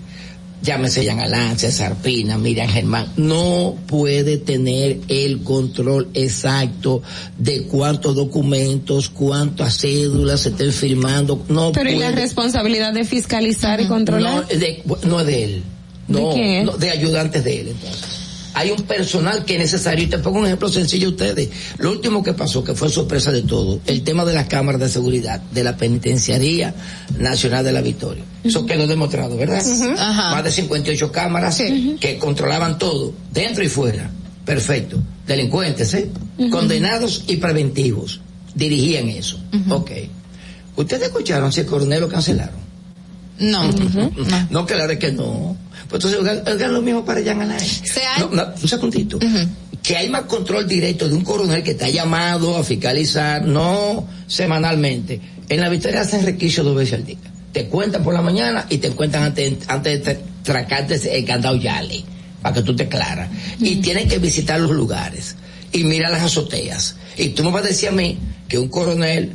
llámese Jan Alán, César Pina, Miriam Germán, no puede tener el control exacto de cuántos documentos, cuántas cédulas se estén firmando, no Pero ¿y la puede. responsabilidad de fiscalizar y controlar? No, de, no es de él. No, ¿De no, de ayudantes de él, entonces. Hay un personal que es necesario. Y te pongo un ejemplo sencillo a ustedes. Lo último que pasó, que fue sorpresa de todo, el tema de las cámaras de seguridad de la Penitenciaría Nacional de la Victoria. Eso quedó demostrado, ¿verdad? Ajá. Más de 58 cámaras que controlaban todo, dentro y fuera. Perfecto. Delincuentes, ¿eh? Condenados y preventivos. Dirigían eso. Ok. ¿Ustedes escucharon si el coronel lo cancelaron? No. No, claro que no. Pues entonces hagan- lo mismo para Jan Alain. No, no, un segundito. Que hay más control directo de un coronel que está llamado a fiscalizar, no semanalmente. En la victoria hacen requisitos dos veces al día. Te cuentan por la mañana y te cuentan antes, antes de tracarte el candado Yale, para que tú te claras. Y tienen que visitar los lugares y mira las azoteas. Y tú me vas a decir a mí que un coronel,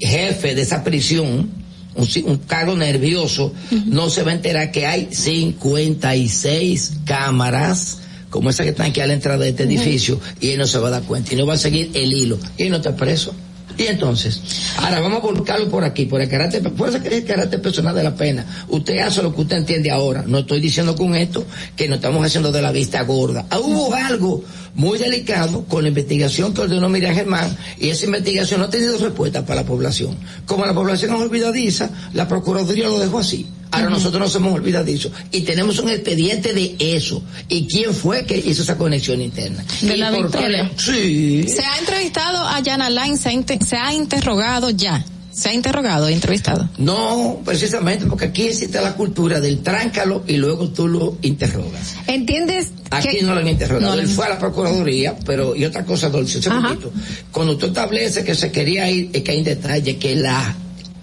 jefe de esa prisión, un, un cargo nervioso, no se va a enterar que hay 56 cámaras como esa que están aquí a la entrada de este edificio y él no se va a dar cuenta y no va a seguir el hilo y él no está preso. Y entonces, ahora vamos a volcarlo por aquí, por el carácter, por eso que es el carácter personal de la pena. Usted hace lo que usted entiende ahora. No estoy diciendo con esto que nos estamos haciendo de la vista gorda. Ah, hubo algo muy delicado con la investigación que ordenó Miriam Germán y esa investigación no ha tenido respuesta para la población. Como la población es olvidadiza, la Procuraduría lo dejó así. Ahora nosotros no somos olvidadizos y tenemos un expediente de eso. ¿Y quién fue que hizo esa conexión interna? De ¿Y la victoria. Sí. Se ha entrevistado a Jan Alain, se ha, inte- se ha interrogado ya. Se ha interrogado, entrevistado. No, precisamente porque aquí existe la cultura del tráncalo y luego tú lo interrogas. ¿Entiendes? Aquí que- no lo han interrogado. No, Él fue a la Procuraduría, pero, y otra cosa, Dulce, un segundito. Cuando tú estableces que se quería ir, es que hay un detalle, que la,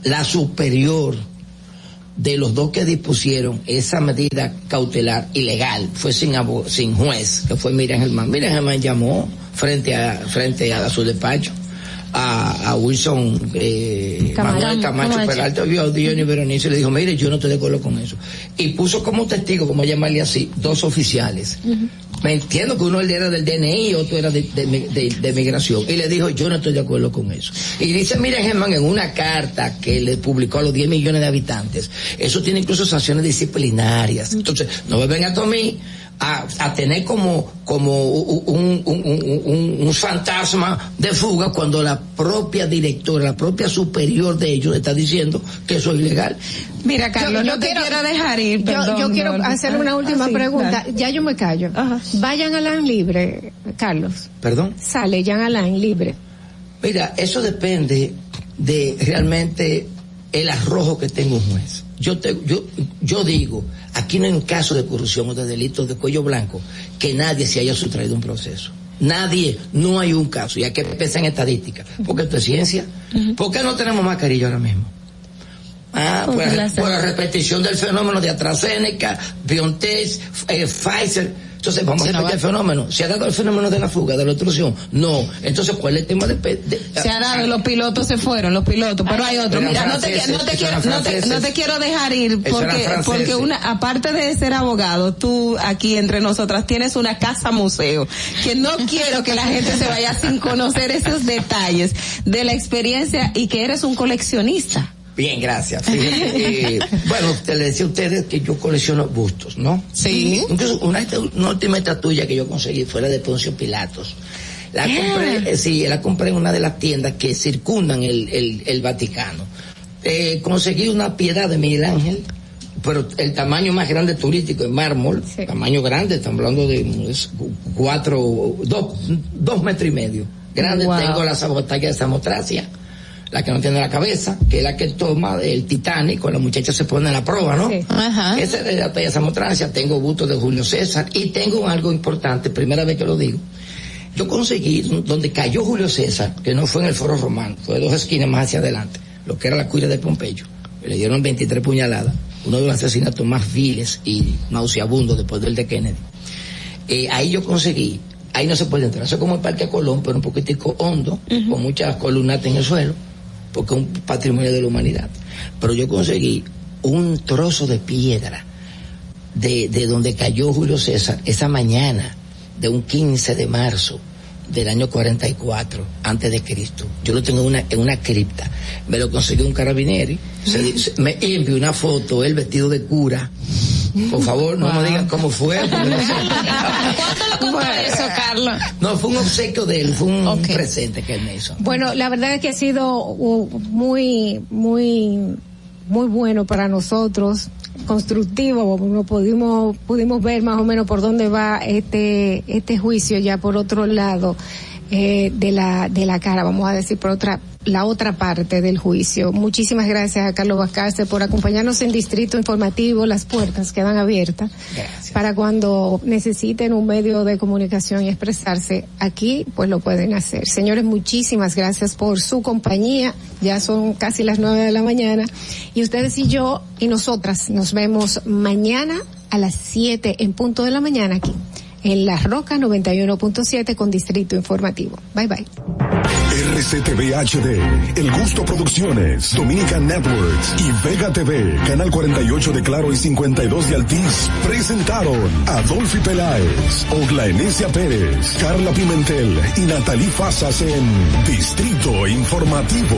la superior de los dos que dispusieron esa medida cautelar ilegal fue sin abo- sin juez, que fue Miriam Germán. Miriam Germán llamó frente a, frente a, su despacho a, a Wilson eh, Camacho. Manuel Camacho, Camacho. Peralta vio a Diony Berenice y le dijo, mire, yo no estoy de acuerdo con eso. Y puso como testigo, como llamarle así, dos oficiales. Me entiendo que uno era del DNI y otro era de, de, de- de migración. Y le dijo, yo no estoy de acuerdo con eso. Y dice, mira, Germán, en una carta que le publicó a los 10 millones de habitantes, eso tiene incluso sanciones disciplinarias. Entonces, no me vengan a mí a, a tener como, como un, un, un- un- un- un fantasma de fuga cuando la propia directora, la propia superior de ellos está diciendo que eso es ilegal. Mira, Carlos, Yo- yo no te quiero- quiero dejar ir, Yo, perdón, yo quiero Dolphy. hacer una última Ah, sí, pregunta. Ya yo me callo. Vayan Alain libre, Carlos. ¿Perdón? Sale Jan Alain libre. Mira, eso depende de realmente el arrojo que tenga un juez. Yo, te, yo, yo digo, aquí no hay un caso de corrupción o de delitos de cuello blanco que nadie se haya sustraído un proceso. Nadie, no hay un caso. Y hay que pensar en estadística. Porque esto es ciencia. ¿Por qué no tenemos mascarilla ahora mismo? Ah, por la repetición del fenómeno de AstraZeneca, BioNTech, eh, Pfizer. Entonces, vamos a repetir el fenómeno. ¿Se ha dado el fenómeno de la fuga, de la obstrucción? No. Entonces, ¿cuál es el tema de... de- Se ha dado, los pilotos se fueron, los pilotos, pero hay otro. Mira, no te, no te quiero, no te, no te quiero dejar ir porque, porque una, aparte de ser abogado, tú aquí entre nosotras tienes una casa museo, que no *laughs* quiero que la gente se vaya sin conocer esos detalles de la experiencia y que eres un coleccionista. Bien, gracias. Fíjate, eh, bueno, te le decía a ustedes que yo colecciono bustos, ¿no? Sí. Incluso una, una última estatuilla que yo conseguí fuera de Poncio Pilatos. La compré, eh, sí, la compré en una de las tiendas que circundan el, el, el Vaticano. Eh, conseguí una piedad de Miguel Ángel, pero el tamaño más grande turístico es mármol, tamaño grande, estamos hablando de cuatro, dos, dos metros y medio. Grande, Wow. tengo la sabotaje de Samotracia, la que no tiene la cabeza, que es la que toma el Titanic, cuando los muchachos se ponen a la prueba, ¿no? Ajá. Esa es de la talla Samotracia, tengo busto de Julio César y tengo algo importante, primera vez que lo digo. Yo conseguí donde cayó Julio César, que no fue en el Foro Romano, fue dos esquinas más hacia adelante, lo que era la cuira de Pompeyo. Le dieron 23 puñaladas, uno de los asesinatos más viles y nauseabundos después del de Kennedy. Eh, ahí yo conseguí, ahí no se puede entrar, eso es como el Parque Colón, pero un poquitico hondo, con muchas columnatas en el suelo, porque es un patrimonio de la humanidad. Pero yo conseguí un trozo de piedra de, de donde cayó Julio César esa mañana de un 15 de marzo del año 44 antes de Cristo. Yo lo tengo en una, en una cripta. Me lo consiguió un carabinieri. Se- me envió una foto, él vestido de cura. Por favor, no me digan cómo fue. porque no sé. eso, Carlos? No, fue un obsequio de él, fue un presente que él me hizo. Bueno, la verdad es que ha sido uh, muy, muy, muy bueno para nosotros, constructivo, no pudimos, pudimos ver más o menos por dónde va este, este juicio ya por otro lado eh, de la, de la cara, vamos a decir por otra, la otra parte del juicio. Muchísimas gracias a Carlos Vázquez por acompañarnos en Distrito Informativo, las puertas quedan abiertas para cuando necesiten un medio de comunicación y expresarse aquí, pues lo pueden hacer. Señores, muchísimas gracias por su compañía. Ya son casi las nueve de la mañana. Y ustedes y yo y nosotras nos vemos mañana a las siete en punto de la mañana aquí en La Roca 91.7 con Distrito Informativo. Bye bye. RCTV HD, El Gusto Producciones, Dominican Networks y Vega TV, Canal 48 de Claro y 52 de Altiz, presentaron Adolfi Peláez, Ogla Enesia Pérez, Carla Pimentel y Natalie Fasas en Distrito Informativo.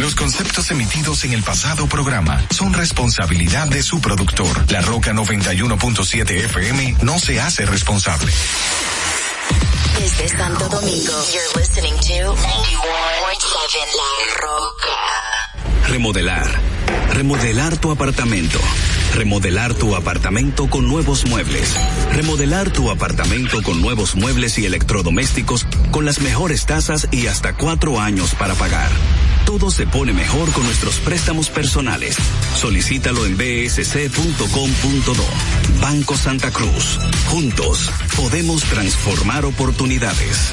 Los conceptos emitidos en el pasado programa son responsabilidad de su productor. La Roca 91.7 FM no se hace responsable. Desde Santo Domingo, you're listening to 91.7 La Roca. Remodelar. Remodelar tu apartamento. Remodelar tu apartamento con nuevos muebles. Remodelar tu apartamento con nuevos muebles y electrodomésticos con las mejores tasas y hasta cuatro años para pagar. Todo se pone mejor con nuestros préstamos personales. Solicítalo en bsc.com.do. Banco Santa Cruz. Juntos podemos transformar oportunidades.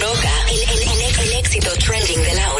Roca, el, el- éxito trending de Laura.